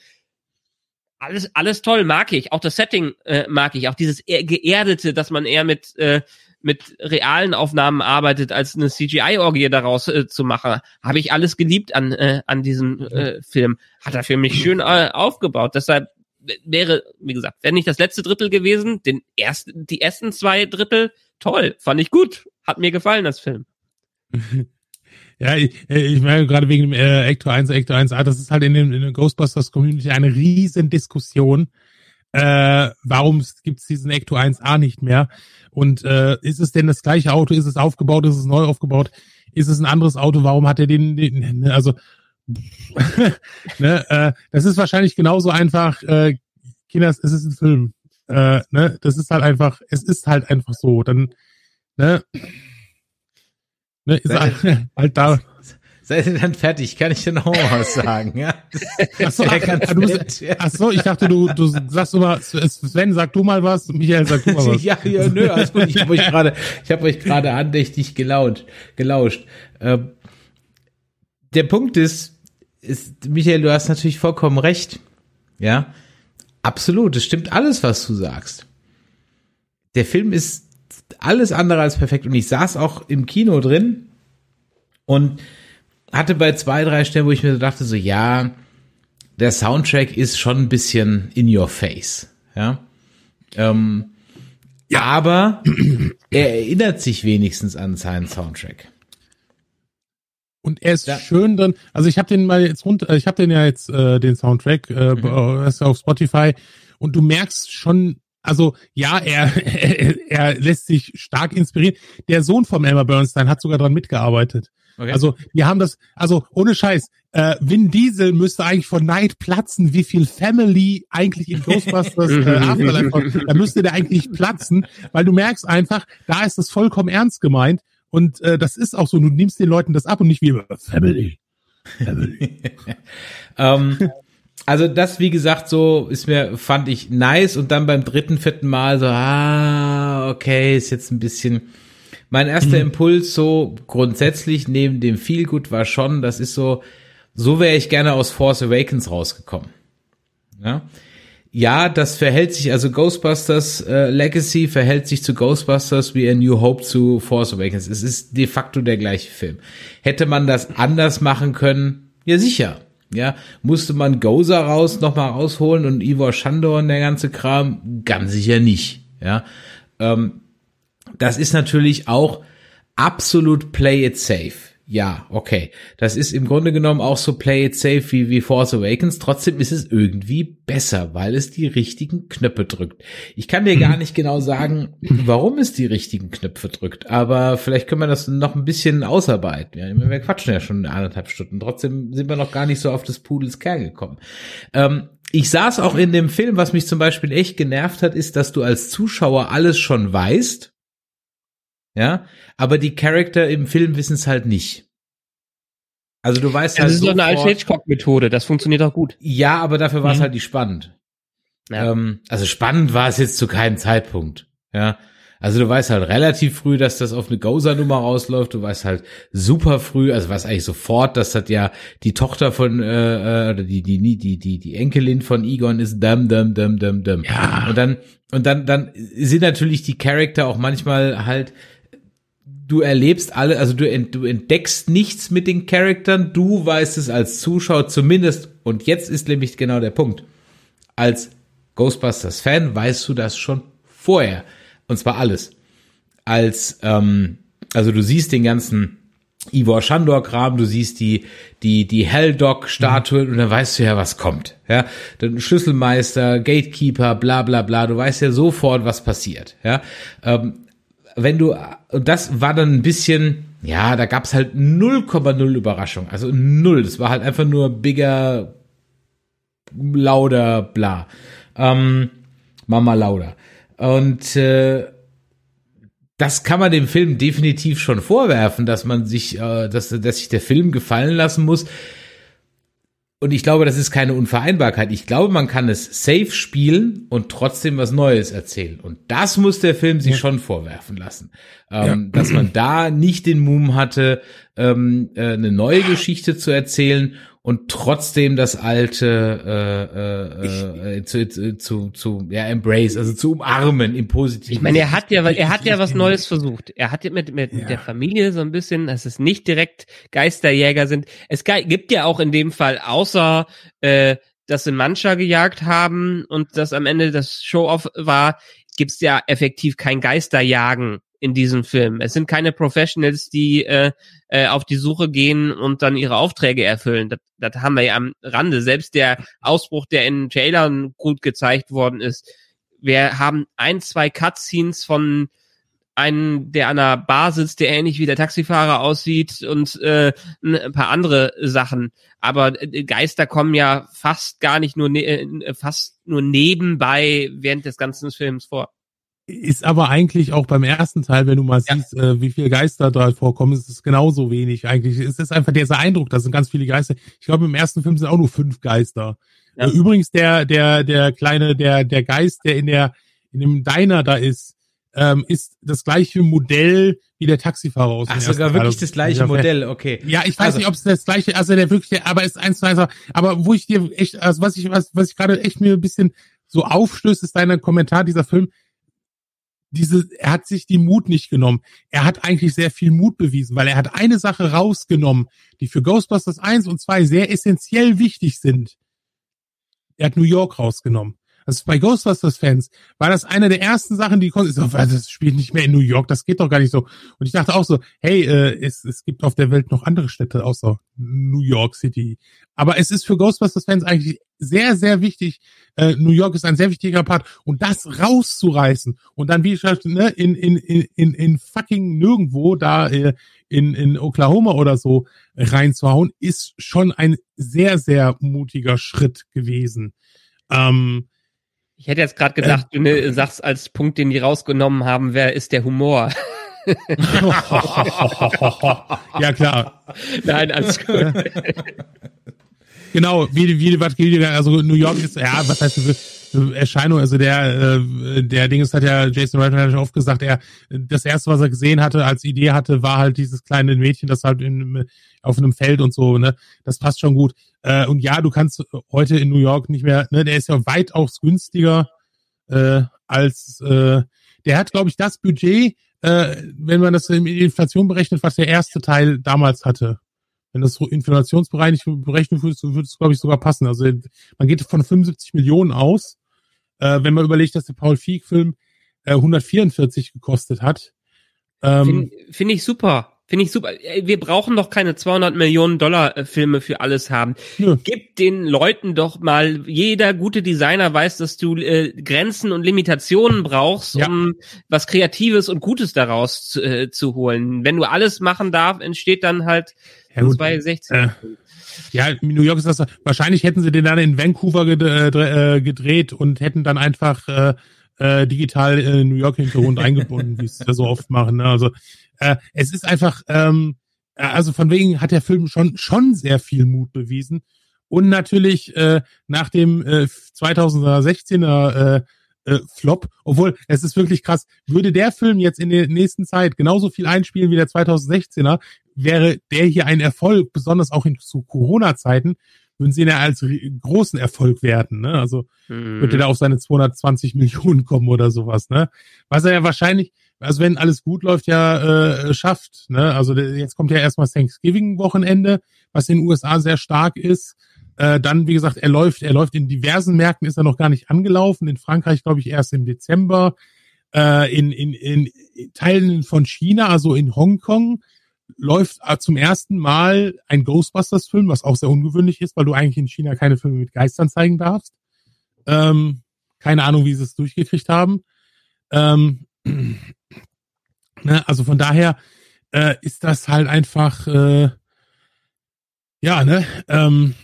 alles, alles toll, mag ich. Auch das Setting äh, mag ich. Auch dieses eher geerdete, dass man eher mit, äh, mit realen Aufnahmen arbeitet, als eine CGI-Orgie daraus äh, zu machen. Habe ich alles geliebt an, äh, an diesem äh, Film. Hat er für mich schön äh, aufgebaut. Deshalb wäre, wie gesagt, wäre nicht das letzte Drittel gewesen, den ersten, die ersten zwei Drittel, toll, fand ich gut. Hat mir gefallen, das Film. Ja, ich, ich meine gerade wegen dem äh, Ecto 1, Ecto 1A, das ist halt in, dem, in der Ghostbusters Community eine riesen Diskussion. Äh, warum gibt's diesen Ecto 1A nicht mehr? Und äh, ist es denn das gleiche Auto? Ist es aufgebaut? Ist es neu aufgebaut? Ist es ein anderes Auto? Warum hat er den, den ne, also ne, äh, das ist wahrscheinlich genauso einfach, äh, Kinders, es ist ein Film. Äh, ne, das ist halt einfach, es ist halt einfach so. Dann, ne, Ne, halt, halt da. Seid ihr dann fertig? Kann ich dir noch was sagen? Ja? Ach so, ach, ach, du, ach so, ich dachte, du, du sagst immer, Sven, sag du mal was, Michael, sag du mal was. ja, ja, nö, alles gut. Ich habe euch gerade, ich habe euch gerade andächtig gelauscht. gelauscht. Ähm, der Punkt ist, ist, Michael, du hast natürlich vollkommen recht. Ja, absolut. Es stimmt alles, was du sagst. Der Film ist alles andere als perfekt. Und ich saß auch im Kino drin und hatte bei zwei, drei Stellen, wo ich mir dachte, so, ja, der Soundtrack ist schon ein bisschen in your face. Ja. Ähm, Ja. Aber er erinnert sich wenigstens an seinen Soundtrack. Und er ist ja. schön drin. Also ich habe den mal jetzt runter, ich habe den ja jetzt äh, den Soundtrack äh, mhm. auf Spotify und du merkst schon, also ja, er, er er lässt sich stark inspirieren. Der Sohn von Elmer Bernstein hat sogar dran mitgearbeitet. Okay. Also wir haben das, also ohne Scheiß, äh, Vin Diesel müsste eigentlich von Neid platzen, wie viel Family eigentlich in Ghostbusters äh, Afterlife kommt. Da müsste der eigentlich platzen, weil du merkst einfach, da ist das vollkommen ernst gemeint und äh, das ist auch so, du nimmst den Leuten das ab und nicht wie Family. Family. ähm, also das, wie gesagt, so ist mir, fand ich nice und dann beim dritten, vierten Mal so, ah, okay, ist jetzt ein bisschen, mein erster mhm. Impuls so grundsätzlich neben dem Feelgood war schon, das ist so, so wäre ich gerne aus Force Awakens rausgekommen. Ja, ja das verhält sich, also Ghostbusters äh, Legacy verhält sich zu Ghostbusters wie A New Hope zu Force Awakens. Es ist de facto der gleiche Film. Hätte man das anders machen können? Ja, sicher. Ja, musste man Gozer raus nochmal rausholen und Ivor Shandor und der ganze Kram? Ganz sicher nicht. Ja, ähm, das ist natürlich auch absolut play it safe ja, okay. Das ist im Grunde genommen auch so Play It Safe wie, wie Force Awakens. Trotzdem ist es irgendwie besser, weil es die richtigen Knöpfe drückt. Ich kann dir gar mhm. nicht genau sagen, warum es die richtigen Knöpfe drückt, aber vielleicht können wir das noch ein bisschen ausarbeiten. Ja, wir quatschen ja schon anderthalb Stunden. Trotzdem sind wir noch gar nicht so auf des Pudels Kern gekommen. Ähm, ich saß auch in dem Film, was mich zum Beispiel echt genervt hat, ist, dass du als Zuschauer alles schon weißt ja, aber die Charakter im Film wissen es halt nicht. Also du weißt ja, halt. Das ist so eine alte Hitchcock-Methode, das funktioniert auch gut. Ja, aber dafür war es mhm. halt nicht spannend. Ja. Ähm, also spannend war es jetzt zu keinem Zeitpunkt. Ja. Also du weißt halt relativ früh, dass das auf eine Gozer-Nummer rausläuft. Du weißt halt super früh, also weißt eigentlich sofort, dass das ja die Tochter von äh, äh, oder die die die die die Enkelin von Egon ist. Dum dum dum dum dum. Ja. Und dann und dann dann sind natürlich die Charakter auch manchmal halt du erlebst alle, also du, du entdeckst nichts mit den Charaktern, du weißt es als Zuschauer zumindest, und jetzt ist nämlich genau der Punkt. Als Ghostbusters-Fan weißt du das schon vorher. Und zwar alles. Als, ähm, also du siehst den ganzen Ivor Shandor-Kram, du siehst die, die, die Helldog-Statue mhm. und dann weißt du ja, was kommt. Ja, dann Schlüsselmeister, Gatekeeper, bla, bla, bla, du weißt ja sofort, was passiert. Ja, ähm, wenn du, das war dann ein bisschen, ja, da gab's halt 0,0 Überraschung. Also null. Das war halt einfach nur bigger, lauter, bla. Ähm, Mama lauter. Und äh, das kann man dem Film definitiv schon vorwerfen, dass man sich, äh, dass, dass sich der Film gefallen lassen muss und ich glaube, das ist keine Unvereinbarkeit. Ich glaube, man kann es safe spielen und trotzdem was Neues erzählen. Und das muss der Film sich ja. schon vorwerfen lassen. Ähm, ja. Dass man da nicht den Mumm hatte, ähm, äh, eine neue Geschichte zu erzählen und trotzdem das alte äh, äh, äh, zu, zu, zu, zu ja embrace, also zu umarmen im positiven. Ich meine, er hat ja, er hat ja was Neues versucht. Er hat ja mit mit ja. der Familie so ein bisschen, dass es nicht direkt Geisterjäger sind. Es gibt ja auch in dem Fall außer äh, dass sie Mancha gejagt haben und das am Ende das Show-off war, gibt's ja effektiv kein Geisterjagen in diesem Film. Es sind keine Professionals, die äh, äh, auf die Suche gehen und dann ihre Aufträge erfüllen. Das, das haben wir ja am Rande. Selbst der Ausbruch, der in Trailern gut gezeigt worden ist. Wir haben ein, zwei Cutscenes von einen, der an einer Bar sitzt, der ähnlich wie der Taxifahrer aussieht und äh, ein paar andere Sachen. Aber äh, Geister kommen ja fast gar nicht nur ne äh, fast nur nebenbei während des ganzen Films vor. Ist aber eigentlich auch beim ersten Teil, wenn du mal ja. siehst, äh, wie viele Geister da vorkommen, ist es genauso wenig eigentlich. Es ist einfach dieser Eindruck, da sind ganz viele Geister. Ich glaube, im ersten Film sind auch nur fünf Geister. Ja. Äh, übrigens der, der, der kleine, der, der Geist, der in der, in dem Diner da ist, ähm, ist das gleiche Modell wie der Taxifahrer aus Ach, sogar wirklich das gleiche Modell, okay. Ja, ich weiß also. nicht, ob es das gleiche, also der wirklich, aber ist eins zu eins, aber wo ich dir echt, also was ich, was, was ich gerade echt mir ein bisschen so aufstößt, ist dein Kommentar, dieser Film, diese, er hat sich die Mut nicht genommen. Er hat eigentlich sehr viel Mut bewiesen, weil er hat eine Sache rausgenommen, die für Ghostbusters 1 und 2 sehr essentiell wichtig sind. Er hat New York rausgenommen. Also bei Ghostbusters-Fans war das eine der ersten Sachen, die konnten, so, das spielt nicht mehr in New York, das geht doch gar nicht so. Und ich dachte auch so, hey, äh, es, es gibt auf der Welt noch andere Städte außer New York City. Aber es ist für Ghostbusters-Fans eigentlich sehr, sehr wichtig. Äh, New York ist ein sehr wichtiger Part. Und das rauszureißen und dann, wie gesagt, ne, in, in, in, in fucking nirgendwo da äh, in, in Oklahoma oder so reinzuhauen, ist schon ein sehr, sehr mutiger Schritt gewesen. Ähm, ich hätte jetzt gerade gedacht, äh, du ne, sagst als Punkt, den die rausgenommen haben, wer ist der Humor? ja, klar. Nein, alles gut. Genau, wie, wie, was gilt also New York ist, ja, was heißt für Erscheinung, also der, äh, der Ding ist, hat ja Jason hat ja oft gesagt, er, das erste, was er gesehen hatte, als Idee hatte, war halt dieses kleine Mädchen, das halt in, auf einem Feld und so, ne, das passt schon gut. Äh, und ja, du kannst heute in New York nicht mehr, ne, der ist ja weitaus günstiger, äh, als, äh, der hat, glaube ich, das Budget, äh, wenn man das in Inflation berechnet, was der erste Teil damals hatte. Wenn das so inflationsberechnet berechnet würde, würde es, glaube ich, sogar passen. Also man geht von 75 Millionen aus. Äh, wenn man überlegt, dass der Paul Feig-Film äh, 144 gekostet hat. Ähm, Finde find ich super. Finde ich super. Wir brauchen doch keine 200 Millionen Dollar äh, Filme für alles haben. Ja. Gib den Leuten doch mal, jeder gute Designer weiß, dass du äh, Grenzen und Limitationen brauchst, ja. um was Kreatives und Gutes daraus zu, äh, zu holen. Wenn du alles machen darf, entsteht dann halt ja, 216. Äh, ja, New York ist das. Wahrscheinlich hätten sie den dann in Vancouver äh, gedreht und hätten dann einfach äh, äh, digital äh, New York Hintergrund eingebunden, wie es ja so oft machen. Ne? Also äh, es ist einfach, ähm, äh, also von wegen hat der Film schon schon sehr viel Mut bewiesen und natürlich äh, nach dem äh, 2016er äh, äh, Flop, obwohl es ist wirklich krass, würde der Film jetzt in der nächsten Zeit genauso viel einspielen wie der 2016er, wäre der hier ein Erfolg, besonders auch in zu Corona-Zeiten, würden sie ihn ja als großen Erfolg werten, ne? Also mhm. würde der auf seine 220 Millionen kommen oder sowas, ne? Was er ja wahrscheinlich, also wenn alles gut läuft, ja äh, schafft, ne? Also jetzt kommt ja erstmal Thanksgiving-Wochenende, was in den USA sehr stark ist. Äh, dann, wie gesagt, er läuft, er läuft in diversen Märkten, ist er noch gar nicht angelaufen. In Frankreich, glaube ich, erst im Dezember. Äh, in, in, in Teilen von China, also in Hongkong, läuft äh, zum ersten Mal ein Ghostbusters-Film, was auch sehr ungewöhnlich ist, weil du eigentlich in China keine Filme mit Geistern zeigen darfst. Ähm, keine Ahnung, wie sie es durchgekriegt haben. Ähm, ne, also von daher äh, ist das halt einfach, äh, ja, ne, ähm,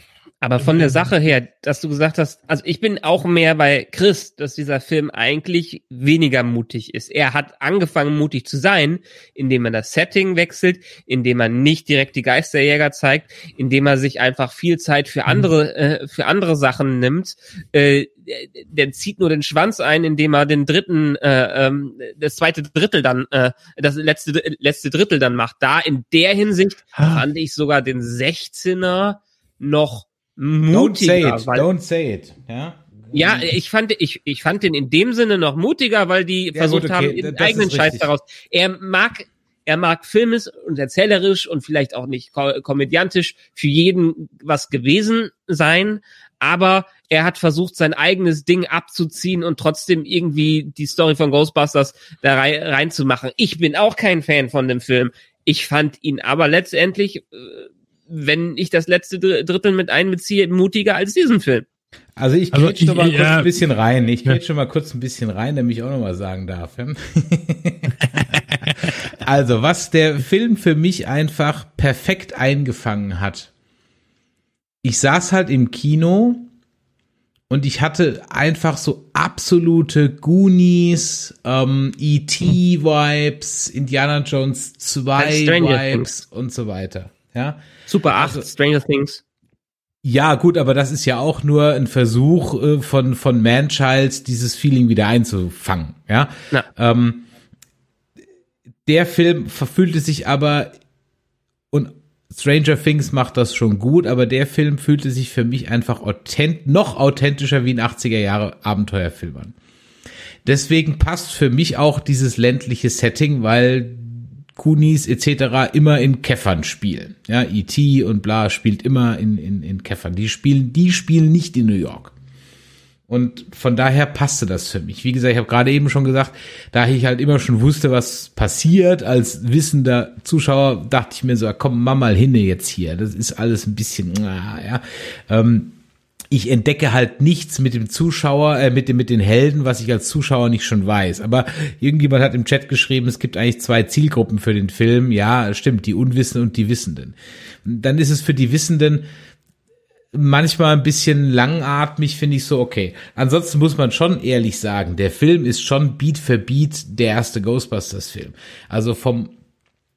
aber von der Sache her, dass du gesagt hast, also ich bin auch mehr bei Chris, dass dieser Film eigentlich weniger mutig ist. Er hat angefangen mutig zu sein, indem er das Setting wechselt, indem er nicht direkt die Geisterjäger zeigt, indem er sich einfach viel Zeit für mhm. andere äh, für andere Sachen nimmt. Äh, der zieht nur den Schwanz ein, indem er den dritten, äh, ähm, das zweite Drittel dann, äh, das letzte letzte Drittel dann macht. Da in der Hinsicht ah. fand ich sogar den 16er noch mutiger. Don't say it, don't say it, ja. Ja, ich fand, ich, ich fand den in dem Sinne noch mutiger, weil die ja, versucht gut, okay. haben, ihren eigenen Scheiß daraus. Er mag, er mag filmisch und erzählerisch und vielleicht auch nicht ko komödiantisch für jeden was gewesen sein, aber er hat versucht, sein eigenes Ding abzuziehen und trotzdem irgendwie die Story von Ghostbusters da rein, reinzumachen. Ich bin auch kein Fan von dem Film. Ich fand ihn aber letztendlich äh, wenn ich das letzte Drittel mit einbeziehe, mutiger als diesen Film. Also ich also schon mal kurz ja, ein bisschen rein. Ich ja. schon mal kurz ein bisschen rein, damit ich auch noch mal sagen darf. also, was der Film für mich einfach perfekt eingefangen hat. Ich saß halt im Kino und ich hatte einfach so absolute Goonies, ähm, E.T. Vibes, Indiana Jones 2 Vibes und so weiter. Ja. Super 8, also, Stranger Things. Ja, gut, aber das ist ja auch nur ein Versuch äh, von, von Manchild, dieses Feeling wieder einzufangen. Ja. ja. Ähm, der Film verfühlte sich aber und Stranger Things macht das schon gut, aber der Film fühlte sich für mich einfach authent noch authentischer wie ein 80er Jahre Abenteuerfilm an. Deswegen passt für mich auch dieses ländliche Setting, weil Kunis etc. immer in Käffern spielen. Ja, E.T. und bla spielt immer in, in, in Käffern. Die spielen, die spielen nicht in New York. Und von daher passte das für mich. Wie gesagt, ich habe gerade eben schon gesagt, da ich halt immer schon wusste, was passiert, als wissender Zuschauer, dachte ich mir so, komm, mach mal hin jetzt hier. Das ist alles ein bisschen, ja. Ähm, ich entdecke halt nichts mit dem Zuschauer, äh, mit dem, mit den Helden, was ich als Zuschauer nicht schon weiß. Aber irgendjemand hat im Chat geschrieben, es gibt eigentlich zwei Zielgruppen für den Film. Ja, stimmt, die Unwissenden und die Wissenden. Dann ist es für die Wissenden manchmal ein bisschen langatmig, finde ich so, okay. Ansonsten muss man schon ehrlich sagen, der Film ist schon Beat für Beat der erste Ghostbusters-Film. Also vom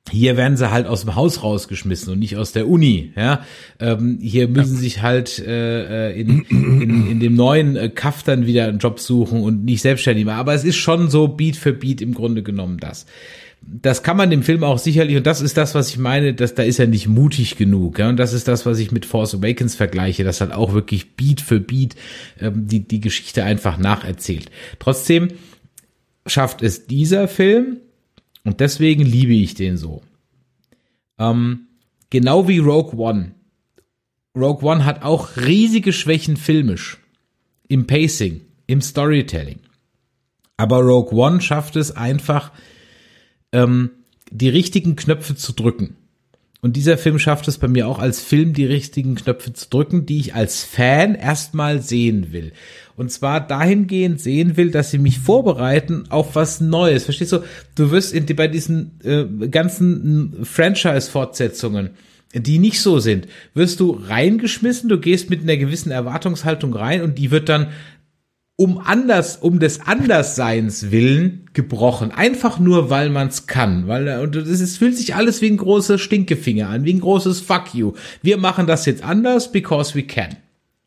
hier werden sie halt aus dem Haus rausgeschmissen und nicht aus der Uni. Ja, ähm, hier müssen ja. sich halt äh, äh in, in, in dem neuen äh, Kaff dann wieder einen Job suchen und nicht selbstständig machen. Aber es ist schon so Beat für Beat im Grunde genommen das das kann man dem Film auch sicherlich, und das ist das, was ich meine, dass da ist er nicht mutig genug. Ja, und das ist das, was ich mit Force Awakens vergleiche, das hat auch wirklich Beat für Beat ähm, die, die Geschichte einfach nacherzählt. Trotzdem schafft es dieser Film, und deswegen liebe ich den so. Ähm, genau wie Rogue One. Rogue One hat auch riesige Schwächen filmisch, im Pacing, im Storytelling. Aber Rogue One schafft es einfach, ähm, die richtigen Knöpfe zu drücken. Und dieser Film schafft es bei mir auch als Film, die richtigen Knöpfe zu drücken, die ich als Fan erstmal sehen will. Und zwar dahingehend sehen will, dass sie mich vorbereiten auf was Neues. Verstehst du? Du wirst in, bei diesen äh, ganzen Franchise-Fortsetzungen, die nicht so sind, wirst du reingeschmissen, du gehst mit einer gewissen Erwartungshaltung rein und die wird dann um anders, um des Andersseins willen gebrochen. Einfach nur, weil man's kann. Weil, und es fühlt sich alles wie ein großer Stinkefinger an, wie ein großes Fuck you. Wir machen das jetzt anders, because we can.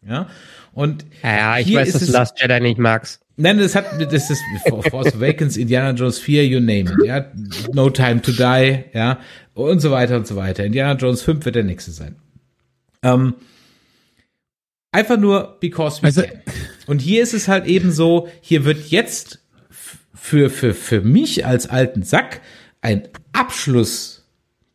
Ja. Und ja, ja ich weiß, dass du Last Jedi nicht magst. Nein, das hat, das ist Force Awakens, Indiana Jones 4, you name it, ja. No Time to Die, ja. Und so weiter und so weiter. Indiana Jones 5 wird der nächste sein. Ähm, Einfach nur because we also, can. Und hier ist es halt eben so, hier wird jetzt für, für, für mich als alten Sack ein Abschluss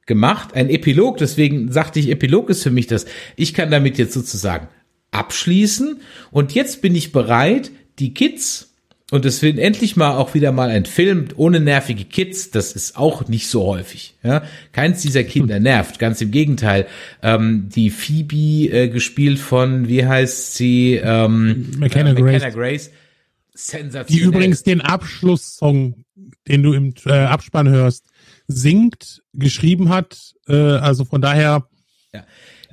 gemacht, ein Epilog. Deswegen sagte ich, Epilog ist für mich das. Ich kann damit jetzt sozusagen abschließen. Und jetzt bin ich bereit, die Kids und es wird endlich mal auch wieder mal ein Film ohne nervige Kids. Das ist auch nicht so häufig. Ja? Keins dieser Kinder nervt. Ganz im Gegenteil. Ähm, die Phoebe, äh, gespielt von, wie heißt sie? Ähm, McKenna, äh, McKenna Grace. Grace. Sensationell. Die übrigens den Abschlusssong, den du im äh, Abspann hörst, singt, geschrieben hat. Äh, also von daher.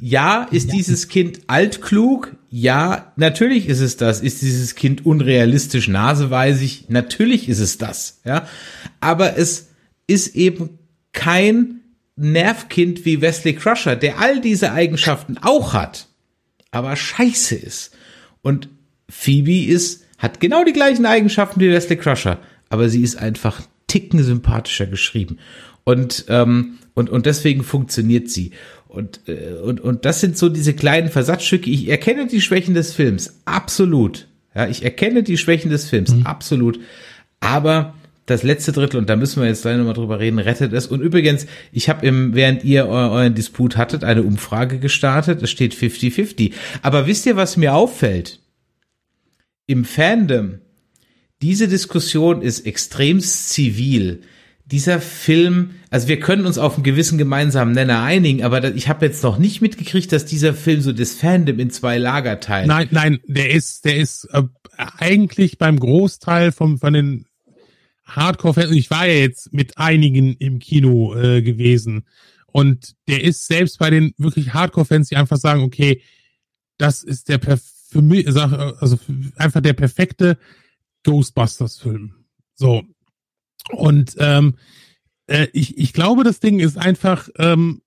Ja. Ja, ist dieses Kind altklug? Ja, natürlich ist es das. Ist dieses Kind unrealistisch naseweisig? Natürlich ist es das, ja. Aber es ist eben kein Nervkind wie Wesley Crusher, der all diese Eigenschaften auch hat, aber scheiße ist. Und Phoebe ist, hat genau die gleichen Eigenschaften wie Wesley Crusher, aber sie ist einfach ticken sympathischer geschrieben. Und, ähm, und, und deswegen funktioniert sie. Und, äh, und, und das sind so diese kleinen Versatzstücke. Ich erkenne die Schwächen des Films, absolut. Ja, ich erkenne die Schwächen des Films, mhm. absolut. Aber das letzte Drittel, und da müssen wir jetzt gleich nochmal drüber reden, rettet es. Und übrigens, ich habe im, während ihr euren Disput hattet, eine Umfrage gestartet. Es steht 50-50. Aber wisst ihr, was mir auffällt? Im Fandom, diese Diskussion ist extrem zivil dieser Film, also wir können uns auf einen gewissen gemeinsamen Nenner einigen, aber ich habe jetzt noch nicht mitgekriegt, dass dieser Film so das Fandom in zwei Lager teilt. Nein, nein, der ist, der ist äh, eigentlich beim Großteil von, von den Hardcore-Fans, ich war ja jetzt mit einigen im Kino äh, gewesen und der ist selbst bei den wirklich Hardcore-Fans, die einfach sagen, okay, das ist der für mich, also einfach der perfekte Ghostbusters-Film. So, und ähm, äh, ich, ich glaube, das Ding ist einfach, ähm,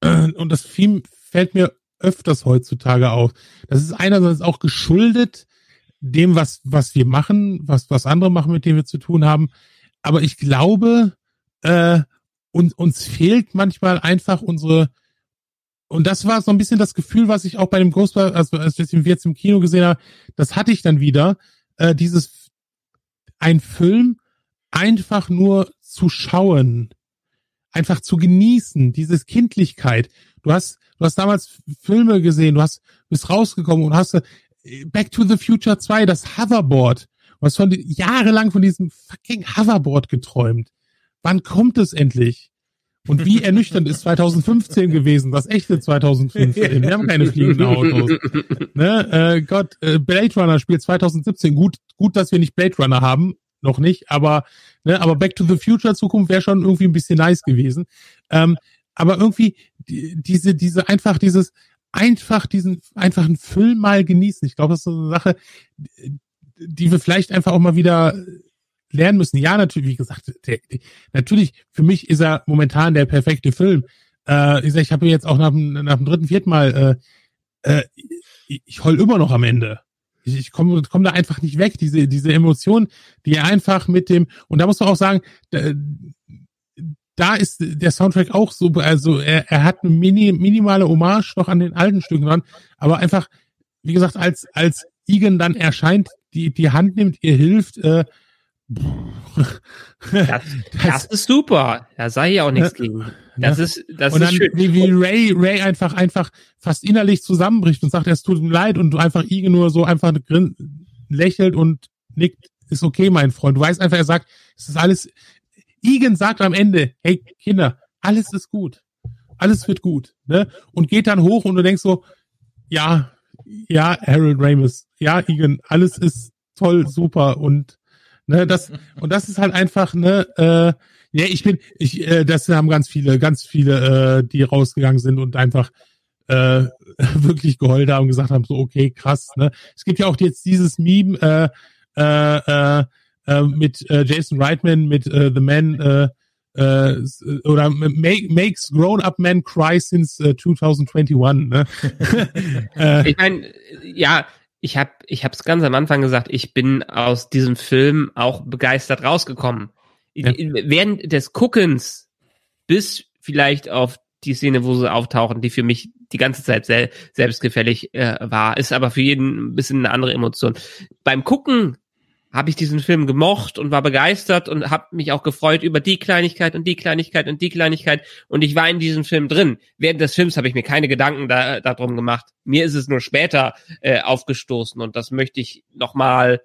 äh, und das viel, fällt mir öfters heutzutage auf. Das ist einerseits auch geschuldet dem, was, was wir machen, was, was andere machen, mit dem wir zu tun haben. Aber ich glaube, äh, und, uns fehlt manchmal einfach unsere, und das war so ein bisschen das Gefühl, was ich auch bei dem Ghostbusters, also als wir jetzt im Kino gesehen haben, das hatte ich dann wieder, äh, dieses, ein Film, einfach nur zu schauen, einfach zu genießen, dieses Kindlichkeit. Du hast, du hast damals Filme gesehen, du hast, bist rausgekommen und hast, Back to the Future 2, das Hoverboard. Du hast von jahrelang von diesem fucking Hoverboard geträumt. Wann kommt es endlich? Und wie ernüchternd ist 2015 gewesen, das echte 2015. Wir haben keine fliegenden Autos. Ne? Äh, Gott, äh, Blade Runner spielt 2017. Gut, gut, dass wir nicht Blade Runner haben, noch nicht, aber ne, aber Back to the Future Zukunft wäre schon irgendwie ein bisschen nice gewesen. Ähm, aber irgendwie die, diese diese einfach dieses einfach diesen einfachen Film mal genießen. Ich glaube, das ist so eine Sache, die wir vielleicht einfach auch mal wieder lernen müssen. Ja, natürlich, wie gesagt, der, der, natürlich, für mich ist er momentan der perfekte Film. Äh, ich ich habe jetzt auch nach dem, nach dem dritten, vierten Mal, äh, äh, ich, ich heul immer noch am Ende. Ich, ich komme komm da einfach nicht weg. Diese, diese Emotion, die einfach mit dem, und da muss man auch sagen, da, da ist der Soundtrack auch so, also er, er hat eine mini, minimale Hommage noch an den alten Stücken dran, aber einfach, wie gesagt, als, als Igen dann erscheint, die, die Hand nimmt, ihr hilft, äh, das, das, ist super. Da sei ja auch nichts ja, gegen. Das ja. ist, das und ist dann, schön. Wie, wie Ray, Ray einfach, einfach fast innerlich zusammenbricht und sagt, es tut ihm leid und du einfach Igen nur so einfach lächelt und nickt, ist okay, mein Freund. Du weißt einfach, er sagt, es ist alles, Igen sagt am Ende, hey Kinder, alles ist gut. Alles wird gut, ne? Und geht dann hoch und du denkst so, ja, ja, Harold Ramis, ja, Igen, alles ist toll, super und Ne, das, und das ist halt einfach, ne, äh, ja, ich bin, ich, äh, das haben ganz viele, ganz viele, äh, die rausgegangen sind und einfach äh, wirklich geheult haben und gesagt haben, so, okay, krass, ne. Es gibt ja auch jetzt dieses Meme, äh, äh, äh, äh mit äh, Jason Reitman, mit äh, The Man, äh, äh, oder make, makes grown-up men cry since uh, 2021. Ne? äh, ich meine, ja, ich habe ich habe es ganz am Anfang gesagt, ich bin aus diesem Film auch begeistert rausgekommen. Ja. Während des Guckens bis vielleicht auf die Szene, wo sie auftauchen, die für mich die ganze Zeit sel selbstgefällig äh, war, ist aber für jeden ein bisschen eine andere Emotion. Beim Gucken habe ich diesen Film gemocht und war begeistert und habe mich auch gefreut über die Kleinigkeit und die Kleinigkeit und die Kleinigkeit und ich war in diesem Film drin. Während des Films habe ich mir keine Gedanken da, darum gemacht. Mir ist es nur später äh, aufgestoßen und das möchte ich nochmal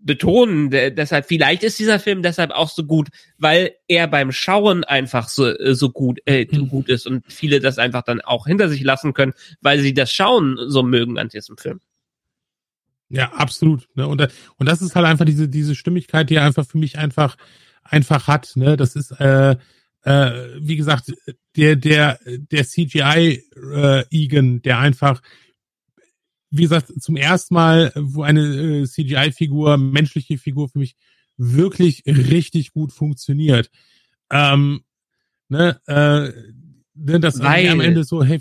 betonen. deshalb, vielleicht ist dieser Film deshalb auch so gut, weil er beim Schauen einfach so, äh, so gut, äh, so hm. gut ist und viele das einfach dann auch hinter sich lassen können, weil sie das Schauen so mögen an diesem Film. Ja, absolut. Ne? Und, und das ist halt einfach diese, diese Stimmigkeit, die er einfach für mich einfach, einfach hat. Ne? Das ist, äh, äh, wie gesagt, der, der, der CGI äh, Egan, der einfach, wie gesagt, zum ersten Mal, wo eine äh, CGI-Figur, menschliche Figur für mich wirklich richtig gut funktioniert. Ähm, ne, äh, ne, das weil, am Ende so, hey,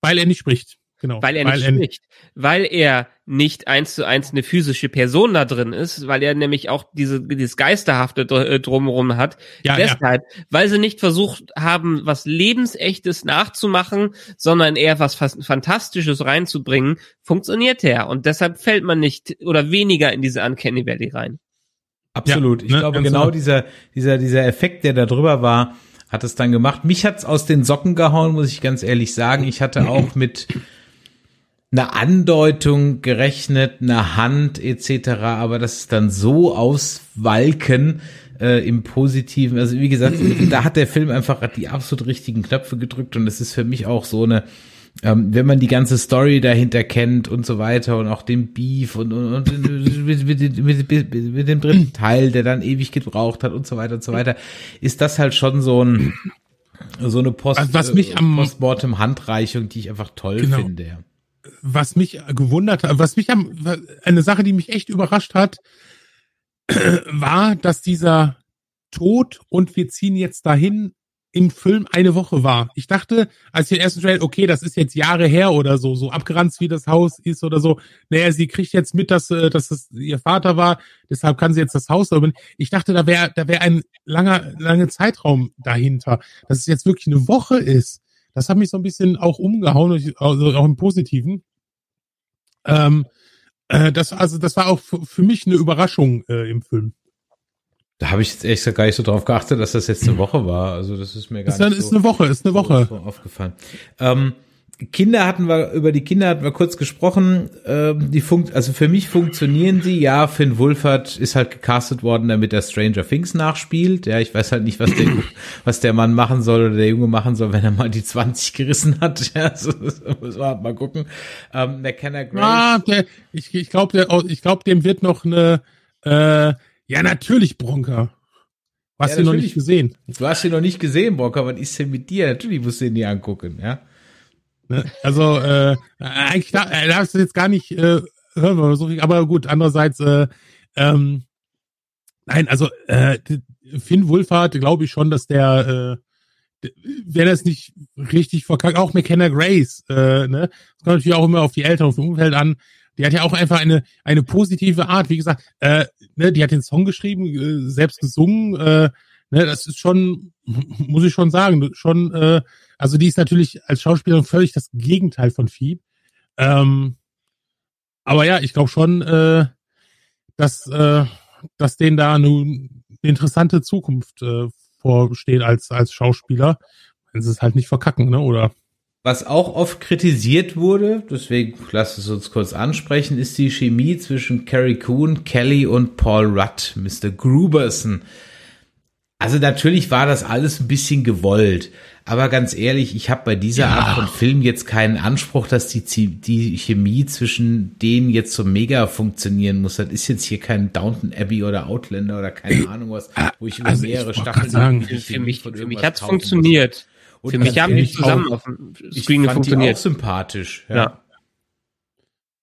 weil er nicht spricht. Genau. Weil er weil nicht spricht. Weil er nicht eins zu eins eine physische Person da drin ist, weil er nämlich auch diese, dieses Geisterhafte äh, drumherum hat. Ja, Deshalb, ja. weil sie nicht versucht haben, was Lebensechtes nachzumachen, sondern eher was Fantastisches reinzubringen, funktioniert er. Und deshalb fällt man nicht oder weniger in diese Uncanny Valley rein. Absolut. Ja, ich ne, glaube, genau so. dieser, dieser, dieser Effekt, der da drüber war, hat es dann gemacht. Mich hat's aus den Socken gehauen, muss ich ganz ehrlich sagen. Ich hatte auch mit eine Andeutung gerechnet, eine Hand etc., aber das ist dann so auswalken äh, im Positiven. Also wie gesagt, da hat der Film einfach die absolut richtigen Knöpfe gedrückt und es ist für mich auch so eine, ähm, wenn man die ganze Story dahinter kennt und so weiter und auch den Beef und, und, und mit, mit, mit, mit, dem dritten Teil, der dann ewig gebraucht hat und so weiter und so weiter, ist das halt schon so ein so eine Post, was mich am Postmortem Handreichung, die ich einfach toll genau. finde. Was mich gewundert hat, was mich am, eine Sache, die mich echt überrascht hat, war, dass dieser Tod und wir ziehen jetzt dahin im Film eine Woche war. Ich dachte, als ich den ersten Trailer, okay, das ist jetzt Jahre her oder so, so abgeranzt wie das Haus ist oder so. Naja, sie kriegt jetzt mit, dass, äh, dass es ihr Vater war, deshalb kann sie jetzt das Haus erben. Ich dachte, da wäre da wäre ein langer, langer Zeitraum dahinter, dass es jetzt wirklich eine Woche ist. Das hat mich so ein bisschen auch umgehauen, also auch im Positiven. Ähm, äh, das, also das war auch für mich eine Überraschung äh, im Film. Da habe ich jetzt echt gar nicht so drauf geachtet, dass das jetzt eine Woche war. Also das ist mir gar ist, nicht so, ist eine Woche, ist eine Woche. So, so aufgefallen. Ähm, Kinder hatten wir, über die Kinder hatten wir kurz gesprochen. Ähm, die funkt, also für mich funktionieren sie. Ja, Finn Wolfert ist halt gecastet worden, damit er Stranger Things nachspielt. Ja, ich weiß halt nicht, was der, was der Mann machen soll oder der Junge machen soll, wenn er mal die 20 gerissen hat. Ja, so, so müssen wir halt mal gucken. Ähm, der Kenner Grace. Ah, der, ich, ich glaube, der, ich glaube, dem wird noch eine, äh, ja, natürlich Bronca. Was Ja, du noch nicht gesehen. Du hast ihn noch nicht gesehen, Bocker. Was ist denn mit dir? Natürlich musst du ihn nie angucken, ja. Ne? Also, äh, eigentlich da, äh, darfst du jetzt gar nicht äh, hören, oder so viel, aber gut, andererseits, äh, ähm, nein, also äh, Finn Wolfhard glaube ich schon, dass der, äh, wenn er es nicht richtig verkackt, auch McKenna Grace, äh, ne, das kommt natürlich auch immer auf die Eltern, auf das Umfeld an. Die hat ja auch einfach eine eine positive Art. Wie gesagt, äh, ne, die hat den Song geschrieben, äh, selbst gesungen. Äh, ne, das ist schon, muss ich schon sagen, schon. Äh, also die ist natürlich als Schauspielerin völlig das Gegenteil von Phoebe. Ähm, aber ja, ich glaube schon, äh, dass äh, dass denen da nun eine interessante Zukunft äh, vorsteht als als Schauspieler, wenn sie es halt nicht verkacken, ne? Oder Was auch oft kritisiert wurde, deswegen lass es uns kurz ansprechen, ist die Chemie zwischen Carrie Coon, Kelly und Paul Rudd, Mr. Gruberson. Also natürlich war das alles ein bisschen gewollt, aber ganz ehrlich, ich habe bei dieser Ja. Art von Film jetzt keinen Anspruch, dass die, die Chemie zwischen denen jetzt so mega funktionieren muss. Das ist jetzt hier kein Downton Abbey oder Outlander oder keine Ahnung was, wo ich über also ich mehrere wollte Staffeln sagen, Für, mich, für mich hat's funktioniert. Für mich haben die zusammen auf dem ich Screen fand die auch funktioniert. sympathisch. Ja. Ja.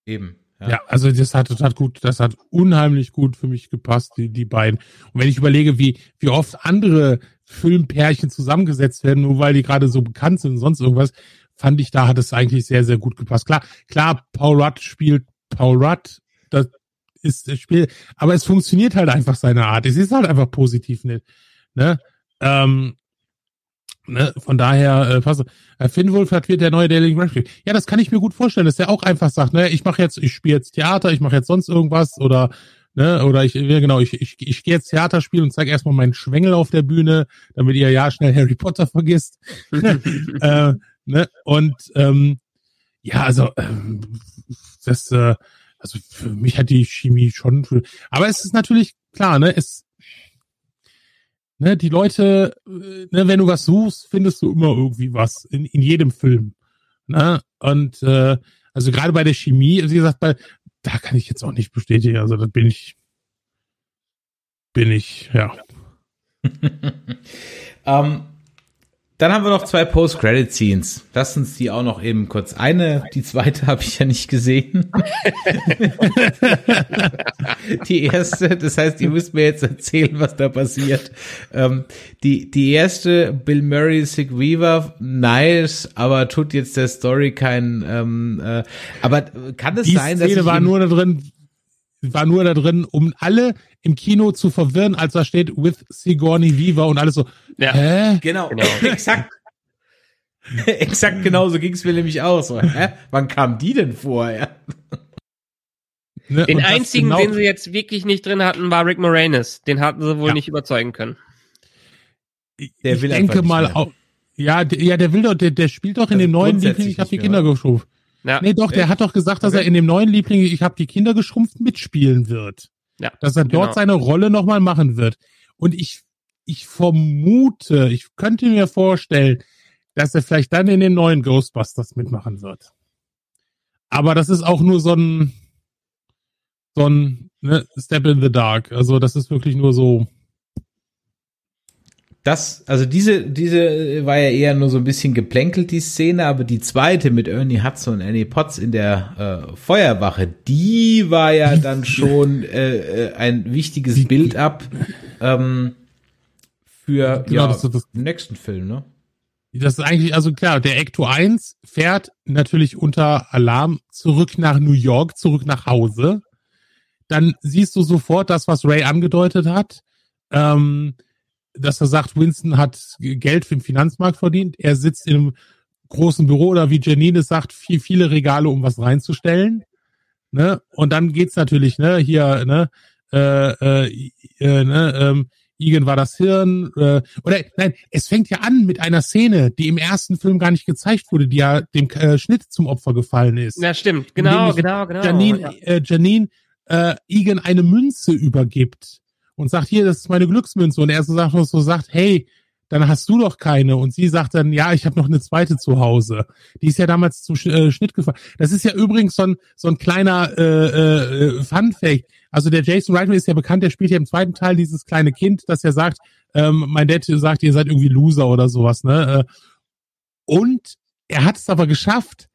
Eben. Ja. also das hat, das hat gut, das hat unheimlich gut für mich gepasst, die, die beiden. Und wenn ich überlege, wie, wie oft andere Filmpärchen zusammengesetzt werden, nur weil die gerade so bekannt sind und sonst irgendwas, fand ich, da hat es eigentlich sehr, sehr gut gepasst. Klar, klar, Paul Rudd spielt Paul Rudd, das ist das Spiel, aber es funktioniert halt einfach seine Art. Es ist halt einfach positiv, ne? ne? Ähm, ne? Von daher, äh, passt. Äh, Finn Wolfhard wird der neue Daily Graffiti. Ja, das kann ich mir gut vorstellen, dass er auch einfach sagt, ne, ich mache jetzt, ich spiele jetzt Theater, ich mache jetzt sonst irgendwas oder ne, oder ich, ja genau, ich, ich, ich gehe jetzt Theater spielen und zeige erstmal meinen Schwengel auf der Bühne, damit ihr ja schnell Harry Potter vergisst. äh, ne, und ähm, ja, also ähm, das, äh, also für mich hat die Chemie schon, aber es ist natürlich klar, ne, es ne, die Leute, äh, ne, wenn du was suchst, findest du immer irgendwie was in, in jedem Film. Ne? Und äh, also gerade bei der Chemie, wie gesagt, bei, da kann ich jetzt auch nicht bestätigen. Also da bin ich, bin ich, ja. Ähm, dann haben wir noch zwei Post-Credit-Scenes. Lass uns die auch noch eben kurz. Eine, die zweite habe ich ja nicht gesehen. die erste, das heißt, ihr müsst mir jetzt erzählen, was da passiert. Ähm, die, die erste, Bill Murray, Sig Weaver, nice, aber tut jetzt der Story kein, ähm, äh, aber kann es Die sein, dass Szene ich war nur da drin, war nur da drin, um alle im Kino zu verwirren, als da steht with Sigourney Weaver und alles so. Ja. Hä? Genau, Genau. exakt. exakt genauso ging es mir nämlich auch so. Hä? Wann kam die denn vor? Ja? Ne? Den das einzigen, genau- den sie jetzt wirklich nicht drin hatten, war Rick Moranis. Den hatten sie wohl Ja. nicht überzeugen können. Der ich will denke einfach nicht mal auch. Ja, der, ja, der will doch, der, der spielt doch in Also dem neuen Liebling, ich habe die Kinder geschrumpft. Ja. Nee, doch, der Echt? hat doch gesagt, dass Okay. er in dem neuen Liebling, ich habe die Kinder geschrumpft, mitspielen wird. Ja, Dass er dort genau. seine Rolle nochmal machen wird. Und ich, ich vermute, ich könnte mir vorstellen, dass er vielleicht dann in den neuen Ghostbusters mitmachen wird. Aber das ist auch nur so ein, so ein ne, Step in the Dark. Also das ist wirklich nur so. Das, also diese, diese war ja eher nur so ein bisschen geplänkelt, die Szene, aber die zweite mit Ernie Hudson und Annie Potts in der äh, Feuerwache, die war ja dann schon äh, äh, ein wichtiges Die- Build-up ähm, für Genau, ja, das das- den nächsten Film, ne? Das ist eigentlich, also klar, der Ecto 1 fährt natürlich unter Alarm zurück nach New York, zurück nach Hause. Dann siehst du sofort das, was Ray angedeutet hat, ähm, dass er sagt, Winston hat Geld für den Finanzmarkt verdient. Er sitzt in einem großen Büro oder wie Janine sagt, viel, viele Regale, um was reinzustellen. Ne? Und dann geht's natürlich, ne, hier, ne, äh, äh, äh, ne, ähm, Egan war das Hirn. Äh, oder nein, es fängt ja an mit einer Szene, die im ersten Film gar nicht gezeigt wurde, die ja dem äh, Schnitt zum Opfer gefallen ist. Ja, stimmt. Genau, genau, genau. Janine, ja. äh, Janine äh, Egan eine Münze übergibt und sagt, hier, das ist meine Glücksmünze. Und er so sagt, so sagt, hey, dann hast du doch keine. Und sie sagt dann, ja, ich habe noch eine zweite zu Hause. Die ist ja damals zum äh, Schnitt gefahren. Das ist ja übrigens so ein, so ein kleiner äh, äh, Fun-Fact. Also der Jason Reitman ist ja bekannt, der spielt ja im zweiten Teil dieses kleine Kind, das ja sagt, ähm, mein Dad sagt, ihr seid irgendwie Loser oder sowas. Ne? Äh, Und er hat es aber geschafft,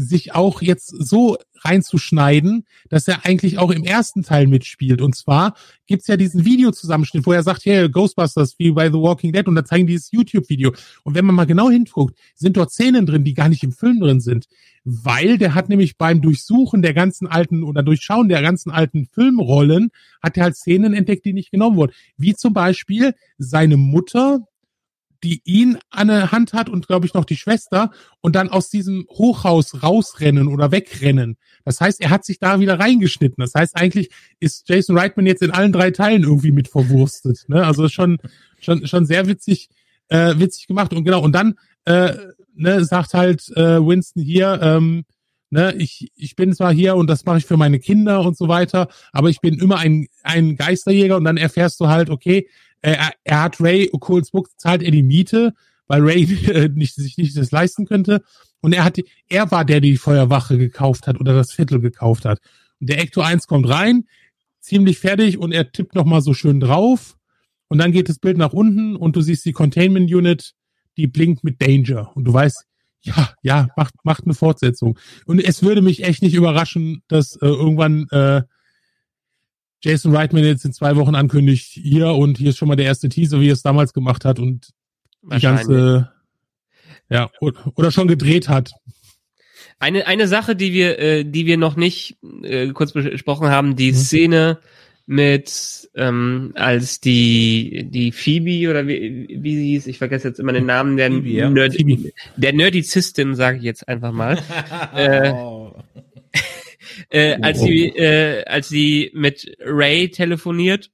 sich auch jetzt so reinzuschneiden, dass er eigentlich auch im ersten Teil mitspielt. Und zwar gibt's ja diesen Videozusammenschnitt, wo er sagt, hey, Ghostbusters wie bei The Walking Dead und da zeigen die dieses YouTube-Video. Und wenn man mal genau hinguckt, sind dort Szenen drin, die gar nicht im Film drin sind. Weil der hat nämlich beim Durchsuchen der ganzen alten oder Durchschauen der ganzen alten Filmrollen, hat er halt Szenen entdeckt, die nicht genommen wurden. Wie zum Beispiel seine Mutter, die ihn an der Hand hat und glaube ich noch die Schwester und dann aus diesem Hochhaus rausrennen oder wegrennen. Das heißt, er hat sich da wieder reingeschnitten. Das heißt, eigentlich ist Jason Reitman jetzt in allen drei Teilen irgendwie mit verwurstet. Ne? Also schon schon schon sehr witzig äh, witzig gemacht und genau und dann äh, ne, sagt halt äh, Winston hier ähm, ne, ich, ich bin zwar hier und das mache ich für meine Kinder und so weiter, aber ich bin immer ein, ein Geisterjäger und dann erfährst du halt, okay, er, er hat Ray Coles Book, zahlt er die Miete, weil Ray äh, nicht, sich nicht das leisten könnte. Und er hat, er war der, der die Feuerwache gekauft hat oder das Viertel gekauft hat. Und der Ecto 1 kommt rein, ziemlich fertig und er tippt nochmal so schön drauf. Und dann geht das Bild nach unten und du siehst die Containment Unit, die blinkt mit Danger. Und du weißt, ja, ja, macht, macht eine Fortsetzung. Und es würde mich echt nicht überraschen, dass äh, irgendwann äh, Jason Reitman jetzt in zwei Wochen ankündigt, hier und hier ist schon mal der erste Teaser, wie er es damals gemacht hat und die ganze, ja, oder schon gedreht hat. Eine, eine Sache, die wir, äh, die wir noch nicht äh, kurz besprochen haben, die mhm. Szene mit, ähm, als die, die Phoebe oder wie, wie sie hieß, ich vergesse jetzt immer den Namen, der, Phoebe, ja. Nerd, der Nerdy-System, sage ich jetzt einfach mal. äh, äh, als sie äh, als sie mit Ray telefoniert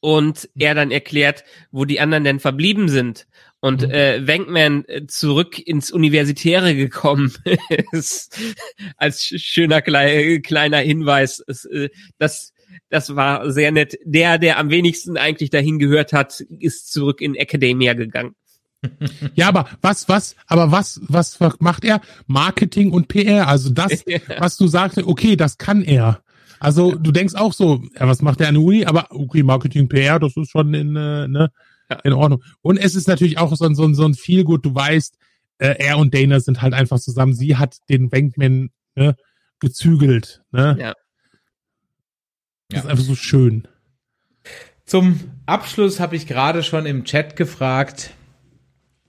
und er dann erklärt, wo die anderen denn verblieben sind und mhm. äh, Wenkman zurück ins Universitäre gekommen ist, als schöner klei kleiner Hinweis. Es, äh, das, das war sehr nett. Der, der am wenigsten eigentlich dahin gehört hat, ist zurück in Academia gegangen. Ja, aber was, was, aber was, was macht er? Marketing und PR. Also das, was du sagst, okay, das kann er. Also du denkst auch so, ja, was macht der an der Uni? Aber okay, Marketing, PR, das ist schon in, äh, ne, in Ordnung. Und es ist natürlich auch so ein, so ein, so ein viel gut, du weißt, äh, er und Dana sind halt einfach zusammen. Sie hat den Bankman ne, gezügelt. Ne? Ja. Das ist einfach so schön. Zum Abschluss habe ich gerade schon im Chat gefragt,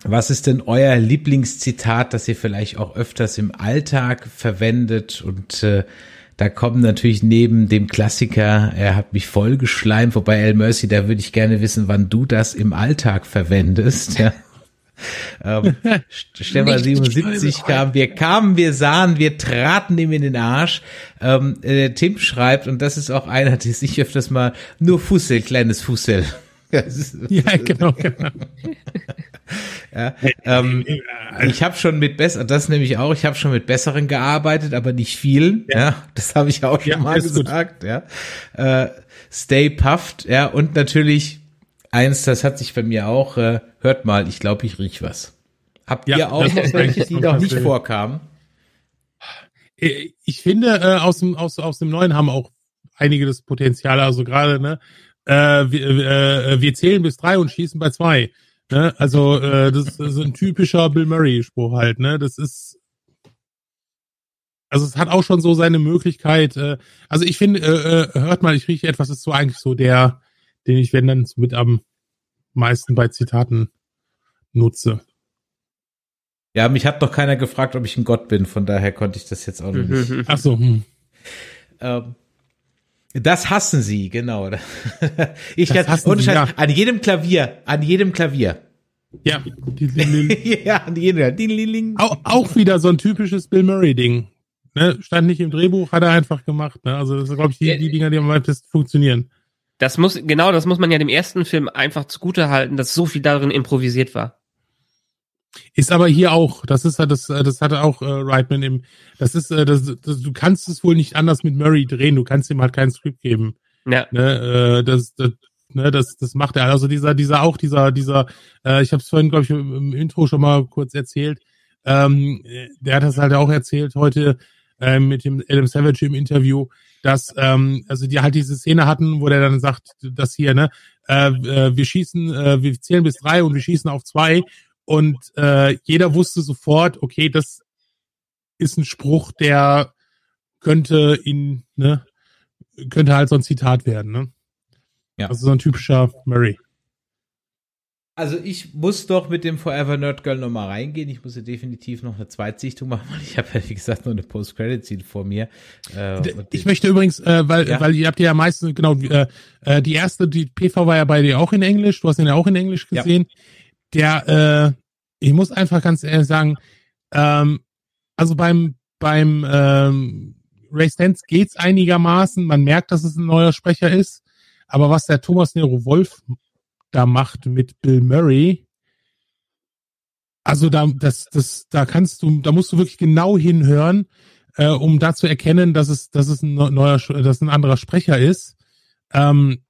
was ist denn euer Lieblingszitat, das ihr vielleicht auch öfters im Alltag verwendet? Und äh, da kommen natürlich neben dem Klassiker, er hat mich vollgeschleimt, wobei El Mercy, da würde ich gerne wissen, wann du das im Alltag verwendest. Ja. ähm, Stefan 77 kam, wir kamen, wir sahen, wir traten ihm in den Arsch. Ähm, äh, Tim schreibt, und das ist auch einer, der sich öfters mal, nur Fussel, kleines Fussel. ja, genau, genau. Ja, ähm, ich habe schon mit besser, das nämlich auch, ich habe schon mit besseren gearbeitet, aber nicht vielen. Ja, ja das habe ich auch schon ja, mal gesagt. Gut. Ja, äh, stay puffed. Ja, und natürlich eins, das hat sich bei mir auch. Äh, hört mal, ich glaube, ich riech was. Habt ja, ihr auch noch welche, die noch nicht vorkamen? Äh, ich finde, äh, aus dem aus aus dem neuen haben auch einige das Potenzial. Also gerade ne, äh, wir, äh, wir zählen bis drei und schießen bei zwei. Ne? Also äh, das ist ein typischer Bill Murray-Spruch halt. Ne? Das ist also es hat auch schon so seine Möglichkeit. Äh, also ich finde, äh, äh, hört mal, ich rieche etwas, ist so eigentlich so der, den ich wenn dann mit am meisten bei Zitaten nutze. Ja, mich hat noch keiner gefragt, ob ich ein Gott bin, von daher konnte ich das jetzt auch noch nicht. Ach so. Hm. Ähm, das hassen sie, genau. Ich das kann, und sie, ja. an jedem Klavier, an jedem Klavier. Ja, ja, an jedem. Auch, auch wieder so ein typisches Bill Murray Ding. Ne? Stand nicht im Drehbuch, hat er einfach gemacht. Ne? Also das sind, glaube ich, die, die Dinger, die am meisten funktionieren. Das muss, genau, das muss man ja dem ersten Film einfach zugute halten, dass so viel darin improvisiert war. Ist aber hier auch, das ist das, das hatte auch äh, Reitman im, das ist, äh, das, das, du kannst es wohl nicht anders mit Murray drehen, du kannst ihm halt kein Skript geben. Ja. Ne, äh, das, das, ne, das, das macht er. Also dieser, dieser auch, dieser, dieser, äh, ich habe es vorhin, glaube ich, im Intro schon mal kurz erzählt, ähm, der hat das halt auch erzählt heute äh, mit dem Adam Savage im Interview, dass ähm, also die halt diese Szene hatten, wo der dann sagt, dass hier, ne, äh, äh, wir schießen, äh, wir zählen bis drei und wir schießen auf zwei und äh, jeder wusste sofort, okay, das ist ein Spruch, der könnte ihn, ne, könnte halt so ein Zitat werden, ne? Ja. Also so ein typischer Murray. Also ich muss doch mit dem Forever Nerd Girl nochmal reingehen. Ich muss ja definitiv noch eine Zweitsichtung machen, weil ich habe ja, wie gesagt, nur eine Post-Credit-Scene vor mir. Äh, ich möchte übrigens, äh, weil, ja? weil ihr habt ja meistens, genau, äh, äh die erste, die PV war ja bei dir auch in Englisch, du hast ihn ja auch in Englisch gesehen. Ja. Der, äh, ich muss einfach ganz ehrlich sagen, ähm, also beim, beim ähm, Ray Stance geht's einigermaßen, man merkt, dass es ein neuer Sprecher ist, aber was der Thomas Nero Wolf da macht mit Bill Murray, also da, das, das, da kannst du, da musst du wirklich genau hinhören, äh, um da zu erkennen, dass es, dass es ein neuer, dass ein anderer Sprecher ist. Ähm,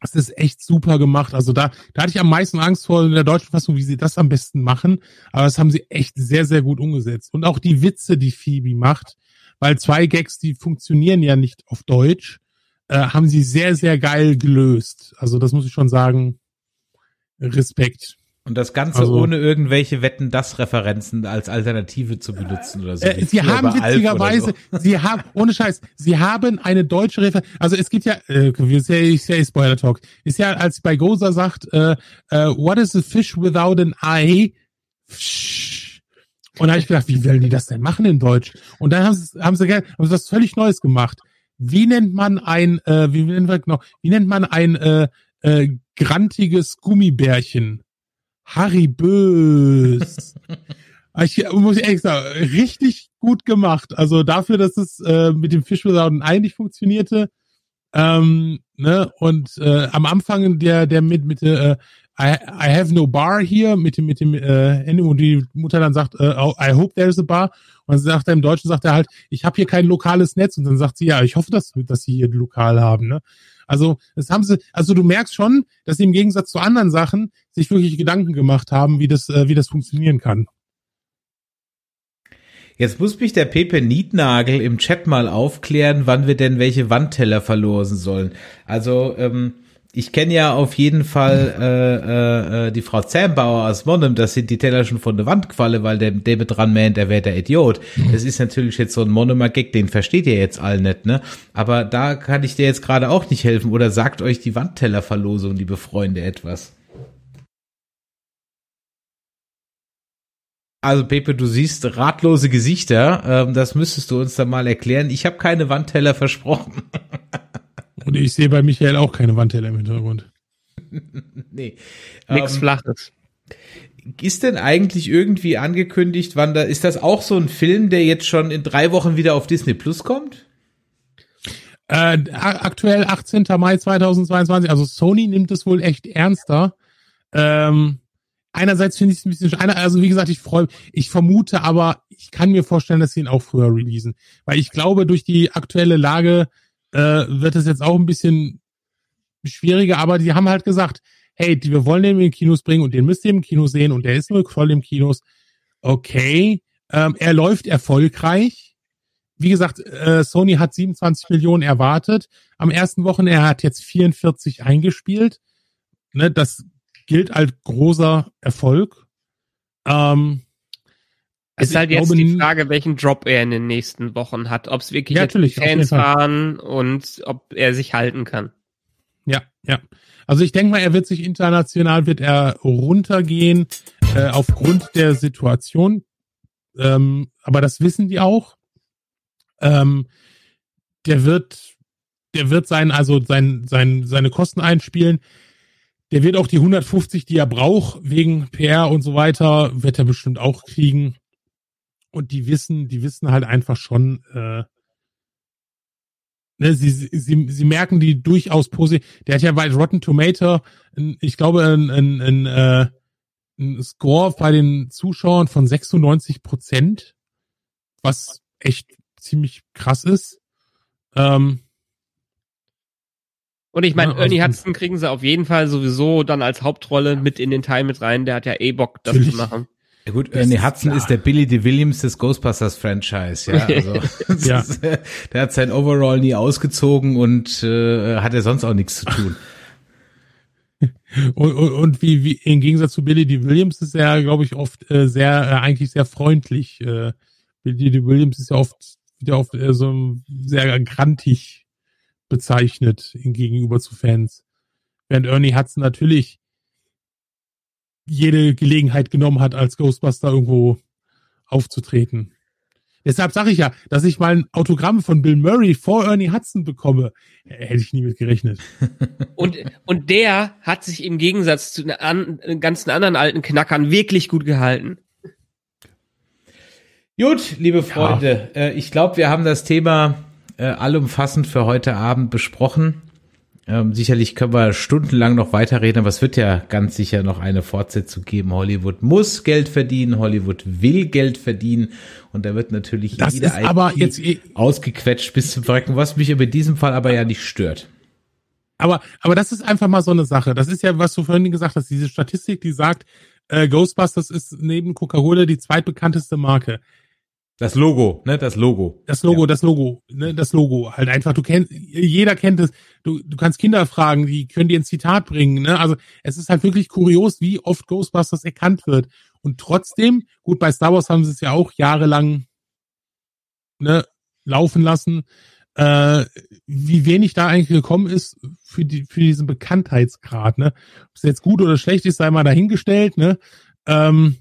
das ist echt super gemacht. Also da, da hatte ich am meisten Angst vor in der deutschen Fassung, wie sie das am besten machen. Aber das haben sie echt sehr, sehr gut umgesetzt. Und auch die Witze, die Phoebe macht, weil zwei Gags, die funktionieren ja nicht auf Deutsch, äh, haben sie sehr, sehr geil gelöst. Also das muss ich schon sagen. Respekt. Und das Ganze also, ohne irgendwelche Wetten das Referenzen als Alternative zu benutzen oder so. Äh, sie haben witzigerweise, so. sie haben, ohne Scheiß, sie haben eine deutsche Referenz. Also es gibt ja, äh, ist ja, ist ja Spoiler Talk, ist ja, als bei Goza sagt, äh, äh, what is a fish without an eye? Und da habe ich gedacht, wie wollen die das denn machen in Deutsch? Und dann haben sie, haben sie, haben sie was völlig Neues gemacht. Wie nennt man ein, äh, wie nennt man, genau, wie nennt man ein äh, äh, grantiges Gummibärchen? Harry Bös. ich muss ehrlich sagen, richtig gut gemacht. Also dafür, dass es äh, mit dem Eye nicht funktionierte. Ähm, ne? Und äh, am Anfang der, der mit, mit äh, I, I have no bar hier mit dem, mit dem äh, Ende, wo die Mutter dann sagt, äh, oh, I hope there is a bar. Und dann sagt er im Deutschen, sagt er halt, ich habe hier kein lokales Netz. Und dann sagt sie, ja, ich hoffe, dass, dass sie hier Lokal haben. Ne? Also das haben sie, also du merkst schon, dass sie im Gegensatz zu anderen Sachen sich wirklich Gedanken gemacht haben, wie das, äh, wie das funktionieren kann. Jetzt muss mich der Pepe Nietnagel im Chat mal aufklären, wann wir denn welche Wandteller verlosen sollen. Also ähm, ich kenne ja auf jeden Fall äh, äh, äh, die Frau Zambauer aus Monnem, das sind die Teller schon von der Wand gefallen, weil der, der dran meint, der wäre der Idiot. Das ist natürlich jetzt so ein Monomer Gag, den versteht ihr jetzt all nicht, ne? Aber da kann ich dir jetzt gerade auch nicht helfen. Oder sagt euch die Wandtellerverlosung, liebe Freunde, etwas? Also Pepe, du siehst ratlose Gesichter. Ähm, das müsstest du uns dann mal erklären. Ich habe keine Wandteller versprochen. Und ich sehe bei Michael auch keine Wandteller im Hintergrund. nee. Nichts ähm, Flaches. Ist denn eigentlich irgendwie angekündigt, wann da, ist das auch so ein Film, der jetzt schon in drei Wochen wieder auf Disney Plus kommt? Äh, aktuell 18. Mai 2022, also Sony nimmt es wohl echt ernster. Ähm, einerseits finde ich es ein bisschen, also wie gesagt, ich freue, ich vermute aber, ich kann mir vorstellen, dass sie ihn auch früher releasen. Weil ich glaube, durch die aktuelle Lage äh, wird es jetzt auch ein bisschen schwieriger, aber die haben halt gesagt, hey, wir wollen den in den Kinos bringen und den müsst ihr im Kino sehen und der ist nur voll im Kinos. Okay, ähm, er läuft erfolgreich. Wie gesagt, äh, Sony hat 27 Millionen erwartet. Am ersten Wochen, er hat jetzt 44 eingespielt. Ne, das gilt als großer Erfolg. Ähm, es ist also halt jetzt glaube, die Frage, welchen Job er in den nächsten Wochen hat. Ob es wirklich ja, Fans waren und ob er sich halten kann. Ja, ja. Also ich denke mal, er wird sich international, wird er runtergehen äh, aufgrund der Situation. Ähm, aber das wissen die auch. Ähm, der wird, der wird sein, also sein, sein, seine Kosten einspielen. Der wird auch die 150, die er braucht, wegen PR und so weiter, wird er bestimmt auch kriegen. Und die wissen, die wissen halt einfach schon, äh, ne, sie, sie, sie merken die durchaus positiv. Der hat ja bei Rotten Tomato, ich glaube, ein, ein, ein, äh, ein Score bei den Zuschauern von 96 Prozent, was echt ziemlich krass ist. Ähm, und ich meine, Ja, Ernie also- Hudson kriegen sie auf jeden Fall sowieso dann als Hauptrolle mit in den Teil mit rein. Der hat ja eh Bock, das Natürlich. zu machen. Ja gut, Das Ernie ist Hudson klar. ist der Billy D. Williams des Ghostbusters-Franchise, ja. Also, Ja. Ist, äh, der hat sein Overall nie ausgezogen und äh, hat er sonst auch nichts zu tun. und, und, und wie, wie im Gegensatz zu Billy D. Williams ist er, glaube ich, oft äh, sehr, äh, eigentlich sehr freundlich. Äh, Billy D. Williams ist ja oft wieder oft äh, so sehr grantig bezeichnet gegenüber zu Fans. Während Ernie Hudson natürlich jede Gelegenheit genommen hat, als Ghostbuster irgendwo aufzutreten. Deshalb sage ich ja, dass ich mal ein Autogramm von Bill Murray vor Ernie Hudson bekomme, äh, hätte ich nie mit gerechnet. Und, und der hat sich im Gegensatz zu den an, den ganzen anderen alten Knackern wirklich gut gehalten. Gut, liebe Freunde, äh, ich glaube, wir haben das Thema äh, allumfassend für heute Abend besprochen. Ähm, sicherlich können wir stundenlang noch weiterreden, aber es wird ja ganz sicher noch eine Fortsetzung geben. Hollywood muss Geld verdienen, Hollywood will Geld verdienen und da wird natürlich Das jede ist aber jetzt eh- ausgequetscht bis zum Verrecken, was mich aber in diesem Fall aber ja nicht stört. Aber, aber das ist einfach mal so eine Sache. Das ist ja, was du vorhin gesagt hast, diese Statistik, die sagt, äh, Ghostbusters ist neben Coca-Cola die zweitbekannteste Marke. Das Logo, ne, das Logo. Das Logo, das Logo, ne, das Logo halt einfach. Du kennst, jeder kennt es. Du, du kannst Kinder fragen, die können dir ein Zitat bringen. Ne? Also es ist halt wirklich kurios, wie oft Ghostbusters erkannt wird. Und trotzdem, gut, bei Star Wars haben sie es ja auch jahrelang ne, laufen lassen. Äh, wie wenig da eigentlich gekommen ist für die für diesen Bekanntheitsgrad. Ne, ob es jetzt gut oder schlecht ist, sei mal dahingestellt. Ne, ähm,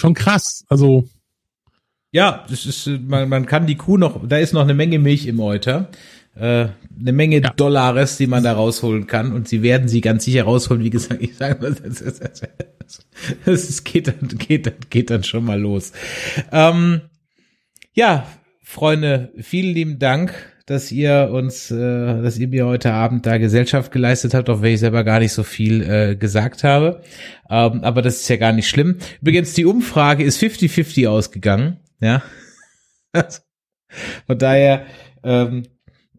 schon krass. Also Ja, das ist, man, man kann die Kuh noch, da ist noch eine Menge Milch im Euter. Äh, eine Menge Ja. Dollars, die man da rausholen kann. Und sie werden sie ganz sicher rausholen. Wie gesagt, ich sage das, das, das, das geht, dann, geht, dann, geht dann schon mal los. Ähm, ja, Freunde, vielen lieben Dank, dass ihr uns, äh, dass ihr mir heute Abend da Gesellschaft geleistet habt, auch wenn ich selber gar nicht so viel äh, gesagt habe. Ähm, aber das ist ja gar nicht schlimm. Übrigens, die Umfrage ist 50-50 ausgegangen. Ja. Von daher ähm,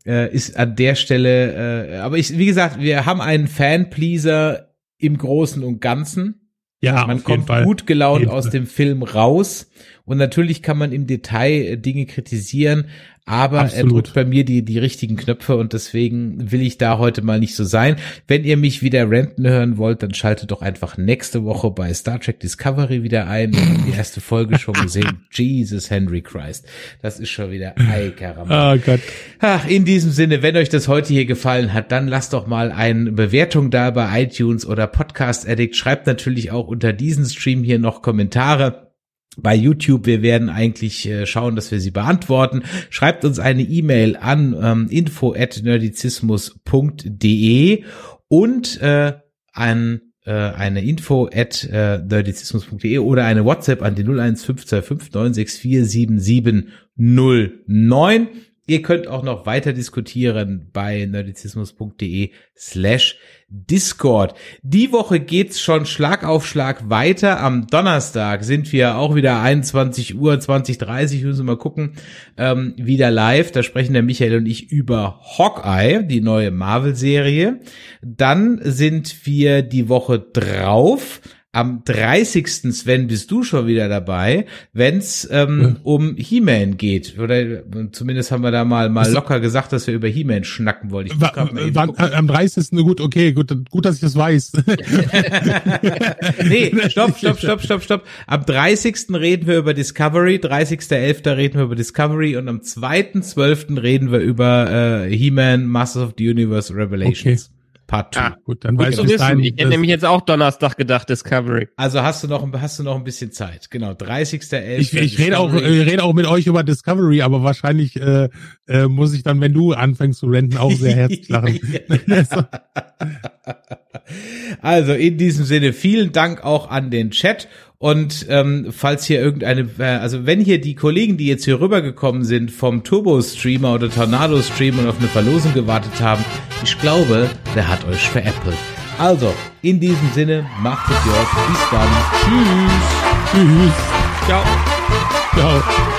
äh, ist an der Stelle, äh, aber ich, wie gesagt, wir haben einen Fanpleaser im Großen und Ganzen. ja, Man kommt gut gelaunt aus dem Film raus. Und natürlich kann man im Detail äh, Dinge kritisieren, aber er Absolut. drückt bei mir die, die richtigen Knöpfe und deswegen will ich da heute mal nicht so sein. Wenn ihr mich wieder ranten hören wollt, dann schaltet doch einfach nächste Woche bei Star Trek Discovery wieder ein. Wir haben die erste Folge schon gesehen. Jesus Henry Christ. Das ist schon wieder Ei, Karamba. Oh Gott. Ach, in diesem Sinne, wenn euch das heute hier gefallen hat, dann lasst doch mal eine Bewertung da bei iTunes oder Podcast Addict. Schreibt natürlich auch unter diesen Stream hier noch Kommentare. Bei YouTube, wir werden eigentlich äh, schauen, dass wir sie beantworten. Schreibt uns eine E-Mail an ähm, info at nerdizismus.de und äh, an äh, eine info at äh, nerdizismus.de oder eine WhatsApp an die 0152596477709. Ihr könnt auch noch weiter diskutieren bei nerdizismus.de slash Discord. Die Woche geht's schon Schlag auf Schlag weiter. Am Donnerstag sind wir auch wieder 21 Uhr, 20.30 müssen wir mal gucken, ähm, wieder live. Da sprechen der Michael und ich über Hawkeye, die neue Marvel-Serie. Dann sind wir die Woche drauf. Am 30. Sven bist du schon wieder dabei, wenn's ähm, um He-Man geht. Oder äh, zumindest haben wir da mal mal locker gesagt, dass wir über He-Man schnacken wollten. Ich Wa- guck grad mal eben. wann- äh, am 30. gut, okay, gut, gut, dass ich das weiß. nee, stopp, stopp, stopp, stopp, stopp. Am 30. reden wir über Discovery, 30.11. reden wir über Discovery und am 2.12. reden wir über äh, He-Man Masters of the Universe Revelations. Part 2. Ah, gut, dann Gut weiß zu ich bis dahin. Ich hätte nämlich jetzt auch Donnerstag gedacht, Discovery. Also hast du noch hast du noch ein bisschen Zeit. Genau, 30.11. ich, ich rede auch, äh, rede auch mit euch über Discovery, aber wahrscheinlich äh, äh, muss ich dann, wenn du anfängst zu renten, auch sehr herzlich lachen. Also in diesem Sinne vielen Dank auch an den Chat Und ähm, falls hier irgendeine, äh, also wenn hier die Kollegen, die jetzt hier rübergekommen sind vom Turbo-Streamer oder Tornado-Stream und auf eine Verlosung gewartet haben, ich glaube, der hat euch veräppelt. Also, in diesem Sinne, macht es gut. Bis dann. Tschüss. Tschüss. Ciao. Ciao.